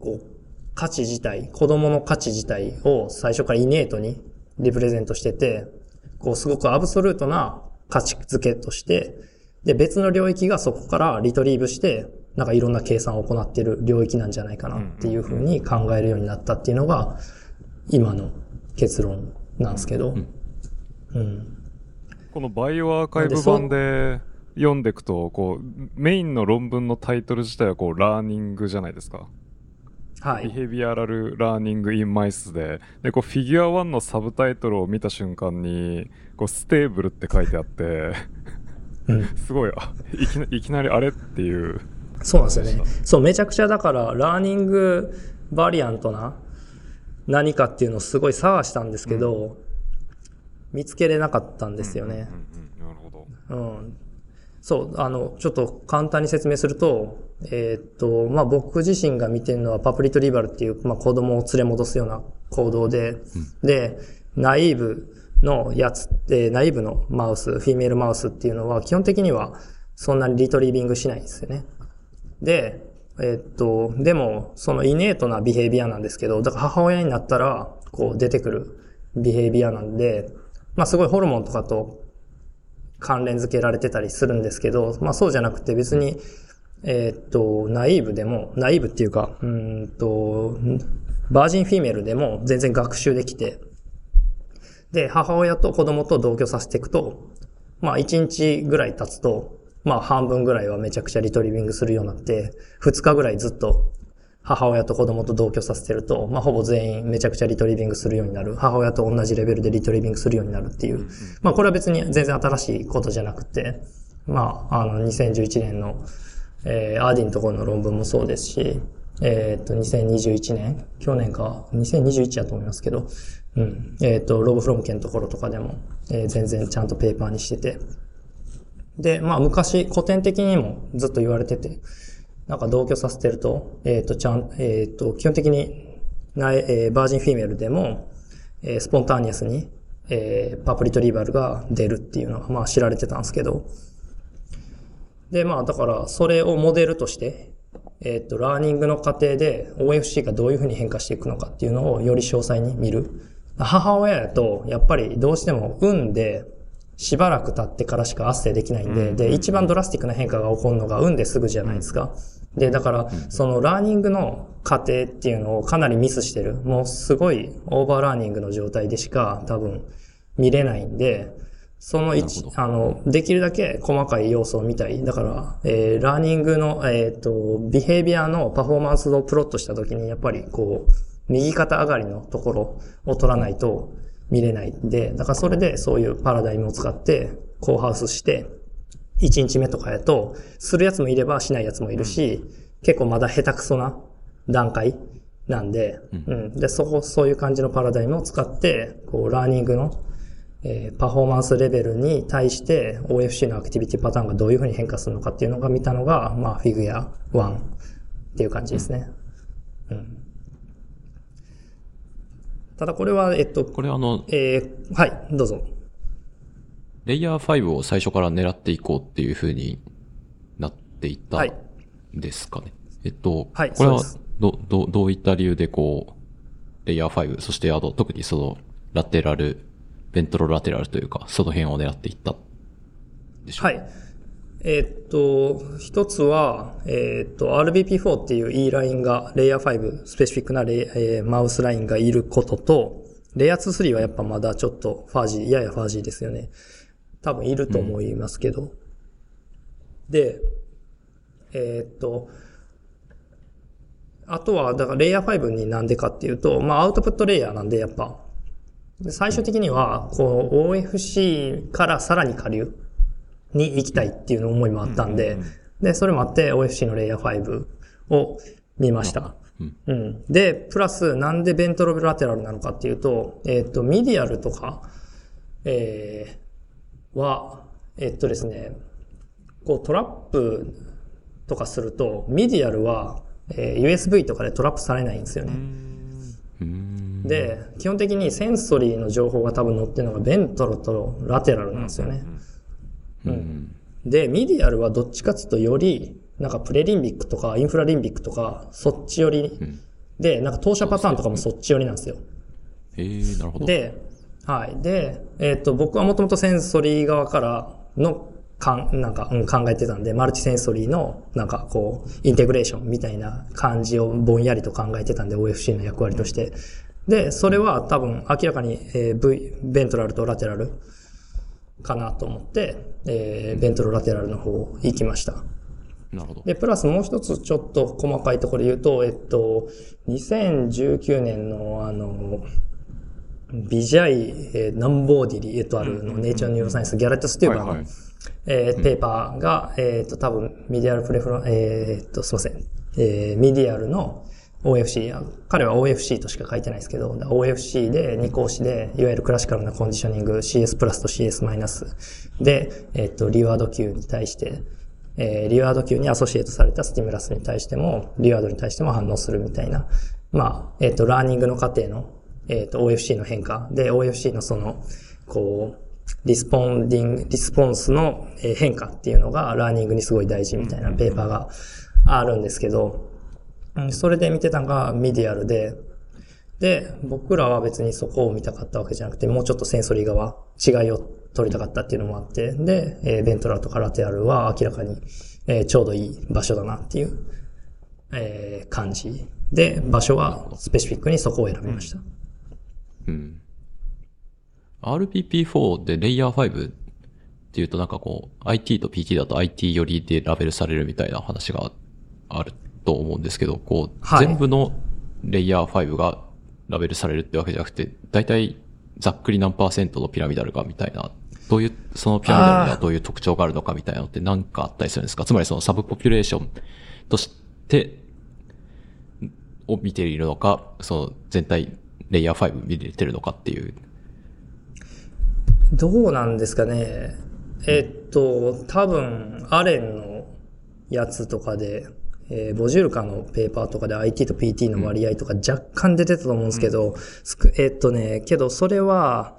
こう、価値自体、子供の価値自体を最初からイネートにリプレゼントしてて、こうすごくアブソルートな価値付けとして、で、別の領域がそこからリトリーブして、なんかいろんな計算を行っている領域なんじゃないかなっていうふうに考えるようになったっていうのが、今の結論なんですけど、うん。このバイオアーカイブ版で読んでいくと、こう、メインの論文のタイトル自体はこう、 learning じゃないですか。はい、 behavioral learning in mice で、で、こう、フィギュア1のサブタイトルを見た瞬間に、こう、 stable って書いてあってうん、すごい、あいきな、いきなりあれっていう。そうなんですよね。そう、めちゃくちゃだから、 learning variant な何かっていうのをすごい探したんですけど、うん、見つけれなかったんですよね。なるほど。うん。そう、あの、ちょっと簡単に説明すると、えー、っと、まあ、僕自身が見てるのはパプリトリバルっていう、まあ、子供を連れ戻すような行動で、うん、で、ナイーブのやつって、ナイーブのマウス、フィメールマウスっていうのは基本的にはそんなにリトリービングしないんですよね。で、えー、っと、でも、そのイネートなビヘイビアなんですけど、だから母親になったら、こう出てくるビヘイビアなんで、まあすごいホルモンとかと関連付けられてたりするんですけど、まあそうじゃなくて別に、えー、っと、ナイーブでも、ナイーブっていうか、うんと、バージンフィメールでも全然学習できて、で、母親と子供と同居させていくと、まあ1日ぐらい経つと、まあ半分ぐらいはめちゃくちゃリトリビングするようになって、2日ぐらいずっと母親と子供と同居させてると、まあ、ほぼ全員めちゃくちゃリトリビングするようになる。母親と同じレベルでリトリビングするようになるっていう。まあ、これは別に全然新しいことじゃなくて、まあ、あの、2011年の、えー、アーディのところの論文もそうですし、えっ、と、2021年、去年か、2021やと思いますけど、うん。えっ、と、ロブフロムケのところとかでも、えー、全然ちゃんとペーパーにしてて。で、まあ、昔、古典的にもずっと言われてて、なんか同居させてると、えっ、と、ちゃん、えっ、と、基本的に、ないえー、 virgin female でも、えー、 spontaneous に、えー、 pup retrieval が出るっていうのは、まあ知られてたんですけど、で、まあだから、それをモデルとして、えっ、ー、と、 learning の過程で OFC がどういうふうに変化していくのかっていうのをより詳細に見る。母親やと、やっぱりどうしても産んで、しばらく経ってからしか圧政できないんで、で、一番ドラスティックな変化が起こるのが産んですぐじゃないですか。で、だから、その learning の過程っていうのをかなりミスしてる。もうすごい over learning の状態でしか多分見れないんで、その一あの、できるだけ細かい要素を見たい。だから、えー、 learning の、えっ、と、 behavior のパフォーマンスをプロットしたときに、やっぱりこう、右肩上がりのところを取らないと見れないんで、だからそれでそういうパラダイムを使って、コーハウスして、1日目とかやと、するやつもいればしないやつもいるし、結構まだ下手くそな段階なんで、うん。で、そこ、そういう感じのパラダイムを使って、こう、ラーニングの、えーパフォーマンスレベルに対して OFC のアクティビティパターンがどういうふうに変化するのかっていうのが見たのが、まあ、フィグア1っていう感じですね。うん。ただこれは、えっと、これあの、えーはい、どうぞ。レイヤー5を最初から狙っていこうっていう風になっていったはいんですかね。えっと、はいこれはど、ど、どういった理由でこう、レイヤー5、そしてあと特にその、ラテラル、ベントロラテラルというか、その辺を狙っていったでしょうはい。えーっと、一つは、えーっと、RBP4 っていう E ラインが、レイヤー5、スペシフィックなレイ、えーマウスラインがいることと、レイヤー2、3はやっぱまだちょっとファージー、ややファージーですよね。多分いると思いますけど。で、えっと、あとは、だからレイヤー5になんでかっていうと、まあアウトプットレイヤーなんでやっぱ、最終的には、こう、OFC からさらに下流に行きたいっていうの思いもあったんで、で、それもあって OFC のレイヤー5を見ました。うんうん。で、プラス、なんで ventrolateral なのかっていうと、えっ、と、 medial とか、えーは、えっとですね、こう TRAP とかすると、 medial は、えー USV とかで TRAP されないんですよね。で、基本的に sensory の情報が多分載ってるのが ventro と lateral なんですよね。うん。で、 medial はどっちかっていうとより、なんか prelimbic とか infralimbic とか、そっち寄りんで、なんか投射パターンとかもそっち寄りなんですよ。えー、なるほど。で、はい。で、えっ、と、僕はもともと sensory 側からの、かん、なんか、うん、考えてたんで、 multisensory の、なんかこう、 integration みたいな感じをぼんやりと考えてたんで、OFC の役割として。で、それは多分明らかに、えー V、 ventral と lateralかなと思って、えー ventrolateral の方行きました。なるほど。で、プラスもう一つちょっと細かいところで言うと、えっと、2019年のあの、 Vijay、えー Namboodiri et al. の Nature Neuroscience、Garret Stuber の、はいはいえー paper が、えっと、多分、 medial prefron、えーっと、すいません。えー medial の OFC、あ彼は OFC としか書いてないですけど、OFC で二光子で、いわゆるクラシカルなコンディショニング CS プラスと CS マイナスで、えーっと、 reward cue に対して、えー reward cue に associate された stimulus に対しても、 reward に対しても反応するみたいな、まあ、えっ、と、 learning の過程の、えっ、と、OFC の変化で、OFC のその、こう、 responding、response のえー変化っていうのが、 learning にすごい大事みたいな paper があるんですけど、うんそれで見てたのが medial で、で、僕らは別にそこを見たかったわけじゃなくて、もうちょっと sensory 側、違いを取りたかったっていうのもあって、で、えーベントラとかラテアルは明らかに、えーちょうどいい場所だなっていう、えー感じ。で、場所はスペシフィックにそこを選びました。うん。RPP4 でレイヤー5っていうとなんかこう、IT と PT だと IT 寄りでラベルされるみたいな話があると思うんですけど、こう、はい全部のレイヤー5がラベルされるってわけじゃなくて、だいたいざっくり何パーセントのピラミダルがみたいな、どういう、そのピラミダルにはどういう特徴があるのかみたいなのって何かあったりするんですか？つまりそのサブポピュレーションとして、を見ているのか、その全体レイヤー5見れてるのかっていう。どうなんですかね。えっと、多分、アレンのやつとかで、えーボジュールカの paper とかで IT と PT の割合とか若干出てたと思うんですけど、すくえっとね、けどそれは、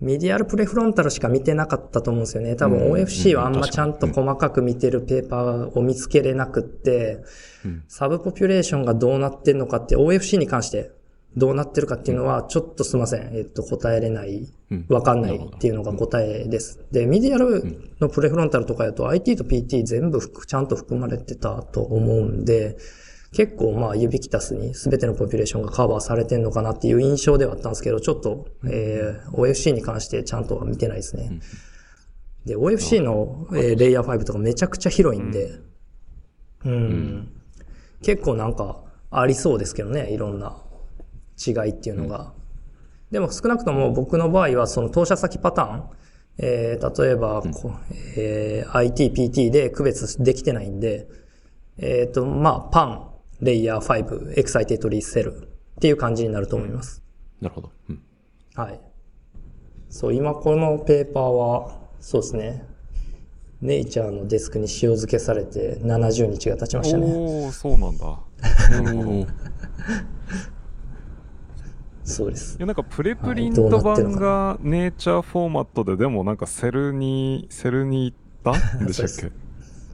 medial prefrontal しか見てなかったと思うんですよね。多分うん。OFC はあんまうんちゃんと細かく見てる paper を見つけれなくって、 subpopulation がどうなってるのかって OFC に関してどうなってるかっていうのはちょっとすいません。えっと、答えれないうん、わかんないっていうのが答えです。で、 medial の prefrontal とかだと IT と PT 全部ちゃんと含まれてたと思うんで、結構まあユビキタスに全てのポピュレーションがカバーされてんのかなっていう印象ではあったんですけど、ちょっと、えー、OFC に関してちゃんとは見てないですね。で、OFC の、えーレイヤー5とかめちゃくちゃ広いんで、うん、結構なんかありそうですけどね、いろんな違いっていうのが。でも少なくとも僕の場合はその投射先パターン、えー例えば、こうえー IT、PT で区別できてないんで、えっ、と、まあ、 pan、layer 5、excitatory cell っていう感じになると思います。なるほど。うん。はい。そう、今この paper は、そうですね。ネイチャーのデスクに塩漬けされて70日が経ちましたね。おー、そうなんだ。なるほど。いそうです。や、なんか preprint 版が Nature format で、でもなんか Cell に、 Cell に行った？ん でしたっそうけ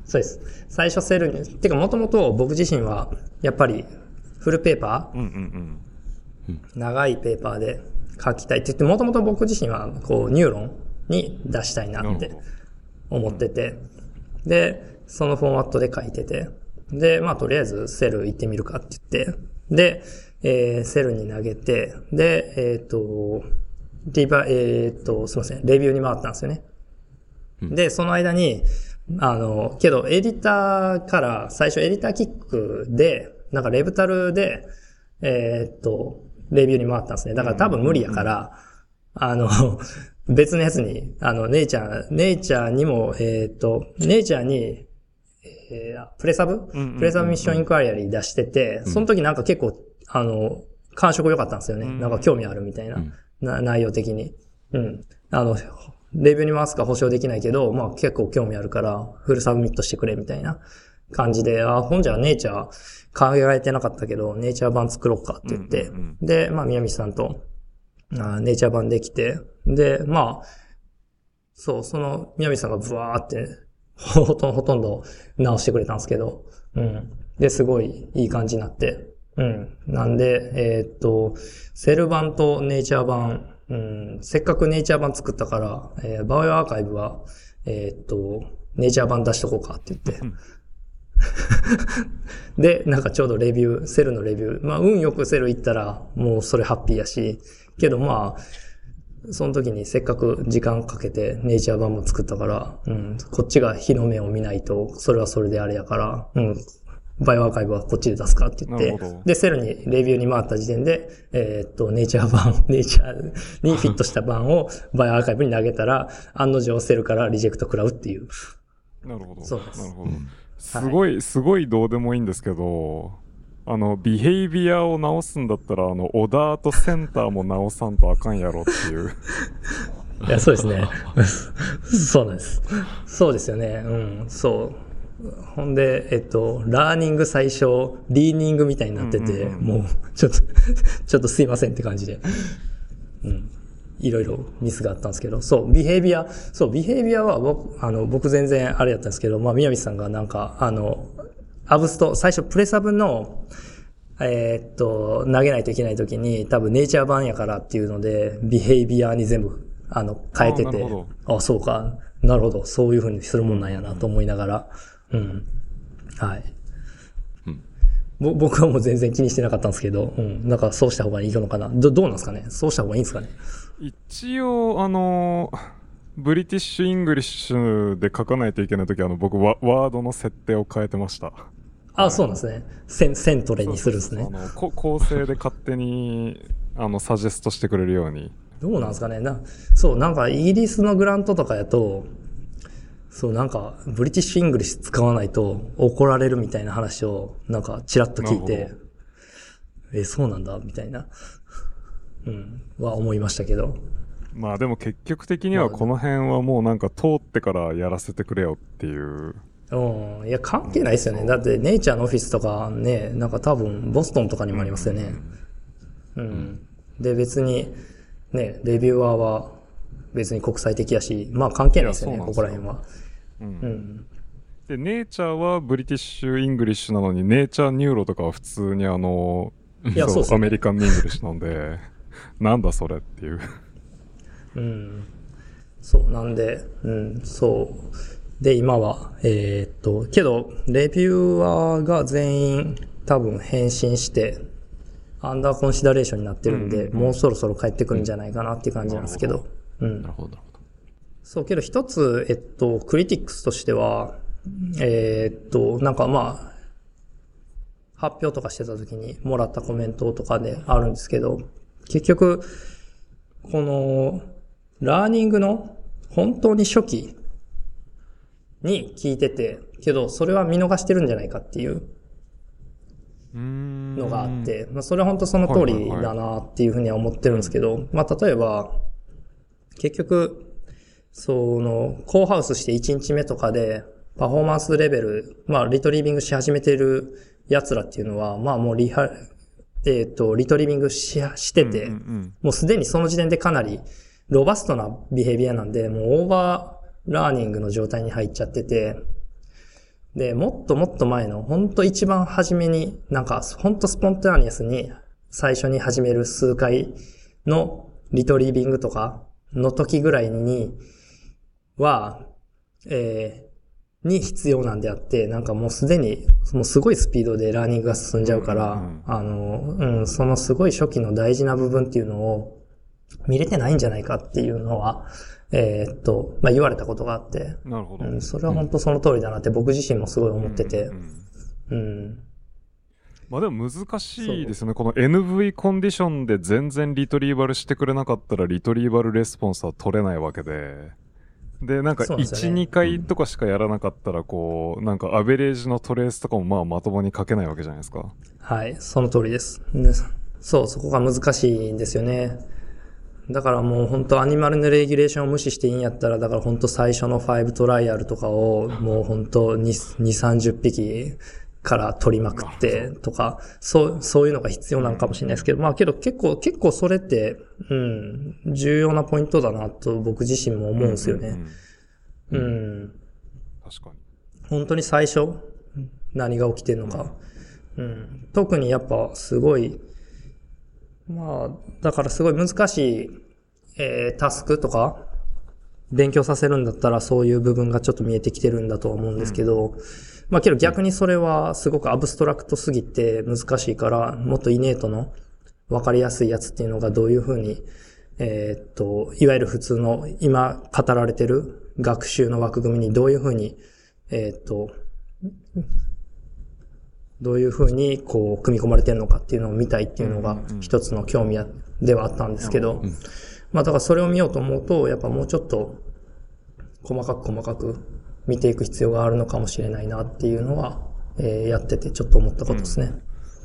そうです。最初 Cell に、てかもともと僕自身は、やっぱり full papeうんうんうん。 r、長い paper で書きたいって言って、もともと僕自身は、こう、 Neuron に出したいなって。思ってて、で、そのフォーマットで書いてて、で、まあ、とりあえず Cell 行ってみるかって言って、で、えー Cell に投げて、で、えっ、と、リバ、えっ、と、すいません、レビューに回ったんですよね。で、その間に、あの、けど、エディターから、最初エディターキックで、なんかレブタルで、えーっと、レビューに回ったんですね。だから多分無理やから、あの、別のやつに、あの、ネイチャー、ネイチャーにも、えーっと、ネイチャーに、えープレサブ？プレサブミッションインクワイアリー出してて、その時なんか結構、あの、感触良かったんですよね。なんか興味あるみたいな、な内容的に。うん。あの、 review に回すか保証できないけど、まあ結構興味あるから、 full submit してくれみたいな。感じで、あ、ほんじゃネイチャー考えてなかったけど、ネイチャー版作ろうかって言って、うんうんで、まあ宮道さんと、あネイチャー版できて、で、まあ、そう、その宮道さんがブワーって、ほとんど、ほとんど直してくれたんですけど、うん。で、すごいいい感じになって、うん。なんで、えーっと、セル版とネイチャー版、うん、せっかくネイチャー版作ったから、えーバイオアーカイブは、えーっと、ネイチャー版出しとこうかって言って。で、なんかちょうどレビュー、セルのレビュー。まあ、運よくセル行ったら、もうそれハッピーやし、けどまあ、その時にせっかく時間かけてネイチャー版も作ったから、うん、こっちが日の目を見ないと、それはそれであれやから、うん、バイオアーカイブはこっちで出すかって言ってで、セルにレビューに回った時点で、えーっと、ネイチャー版、ネイチャーにフィットした版をバイオアーカイブに投げたら、案の定セルからリジェクト食らうっていう。なるほど。そうですなるほど。すごい、すごいどうでもいいんですけど、あの、ビヘイビアを直すんだったら、あの、オダーとセンターも直さんとあかんやろっていう。いや、そうですね。そうなんです。そうですよね。うん、そう。ほんで、えっと、ラーニング最初、リーニングみたいになってて、もう、ちょっと、ちょっとすいませんって感じで。うん。いろいろミスがあったんですけど、そう、ビヘイビア、そう、ビヘイビアは僕、あの、僕全然あれやったんですけど、まあ、宮道さんがなんか、あの、アブスト、最初プレサブの、えーっと、投げないといけないときに、多分ネイチャー版やからっていうので、ビヘイビアに全部、あの、変えててああそうか、なるほど、そういう風にするもんなんやなと思いながら、うん。はい。ぼ僕はもう全然気にしてなかったんですけど、うん。なんかそうした方がいいのかな。ど、どうなんですかね？そうした方がいいんですかね？一応、あの、 British English で書かないといけないとき、あの、僕ワ、ワードの設定を変えてました。あ、そうなんですね。セン、セントレにするんですねあ。の、こ構成で勝手に、あの、 suggest してくれるように。どうなんですかね？な、そう、なんかイギリスの grant とかやと、そう、なんか、 British English 使わないと怒られるみたいな話を、なんか、ちらっと聞いなてる、え、そうなんだみたいな、うん、は思いましたけど。まあでも結局的にはこの辺はもうなんか通ってからやらせてくれよっていう。うん、いや、関係ないですよね。だって、ネイチャーのオフィスとかね、なんか多分、ボストンとかにもありますよね。うん。で、別に、ね、 reviewer は別に国際的やし、まあ関係ないですよね、いやここら辺は。うん。で、 Nature は British English なのに、 Nature Neuro とかは普通にあの、 American English なんで、なんだそれっていう。うん。そう、なんで、うん、そう。で、今は、えーっと、けど、 reviewer が全員、多分返信して、アンダーコンシダレーションになってるんで、もうそろそろ帰ってくるんじゃないかなっていう感じなんですけど。うんなるほど。そう、けど一つ、えっと、クリティックスとしては、えーっと、なんかまあ、発表とかしてた時にもらったコメントとかであるんですけど、結局、この、ラーニングの本当に初期に聞いてて、けどそれは見逃してるんじゃないかっていうのがあって、まあそれは本当その通りだなっていうふうには思ってるんですけど、まあ例えば、結局、その、コーハウスして1日目とかで、パフォーマンスレベル、まあ、リトリービングし始めてる奴らっていうのは、まあもうリハ、えっ、と、リトリービングし、してて、うんうんもうすでにその時点でかなりrobust な behavior なんで、もう overlearning の状態に入っちゃってて、で、もっともっと前の、ほんと一番初めに、なんか、ほんと spontaneous に最初に始める数回の retrieving とかの時ぐらいには、えーに必要なんであって、なんかもうすでに、もうすごいスピードで learning が進んじゃうから、うんうんあの、うん、そのすごい初期の大事な部分っていうのを見れてないんじゃないかっていうのは、えーっと、まあ、言われたことがあって、なるほど。うん、それは本当その通りだなって僕自身もすごい思っててうん、うんうん。まあでも難しいですよね。この NV コンディションで全然リトリーバルしてくれなかったらリトリーバルレスポンスは取れないわけで。で、なんか1、そうなんですよね2回とかしかやらなかったらこう、なんかアベレージのトレースとかもまあまともに書けないわけじゃないですか。はい、その通りです。ねそう、そこが難しいんですよね。だからもう本当アニマルのレギュレーションを無視していいんやったら、だから本当最初の5トライアルとかをもう本当2、2 30匹から取りまくってとか、そう、そういうのが必要なのかもしれないですけど、まあけど結構、結構それって、うん、重要なポイントだなと僕自身も思うんですよね。うんうん確かに。本当に最初、何が起きてるのか。うん。特にやっぱすごい、まあ、だからすごい難しい、えータスクとか、勉強させるんだったらそういう部分がちょっと見えてきてるんだとは思うんですけど、まあけど逆にそれはすごくアブストラクトすぎて難しいから、もっとイネートの分かりやすいやつっていうのがどういうふうに、えーっと、いわゆる普通の今語られてる学習の枠組みにどういうふうに、えーっと、どういうふうにこう組み込まれてるのかっていうのを見たいっていうのが一つの興味ではあったんですけど、まあだからそれを見ようと思うと、やっぱもうちょっと細かく細かく見ていく必要があるのかもしれないなっていうのは、えーやっててちょっと思ったことですね。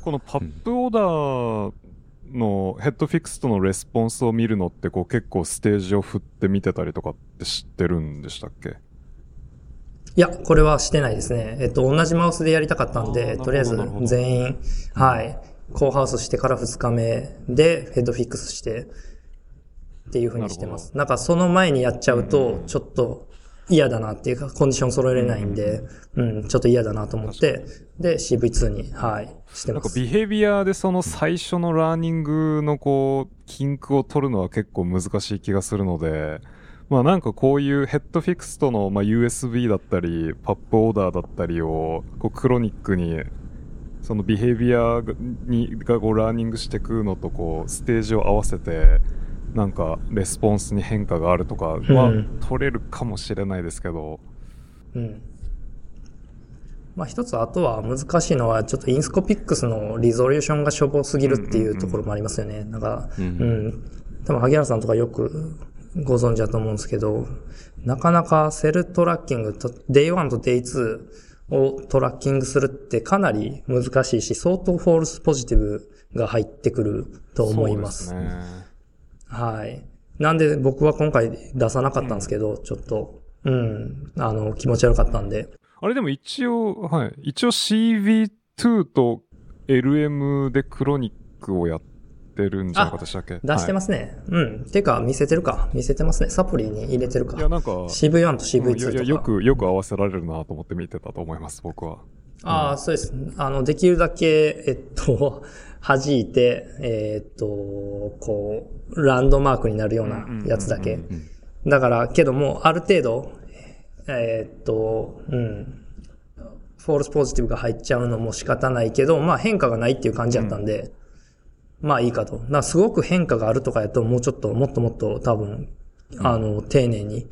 このパップオーダーのヘッドフィックスとのレスポンスを見るのってこう結構ステージを振って見てたりとかって知ってるんでしたっけ？いや、これはしてないですね。えっと、同じマウスでやりたかったんで、とりあえず全員、はい、コーハウスしてから2日目でヘッドフィックスしてっていう風にしてます。なんかその前にやっちゃうと、ちょっと嫌だなっていうか、コンディション揃えれないんで、うん、ちょっと嫌だなと思って、で、CV2 に、はい、してます。なんかビヘビアでその最初のラーニングのこう、キンクを取るのは結構難しい気がするので、まあなんかこういう head-fix とのまあ USV だったり、 pup odor だったりを、こう chronic に、その behavior に、がこう learning していくのとこう、ステージを合わせて、なんかレスポンスに変化があるとかはうん取れるかもしれないですけど、うん。まあ一つあとは難しいのは、ちょっと Inscopix の resolution がしょぼすぎるっていうところもありますよね。なんか、ううんん。多分、萩原さんとかよくご存知だと思うんですけど、なかなか cell tracking と、Day1 と Day2 を tracking するってかなり難しいし、相当 false positive が入ってくると思います。そうですね。はい。なんで僕は今回出さなかったんですけど、ちょっと、うん、あの、気持ち悪かったんで、あれでも一応、はい。一応 CV2 と LM でクロニックをやってるんじゃなかったでしたっけ。出してますすね。うん。てか、見せてるか。見せてますね。サプリに入れてるかい、や、。なんか、CV1 とうんい CV2 とか。やいや、よく、よく合わせられるなと思って見てたと思います、僕は。ああ、そうです。あの、できるだけ、えっと、弾いて、えっと、こう、ランドマークになるようなやつだけ。だから、けども、ある程度、えっと、うん。false positive が入っちゃうのも仕方ないけど、まあ変化がないっていう感じだったんで、まあいいかと。だからすごく変化があるとかやと、もうちょっと、もっともっと多分、あの、丁寧に、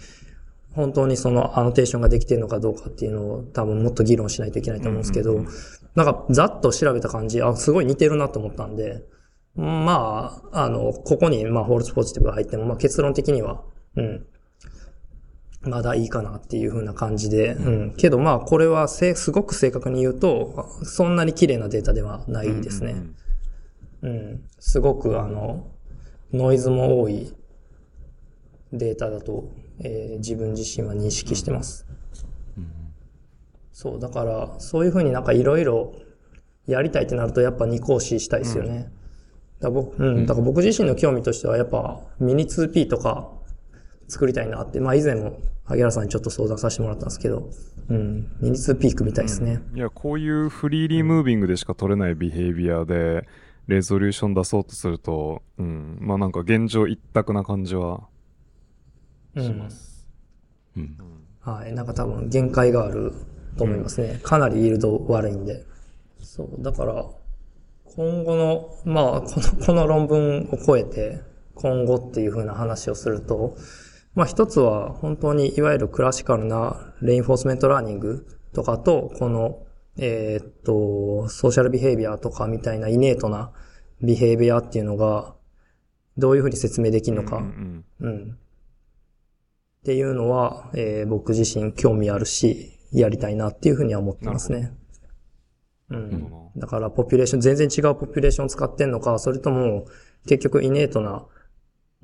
本当にそのアノテーションができてるのかどうかっていうのを多分もっと議論しないといけないと思うんですけど、なんかざっと調べた感じ、あ、すごい似てるなと思ったんで、まあ、あの、ここに、まあ、 false positive が入っても、まあ、結論的には、うん。まだいいかなっていう風な感じで、うん。けどまあ、これはせ、すごく正確に言うと、そんなに綺麗なデータではないですね。うん。すごく、あの、ノイズも多いデータだと、えー自分自身は認識してます。そう、だから、そういう風になんかいろいろやりたいってなると、やっぱ二講師したいですよね。だから僕、うん、だから僕自身の興味としては、やっぱミニ 2P とか作りたいなって、まあ以前も萩原さんにちょっと相談させてもらったんですけど、うん、ミニ 2P 組みたいですね。いや、こういうフリーリームービングでしか取れないビヘイビアで、レゾリューション出そうとすると、うん、まあなんか現状一択な感じはします。うん。はい。なんか多分限界があると思いますね。かなりイールド悪いんで。そう。だから、今後の、まあ、この、この論文を超えて、今後っていう風な話をすると、まあ一つは本当にいわゆる classical な reinforcement learning とかと、この、えーっと、 social behavior とかみたいな innate な behavior っていうのが、どういう風に説明できるのか。うんうん。っていうのは、えー僕自身興味あるし、やりたいなっていうふうには思ってますね。うんほ。だから、 population、全然違う population を使ってんのか、それとも、結局 innate な、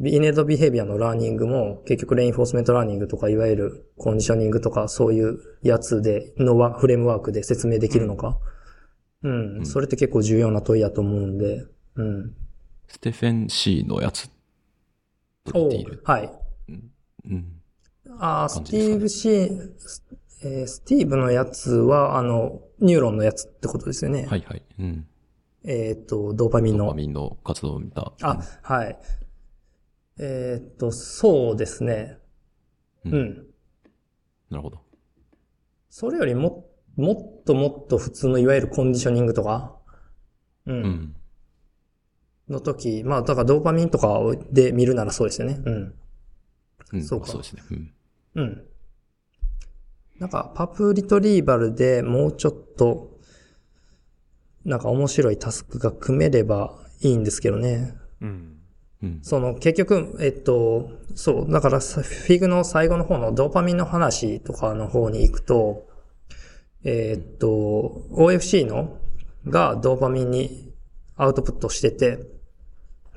innate behavior の learning も、結局 reinforcement learning とか、いわゆる conditioning とか、そういうやつで、のワフレームワークで説明できるのか。うん。それって結構重要な問いやと思うんで、うん。 Stephen Shea のやつ。おっている。はい。うん。あー Steve Shea、スえー Steve のやつは、あの、 Neuron のやつってことですよね。はいはい。うん。えっ、と、ドーパミンの。ドーパミンの活動を見た。あ、はい。えっ、と、そうですね。ううんん。なるほど。それよりも、もっともっと普通のいわゆるコンディショニングとか、うん。うん。の時、まあ、だからドーパミンとかで見るならそうですよね。うん。うん。そうかそうですね。うん。うん。なんか、パプリトリーバルでもうちょっと、なんか面白いタスクが組めればいいんですけどね。うん。うん。その、結局、えっと、そう、だからさ、 Fig の最後の方のドーパミンの話とかの方に行くと、えっと、OFC の、がドーパミンにアウトプットしてて、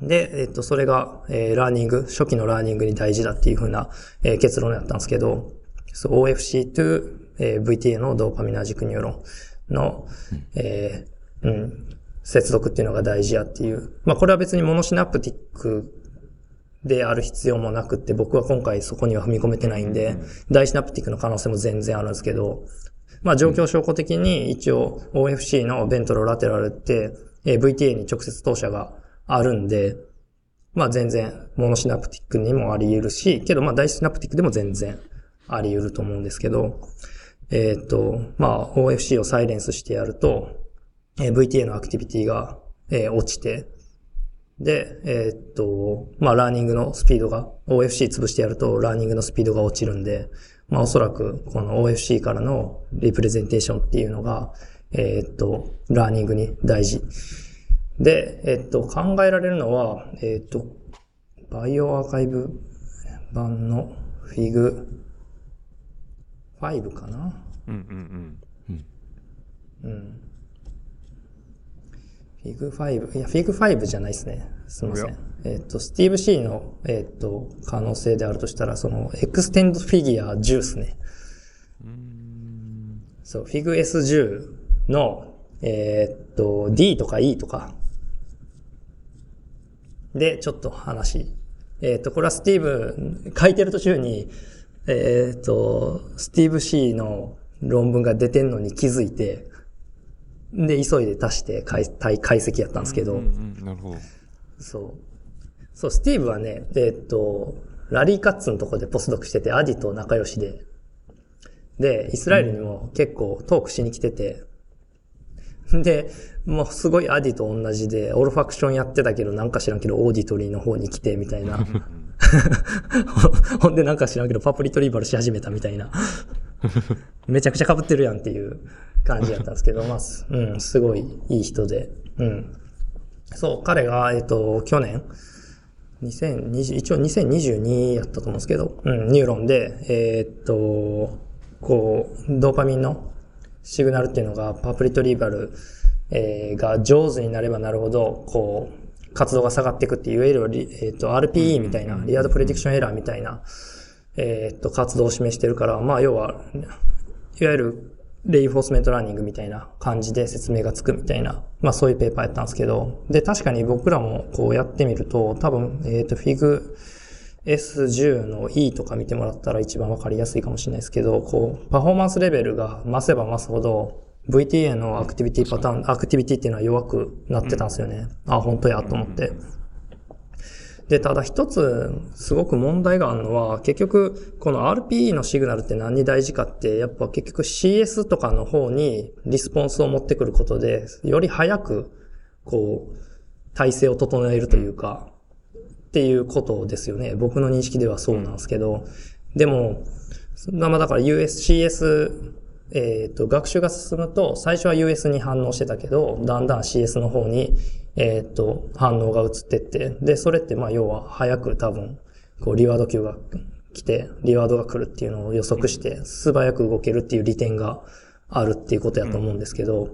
で、えっと、それが、えー learning、初期の learning に大事だっていう風な、えー結論だったんですけど、そう OFC to、えー VTA の dopaminergic neuroンの、えーうん、接続っていうのが大事やっていう。まあ、これは別にモノシナプティックである必要もなくって、僕は今回そこには踏み込めてないんで、ダイシナプティックの可能性も全然あるんですけど、まあ、状況証拠的に一応 OFC のベントロラテラルって、えー VTA に直接投射があるんで、まあ全然モノシナプティックにもあり得るし、けどまあダイシナプティックでも全然あり得ると思うんですけど、えっ、と、まあ OFC を silence してやると、えー VTA の activity が、えー落ちて、で、えーっと、まあ、 learning のスピードが、OFC 潰してやると、 learning のスピードが落ちるんで、まあ、おそらく、この OFC からの representation っていうのが、えーっと、 learning に大事。で、えーっと、考えられるのは、えーっと、bioRxiv 版の Fig 5かなうんうんうん。 Fig 5、いや、 Fig 5じゃないですね。すみません。えっ、と、 Steve Shea の、えっ、と、可能性であるとしたら、その、 extend figure 10ですね。そう、 Fig S10 の、えっ、と、D とか E とか、で、ちょっと話。えっ、と、これはスティーブ、書いてる途中に、えっ、と、スティーブ C の論文が出てんのに気づいて、で、急いで足して解解解析やったんですけど、うん。うんうん、なるほど。そう。そう、スティーブはね、えっと、ラリーカッツのとこでポスドクしてて、アディと仲良しで、で、イスラエルにも結構トークしに来てて、で、もうすごい Adi と同じで、 olfaction やってたけど、なんか知らんけど、 auditory の方に来て、みたいな。ほんでなんか知らんけど、 pup retrieval し始めたみたいな。めちゃくちゃ被ってるやんっていう感じやったんですけど、まあ、うん、すごいいい人で。うん。そう、彼が、えっ、と、去年、2020、一応2022やったと思うんですけど、うん、 Neuron で、えー、っと、こう、ドーパミンのシグナルっていうのが、 pup retrieval、えー、が上手になればなるほど、こう、活動が下がっていくっていう、いわゆる、えっ、と、RPE みたいな、 reward prediction error みたいな、えっ、と、活動を示してるから、まあ、要は、いわゆる、 reinforcement learning みたいな感じで説明がつくみたいな、まあそういうペーパーやったんですけど、で、確かに僕らもこうやってみると、多分、えっ、ー、と、 Fig S10 の E とか見てもらったら一番わかりやすいかもしれないですけど、こう、パフォーマンスレベルが増せば増すほど、VTA のアクティビティパターン、アクティビティっていうのは弱くなってたんですよね。あ、本当やと思って。で、ただ一つ、すごく問題があるのは、結局、この RPE のシグナルって何に大事かって、やっぱ結局 CS とかの方にリスポンスを持ってくることで、より早く、こう、体制を整えるというか、っていうことですよね。僕の認識ではそうなんですけど、でも、まあだから USCS えっ、ー、と、学習が進むと、最初は US に反応してたけど、だんだん CS の方に、えっ、ー、と、反応が移ってって、で、それって、まあ、要は、早く多分、こう、リワード級が来て、リワードが来るっていうのを予測して、素早く動けるっていう利点があるっていうことやと思うんですけど、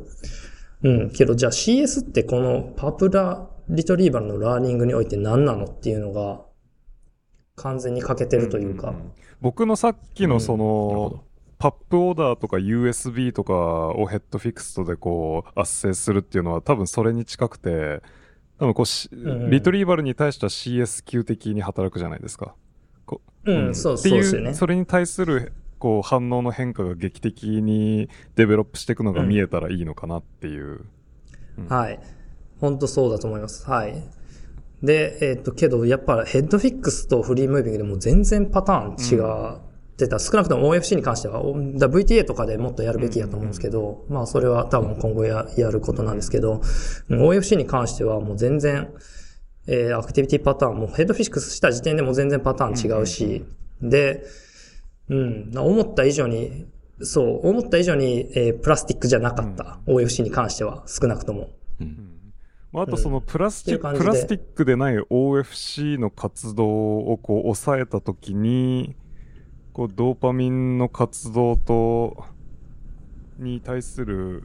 うん、けど、じゃあ CS ってこのパプラリトリーバルのラーニングにおいて何なのっていうのが、完全に欠けてるというか。うんうんうん、僕のさっきのその、パップオーダーとか USB とかをヘッドフィクストでこう、圧生するっていうのは多分それに近くて、多分こう、うん、リトリーバルに対しては CS 級的に働くじゃないですか。うん、そうそうですね。それに対するこう反応の変化が劇的にデベロップしていくのが見えたらいいのかなっていう。うん、はい。本当そうだと思います。はい。で、えっ、ー、と、けど、やっぱヘッドフィックスとフリームービングでも全然パターン違うってた。少なくとも OFC に関しては、VTA とかでもっとやるべきやと思うんですけど、まあそれは多分今後ややることなんですけど、OFC に関してはもう全然、えー、アクティビティパターンもヘッドフィックスした時点でも全然パターン違うし、で、うん、思った以上に、そう、思った以上に、えー、プラスティックじゃなかった。うん、OFC に関しては、少なくとも。うんまあ、あとそのプラスチック、うん、プラスティックでない OFC の活動をこう抑えたときに、こうドーパミンの活動とに対する、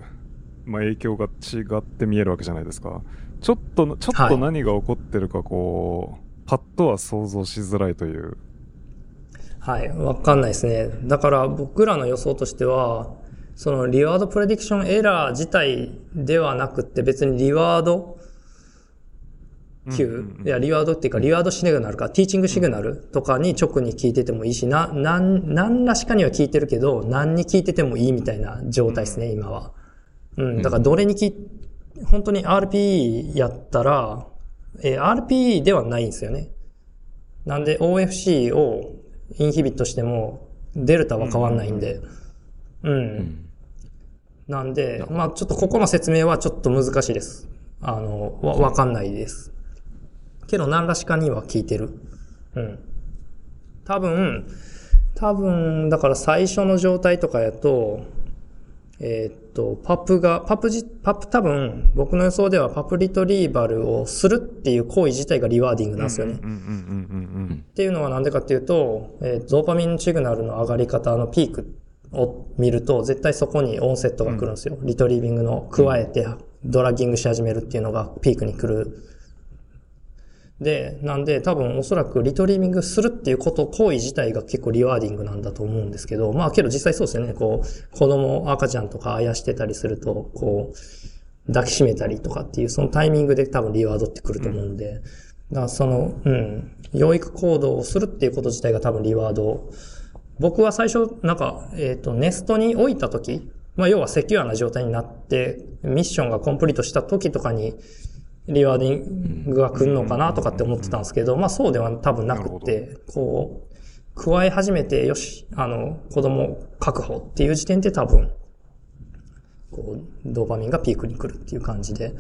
まあ、影響が違って見えるわけじゃないですか。ちょっとちょっと何が起こってるかこう、はい、パッとは想像しづらいという。はい。わかんないですね。だから僕らの予想としてはそのリワードプレディクションエラー自体ではなくて別にリワード級、いや、リワードっていうか、リワードシグナルか、ティーチングシグナルとかに直に聞いててもいいし、な、なん、何らしかには聞いてるけど、何に聞いててもいいみたいな状態ですね、今は。うん、だからどれに聞、本当に RPE やったら、えー、RPE ではないんですよね。なんで OFC をinhibit しても、デルタは変わんないんで。うん。なんで、まあちょっとここの説明はちょっと難しいです。あの、わ、わかんないです。けど何らしかには効いてる。うん。多分、多分、だから最初の状態とかやと、えー、っと、 pup が、 pup じ、 pup 多分、僕の予想では pup retrieval をするっていう行為自体が rewarding なんですよね。っていうのはなんでかっていうと、えー、ドーパミン signal の上がり方のピークを見ると、絶対そこに onset が来るんですよ。うん、 retrieving の咥えて、 dragging し始めるっていうのがピークに来るで、なんで多分おそらく retrieving するっていうこと、行為自体が結構 rewarding なんだと思うんですけど、まあけど実際そうですよね。こう、子供、赤ちゃんとかあやしてたりすると、こう、抱きしめたりとかっていう、そのタイミングで多分 reward ってくると思うんで、だからその、うん、養育行動をするっていうこと自体が多分 reward。僕は最初、なんか、えっ、と、ネストに置いたとき、まあ要はセキュアな状態になって、ミッションがコンプリートした時とかに、リワーディングが来るのかなとかって思ってたんですけど、まあそうでは多分なくて、こう、加え始めて、よし、あの、子供確保っていう時点で多分、こう、ドーパミンがピークに来るっていう感じで、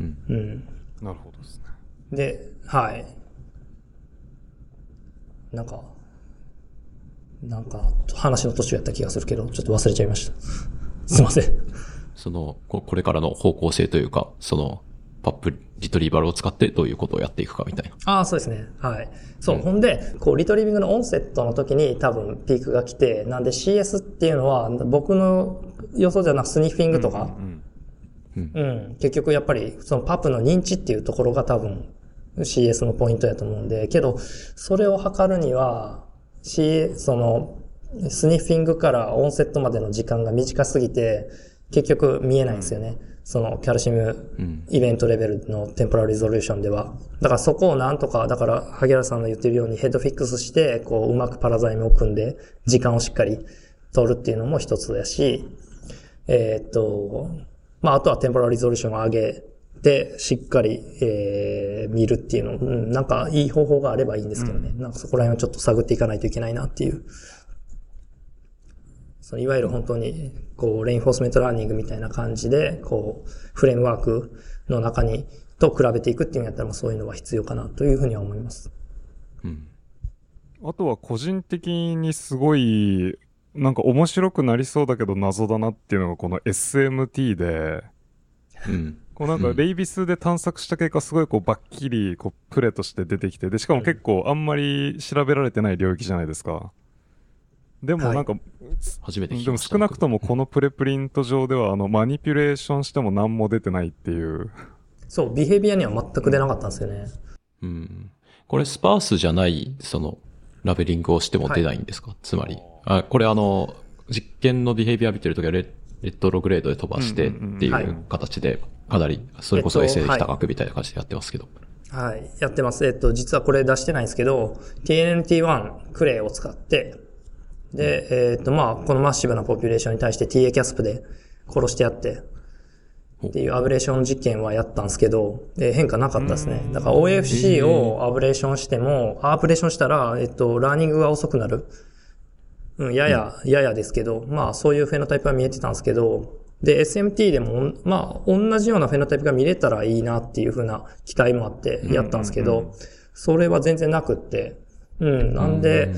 うん。うん。なるほどですね。で、はい。なんか、なんか、話の途中やった気がするけど、ちょっと忘れちゃいました。すいません。その、ここれからの方向性というか、その、パップリトリーバルを使ってどういうことをやっていくかみたいな。ああ、そうですね。はい。そう。ほんで、こう、リトリビングのオンセットの時に多分ピークが来て、なんで CS っていうのは、僕の予想じゃなくスニッフィングとか、うん。うん、結局やっぱり、そのパプの認知っていうところが多分 CS のポイントやと思うんで、けど、それを測るには、C、その、スニッフィングからオンセットまでの時間が短すぎて、結局見えないんですよね。そのキャルシウムうん。イベントレベルのテンポラリゾリューションでは。だからそこをなんとか、だから、萩原さんの言ってるようにヘッドフィックスして、こう、うまくパラザイムを組んで、時間をしっかり取るっていうのも一つだし、えーっと、まあ、あとは temporal resolution を上げて、しっかり、えー、見るっていうの、うん、なんかいい方法があればいいんですけどね。なんかそこら辺をちょっと探っていかないといけないなっていう。そのいわゆる本当に、こう、 reinforcement learning みたいな感じで、こう、フレームワークの中に、と比べていくっていうんやったら、そういうのは必要かなというふうには思います。うん。あとは個人的にすごい、なんか面白くなりそうだけど謎だなっていうのがこの SMT で、うん。こうなんかうんレイビスで探索した結果すごいこうバッキリこうプレとして出てきて、で、しかも結構あんまり調べられてない領域じゃないですか。でもなんか、初めてでも。少なくともこのプレプリント上ではあのマニピュレーションしても何も出てないっていう。そう、ビヘイビアには全く出なかったんですよね。うん。これスパースじゃない、その、ラベリングをしても出ないんですか、つまり。あ、これあの、実験のビヘイビア見てるときはレレッドログレードで飛ばしてっていう形で、かなり、それこそえっと SA できた学みたいな感じでやってますけど。はい。やってます。えっと、実はこれ出してないんですけど、TNT1 クレイを使って、で、えっと、まあ、このマッシブなポピュレーションに対して TA キャスプで殺してやって、っていうアブレーション実験はやったんですけど、えー変化なかったですね。だから OFC をアブレーションしても、アブレーションしたら、えっと、ラーニングが遅くなる。うん、やや、ややですけど、まあ、そういうフェノタイプは見えてたんですけど、で、SMT でも、まあ、同じようなフェノタイプが見れたらいいなっていう風な期待もあってやったんですけど、それは全然なくって、うん、なんで、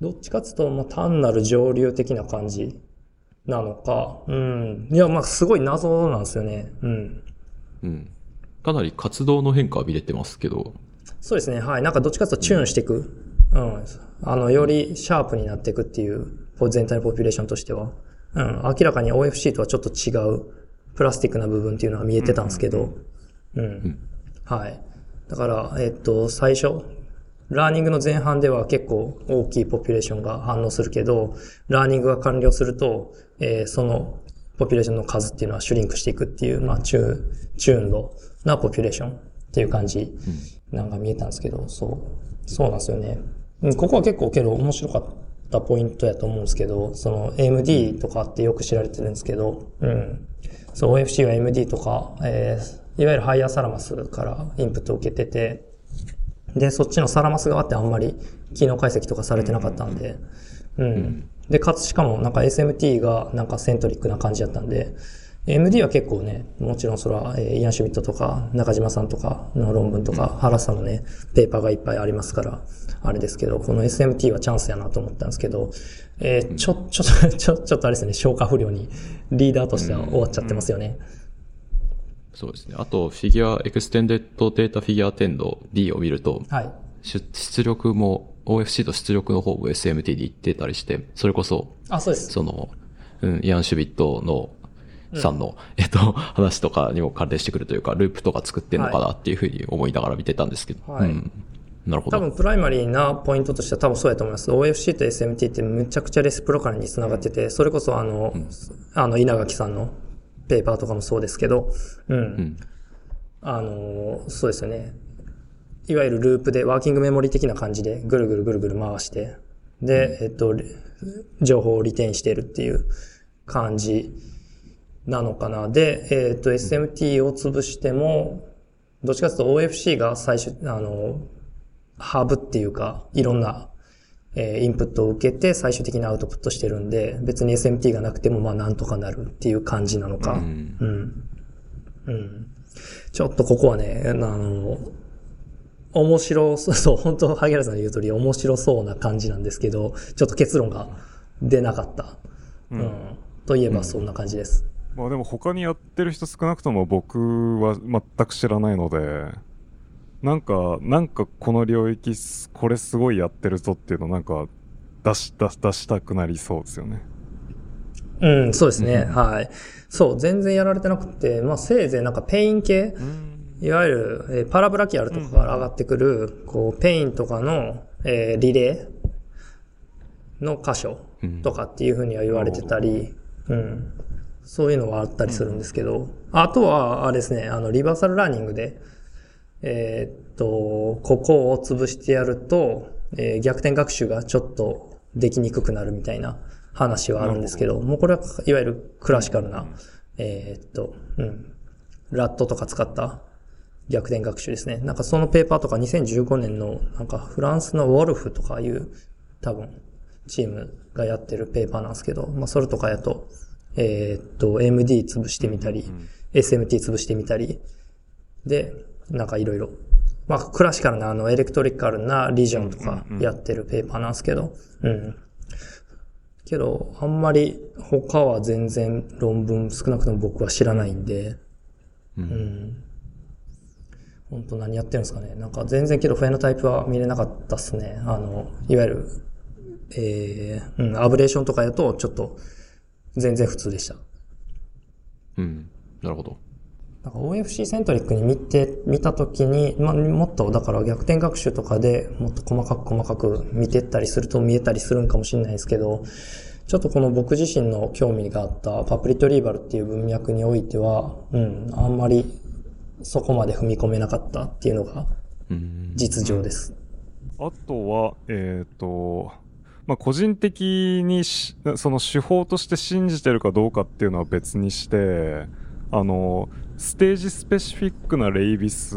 どっちかっていうと、まあ、単なる上流的な感じなのか、うん。いや、まあ、すごい謎なんですよね。うん。うん。かなり活動の変化は見れてますけど、そうですね。はい。なんかどっちかというと tune していく。うん。あの、よりシャープになっていくっていう、全体の population としては。うん。明らかに OFC とはちょっと違う、プラスティックな部分っていうのは見えてたんですけど。うん。はい。だから、えっと、最初、 learning の前半では結構大きい population が反応するけど、 learning が完了すると、えーその population の数っていうのは shrink していくっていう、まあ、チュー、 tunedなポピュレーションっていう感じなんか見えたんですけど、そう。そうなんですよね。ここは結構けど面白かったポイントやと思うんですけど、その AMD とかってよく知られてるんですけど、うん。そう、OFC は AMD とか、えー、いわゆるハイヤーサラマスからインプットを受けてて、で、そっちのサラマス側ってあんまり機能解析とかされてなかったんで、うん。で、かつしかもなんか SMT がなんかセントリックな感じだったんで、MD は結構ね、もちろんそれは、えーイアン・シュミットとか、中島さんとかの論文とか、原さんのね、 paper がいっぱいありますから、あれですけど、この SMT はチャンスやなと思ったんですけど、えーちょ、ちょっと、ちょ、ちょっとあれですね、消化不良にリーダーとしては終わっちゃってますよね。そうですね。あと、フィギュア、エクステンデッドデータフィギュアテンド D を見ると、はい。出出力も、OFC と出力の方も SMT で言ってたりして、それこそ、あ、そうです。その、うん、イアン・シュビットの、さんの、えっと、話とかにも関連してくるというか、ループとか作ってんのかなっていうふうに思いながら見てたんですけど。はいうん。なるほど。多分プライマリーなポイントとしては多分そうやと思います。OFC と SMT ってむちゃくちゃレスプロカルに繋がってて、それこそあの、あの、稲垣さんのペーパーとかもそうですけど、うん。うん。あの、そうですよね。いわゆるループでワーキングメモリ的な感じでぐるぐるぐるぐる回して、で、えっと、情報をリテインしているっていう感じなのかな。で、えっと、SMT を潰しても、どっちかというと OFC が最初、あの、ハブっていうか、いろんなえーインプットを受けて最終的にアウトプットしてるんで、別に SMT がなくてもまあなんとかなるっていう感じなのか。うんうん。うん。ちょっとここはね、あの、面白そう、そう、本当萩原さんの言う通り面白そうな感じなんですけど、ちょっと結論が出なかった。うん。といえばそんな感じです。まあでも他にやってる人少なくとも僕は全く知らないので、なんか、なんかこの領域す、これすごいやってるぞっていうのなんか出し、出し、出したくなりそうですよね。うん、そうですね。はい。そう、全然やられてなくて、まあせいぜいなんか pain 系、いわゆる、えー parabrachial とかから上がってくる、こう、 pain とかの、えーリレー？の箇所とかっていうふうには言われてたり、うん。そういうのはあったりするんですけど、あとは、あれですね、あの、 reversal learning で、えーっと、ここを潰してやると、えー逆転学習がちょっとできにくくなるみたいな話はあるんですけど、もうこれはいわゆるクラシカルな、えーっと、うん、ラットとか使った逆転学習ですね。なんかそのペーパーとか2015年のなんかフランスのウォルフとかいう多分チームがやってるペーパーなんですけど、まあそれとかやと、えーっと MD 潰してみたり、SMT 潰してみたり、で、なんかいろいろ。まあクラシカルなあのエレクトリカルなリジョンとかやってるペーパーなんですけど、うん。けど、あんまり他は全然論文少なくとも僕は知らないんで、うん。本当何やってるんですかね。なんか全然けどフェノタイプは見れなかったっすね。あの、いわゆる、えー、うん、アブレーションとかやとちょっと全然普通でした。うん。なるほど。なんか OFC セントリックに見て、見たときに、まあ、もっと、だから逆転学習とかでもっと細かく細かく見てったりすると見えたりするんかもしれないですけど、ちょっとこの僕自身の興味があったパプリトリーバルっていう文脈においては、うん、あんまりそこまで踏み込めなかったっていうのがうん。実情です。あとは、えっ、と、まあ、個人的にしその手法として信じてるかどうかっていうのは別にして、あの、ステージスペシフィックなレイビス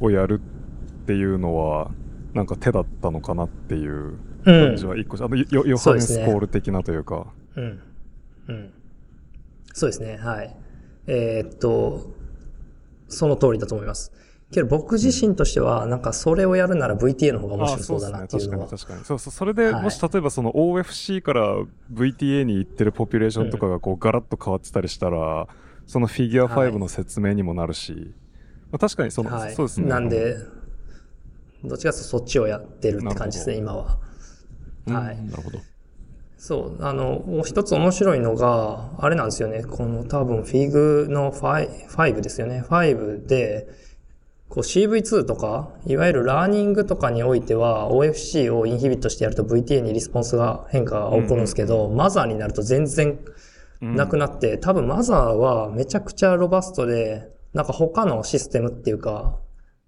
をやるっていうのは、なんか手だったのかなっていう感じは一個し、あの、ヨヨハネスコール的なというか。うん。うん。そうですね、はい。えーっと、その通りだと思います。けど僕自身としては、なんかそれをやるなら VTA の方が面あ白そうだなっていうのは。確かに確かに。そうそう、それで、はいもし例えばその OFC から VTA に行ってるポピュレーションとかがこうガラッと変わってたりしたら、そのフィギュア5の説明にもなるし、まあ、確かにその、はい。そうですね。なんで、どっちかというとそっちをやってるって感じですね、今は。はいうんなるほど。そう、あの、もう一つ面白いのが、あれなんですよね。この多分フィグの 5, 5ですよね。5で、こう CV2 とか、いわゆるラーニングとかにおいては OFC をインヒビットしてやると VTA にリスポンスが変化が起こるんですけど、マザーになると全然なくなって、多分マザーはめちゃくちゃロバストで、なんか他のシステムっていうか、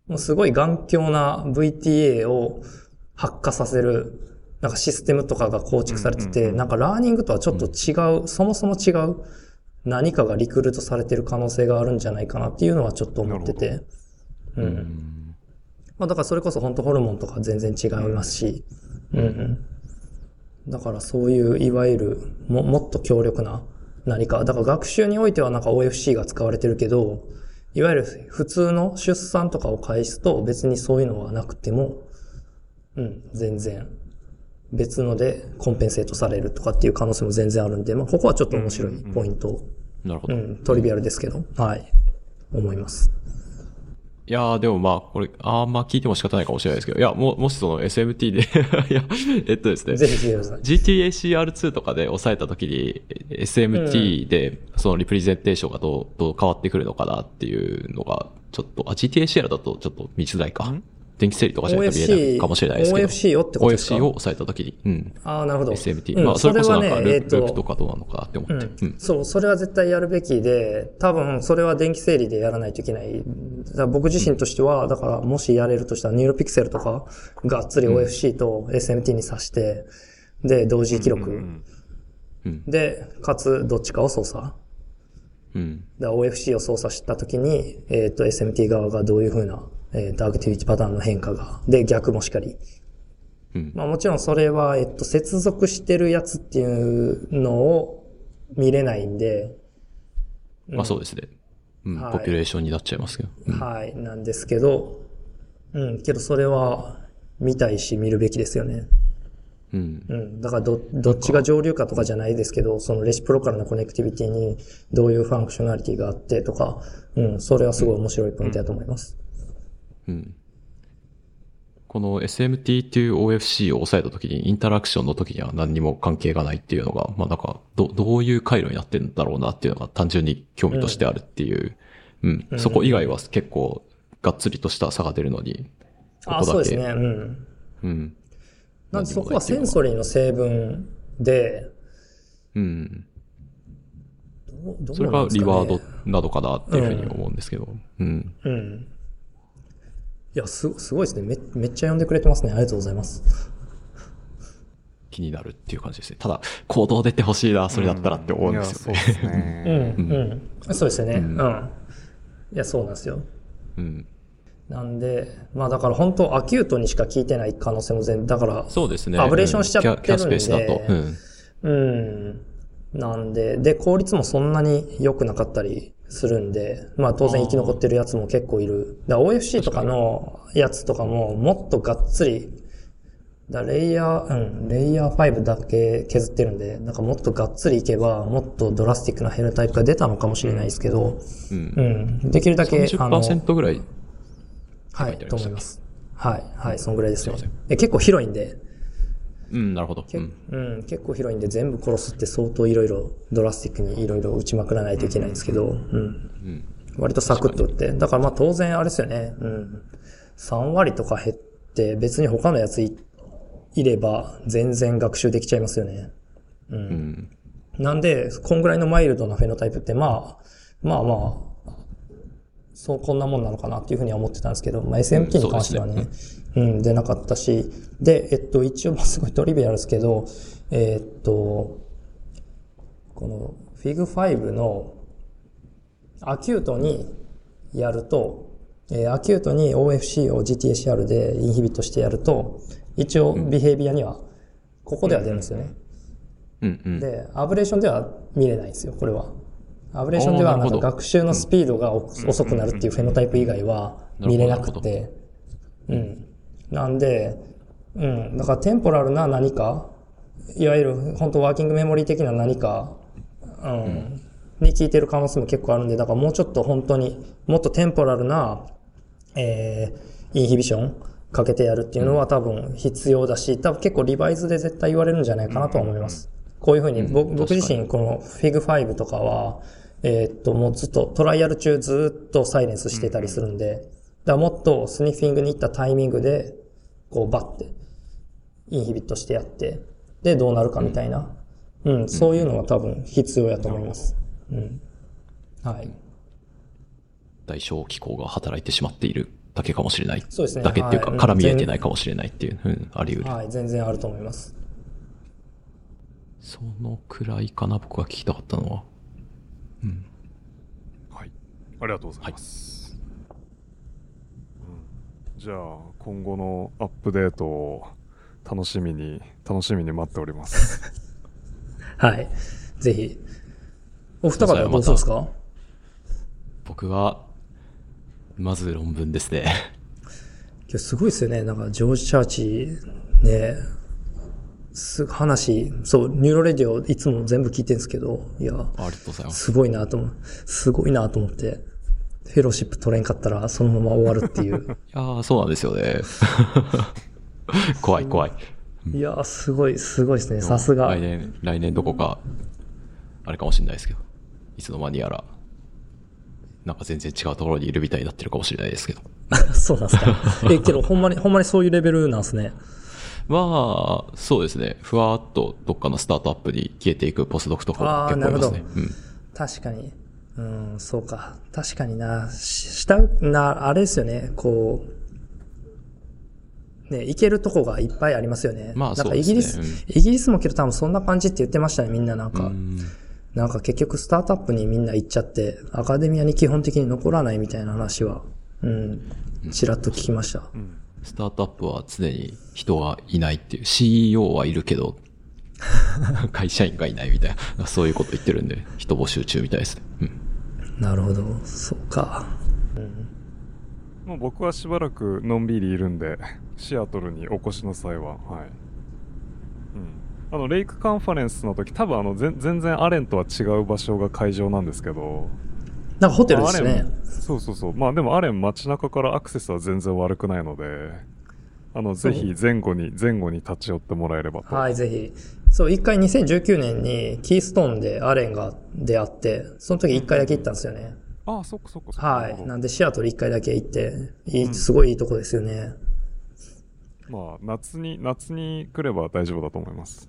もうすごい頑強な VTA を発火させる、なんかシステムとかが構築されてて、なんかラーニングとはちょっと違う、そもそも違う何かがリクルートされてる可能性があるんじゃないかなっていうのはちょっと思ってて。うん。うん。まあだからそれこそ本当ホルモンとか全然違いますし、うんうん。だからそういういわゆるももっと強力な何か、だから学習においてはなんか OFC が使われてるけど、いわゆる普通の出産とかを返すと別にそういうのはなくても、うん、全然。別のでコンペンセートされるとかっていう可能性も全然あるんで、まあここはちょっと面白いポイント、なるほど。うん、トリビアルですけど、はい、思います。いやー、でもまあ、これ、あんま聞いても仕方ないかもしれないですけど、いや、も、もしその SMT で いや、えっとですね。ぜひ聞いてください。GTACR2 とかで抑えたときに、SMT でそのリプレゼンテーションがどう、どう変わってくるのかなっていうのが、ちょっと、あ、GTACR だとちょっと見づらいか。電気整理とかじゃないと見えないかもしれないですけど。OFC をってことですか？OFC を抑えたときに。うん。ああ、なるほど。SMT。うんまあ、それこそなんかル,、ねえーとループとかどうなのかなって思って。うん。そう、それは絶対やるべきで、多分それは電気整理でやらないといけない。僕自身としては、だからもしやれるとしたら Neuropixel とか、がっつり OFC と SMT に挿して、で、同時記録。うん。で、かつどっちかを操作。うん。だ OFC を操作したときに、えっ、と、SMT 側がどういうふうな、えっ、と、 activity pattern の変化が、で、逆もしかり、うん。まあもちろんそれは、えっと、接続してるやつっていうのを見れないんで、まあそうですね。うん。はい population になっちゃいますけど。うんはい、なんですけど、うん、けどそれは見たいし見るべきですよね。うん。うん。だからど、どっちが上流かとかじゃないですけど、その reciprocal な connectivity にどういう functionality があってとか、うん、それはすごい面白いポイントだと思います。うん。この SMT っていう OFC を抑えた時に interaction の時には何にも関係がないっていうのが、まあなんか、ど、どういう回路になってるんだろうなっていうのが単純に興味としてあるっていう。うん。そこ以外は結構がっつりとした差が出るのに、こあ、こだけ。そうですね。うん。うん。なんでそこはセンソリーの成分で、うん。それがリワードなどかなっていうふうに思うんですけど。うん。うん。いや、す、すごいですね。め、めっちゃ読んでくれてますね。ありがとうございます。気になるっていう感じですね。ただ、行動出てほしいな、それだったらって思うんですよね。いやそうですうん、ね。うん。そうですよね。うん。いや、そうなんですよ。うん。なんで、まあだから本当アキュートにしか聞いてない可能性も全だから、そうですね。アブレーションしちゃってるんでキャキャスペースだと。うん。うん。なんで、で、効率もそんなに良くなかったりするんで、まあ当然生き残ってるやつも結構いる。だ OFC とかのやつとかももっとがっつり、だレイヤー、うん、レイヤー5だけ削ってるんで、なんかもっとがっつりいけば、もっとドラスティックなヘルタイプが出たのかもしれないですけど、うんう。ん、できるだけ、あの、30%ぐらい。はい、と思います。はい、はい、そんぐらいですねす結構広いんで、うん、なるほど。うけん。うん、結構広いんで全部殺すって相当いろいろドラスティックにいろいろ打ちまくらないといけないんですけど、うん。割とサクッと打って。だからまあ当然あれですよね。うん。3割とか減って別に他のやついいれば全然学習できちゃいますよね。うん。なんで、こんぐらいのマイルドなフェノタイプってまあ、まあまあ、そう、こんなもんなのかなっていうふうには思ってたんですけど、まあ SMT に関してはね、うん、出なかったし、で、えっと、一応、まあすごいトリビアルですけど、えっと、この FIG5 のアキュートにやると、えーアキュートに OFC を GTACR でインヒビットしてやると、一応ビヘイビアには、ここでは出るんですよね。うん、うん。で、アブレーションでは見れないんですよ、これは。アブレーションではなんか学習のスピードがお遅くなるっていうフェノタイプ以外は見れなくて。うん。なんで、うん。だからテンポラルな何か、いわゆる本当ワーキングメモリー的な何か、うん。に聞いてる可能性も結構あるんで、だからもうちょっと本当にもっとテンポラルな、えー、インヒビションかけてやるっていうのは多分必要だし、多分結構リバイズで絶対言われるんじゃないかなとは思います。こういうふうに、僕僕自身この FIG5 とかは、えーっと、もうずっとトライアル中ずっとサイレンスしてたりするんで、だからもっとスニッフィングに行ったタイミングで、こうバッて、インヒビットしてやって、で、どうなるかみたいな。うん、そういうのは多分必要やと思います。うん。はい。代償機構が働いてしまっているだけかもしれない。そうですねだけっていうか、はい絡み合えてないかもしれないっていう、うん、あり得る。はい、全然あると思います。そのくらいかな、僕が聞きたかったのは。はい。ありがとうございます。うんじゃあ、今後のアップデートを楽しみに、楽しみに待っております。はい。ぜひ。お二方はどうですか？僕は、まず論文ですね。今日すごいですよね。なんか、ジョージ・チャーチ、ね、す、話、そう、ニューロラジオいつも全部聞いてるんですけど、いや、ありがとうございます。すごいなと思う。すごいなと思って、フェローシップ取れんかったら、そのまま終わるっていう。いやー、そうなんですよね。怖い怖い。いやー、すごい、すごいですね。さすが来。年、来年どこか、あれかもしれないですけど、いつの間にやら、なんか全然違うところにいるみたいになってるかもしれないですけど。そうなんですか。え、けど、ほんまに、ほんまにそういうレベルなんですね。まあ、そうですね。ふわーっとどっかのスタートアップに消えていくポスドクとかもあー結構いますねな。うん。確かに。うん、そうか。確かにな。し下、な、あれですよね。こう、ね、行けるとこがいっぱいありますよね。まあなんかそうですねイギリス、うんイギリスもけど多分そんな感じって言ってましたね、みんななんか。うんなんか結局スタートアップにみんな行っちゃって、アカデミアに基本的に残らないみたいな話は、うん、ちらっと聞きました。スタートアップは常に人がいないっていう CEO はいるけど、会社員がいないみたいな、そういうこと言ってるんで、人募集中みたいですね。うん。なるほど。そうか。もう僕はしばらくのんびりいるんで、シアトルにお越しの際は、はい。うん。あの、レイクカンファレンスの時、多分あの、ぜ全然アレンとは違う場所が会場なんですけど、なんかホテルですね。そうそうそう。まあでもアレン街中からアクセスは全然悪くないので、あの、ぜひ前後に、前後に立ち寄ってもらえればと。はい、ぜひ。そう、一回2019年にキーストーンでアレンが出会って、その時一回だけ行ったんですよね。ああ、そっかそっかそっか。は。ないなんでシアトル一回だけ行って、いい、すごいいいとこですよね。まあ、夏に、夏に来れば大丈夫だと思います。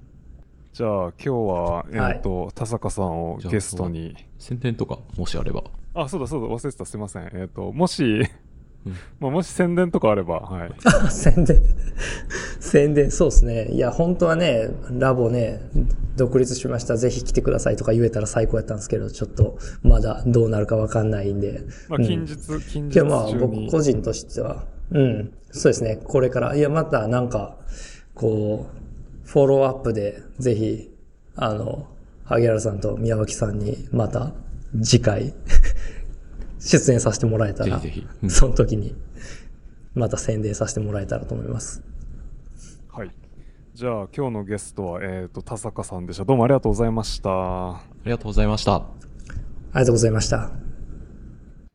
じゃあ、今日は、えっ、と、田坂さんをゲストに。宣伝とか、もしあれば。あ、そうだそうだ、忘れてた、すいません。えっ、と、もし、まあ、もし宣伝とかあれば、はい。宣伝。宣伝、そうですね。いや、本当はね、ラボね、独立しました。ぜひ来てくださいとか言えたら最高やったんですけど、ちょっと、まだどうなるかわかんないんで。まあ、うん近日、近日けどまあ。僕個人としては、うん、そうですね、これから、いやまたなんか、こう、フォローアップでぜひ、あの、萩原さんと宮脇さんにまた次回、出演させてもらえたら、ぜひぜひうんその時に、また宣伝させてもらえたらと思います。はい。じゃあ、今日のゲストは、えっ、と、田坂さんでした。どうもありがとうございました。ありがとうございました。ありがとうございました。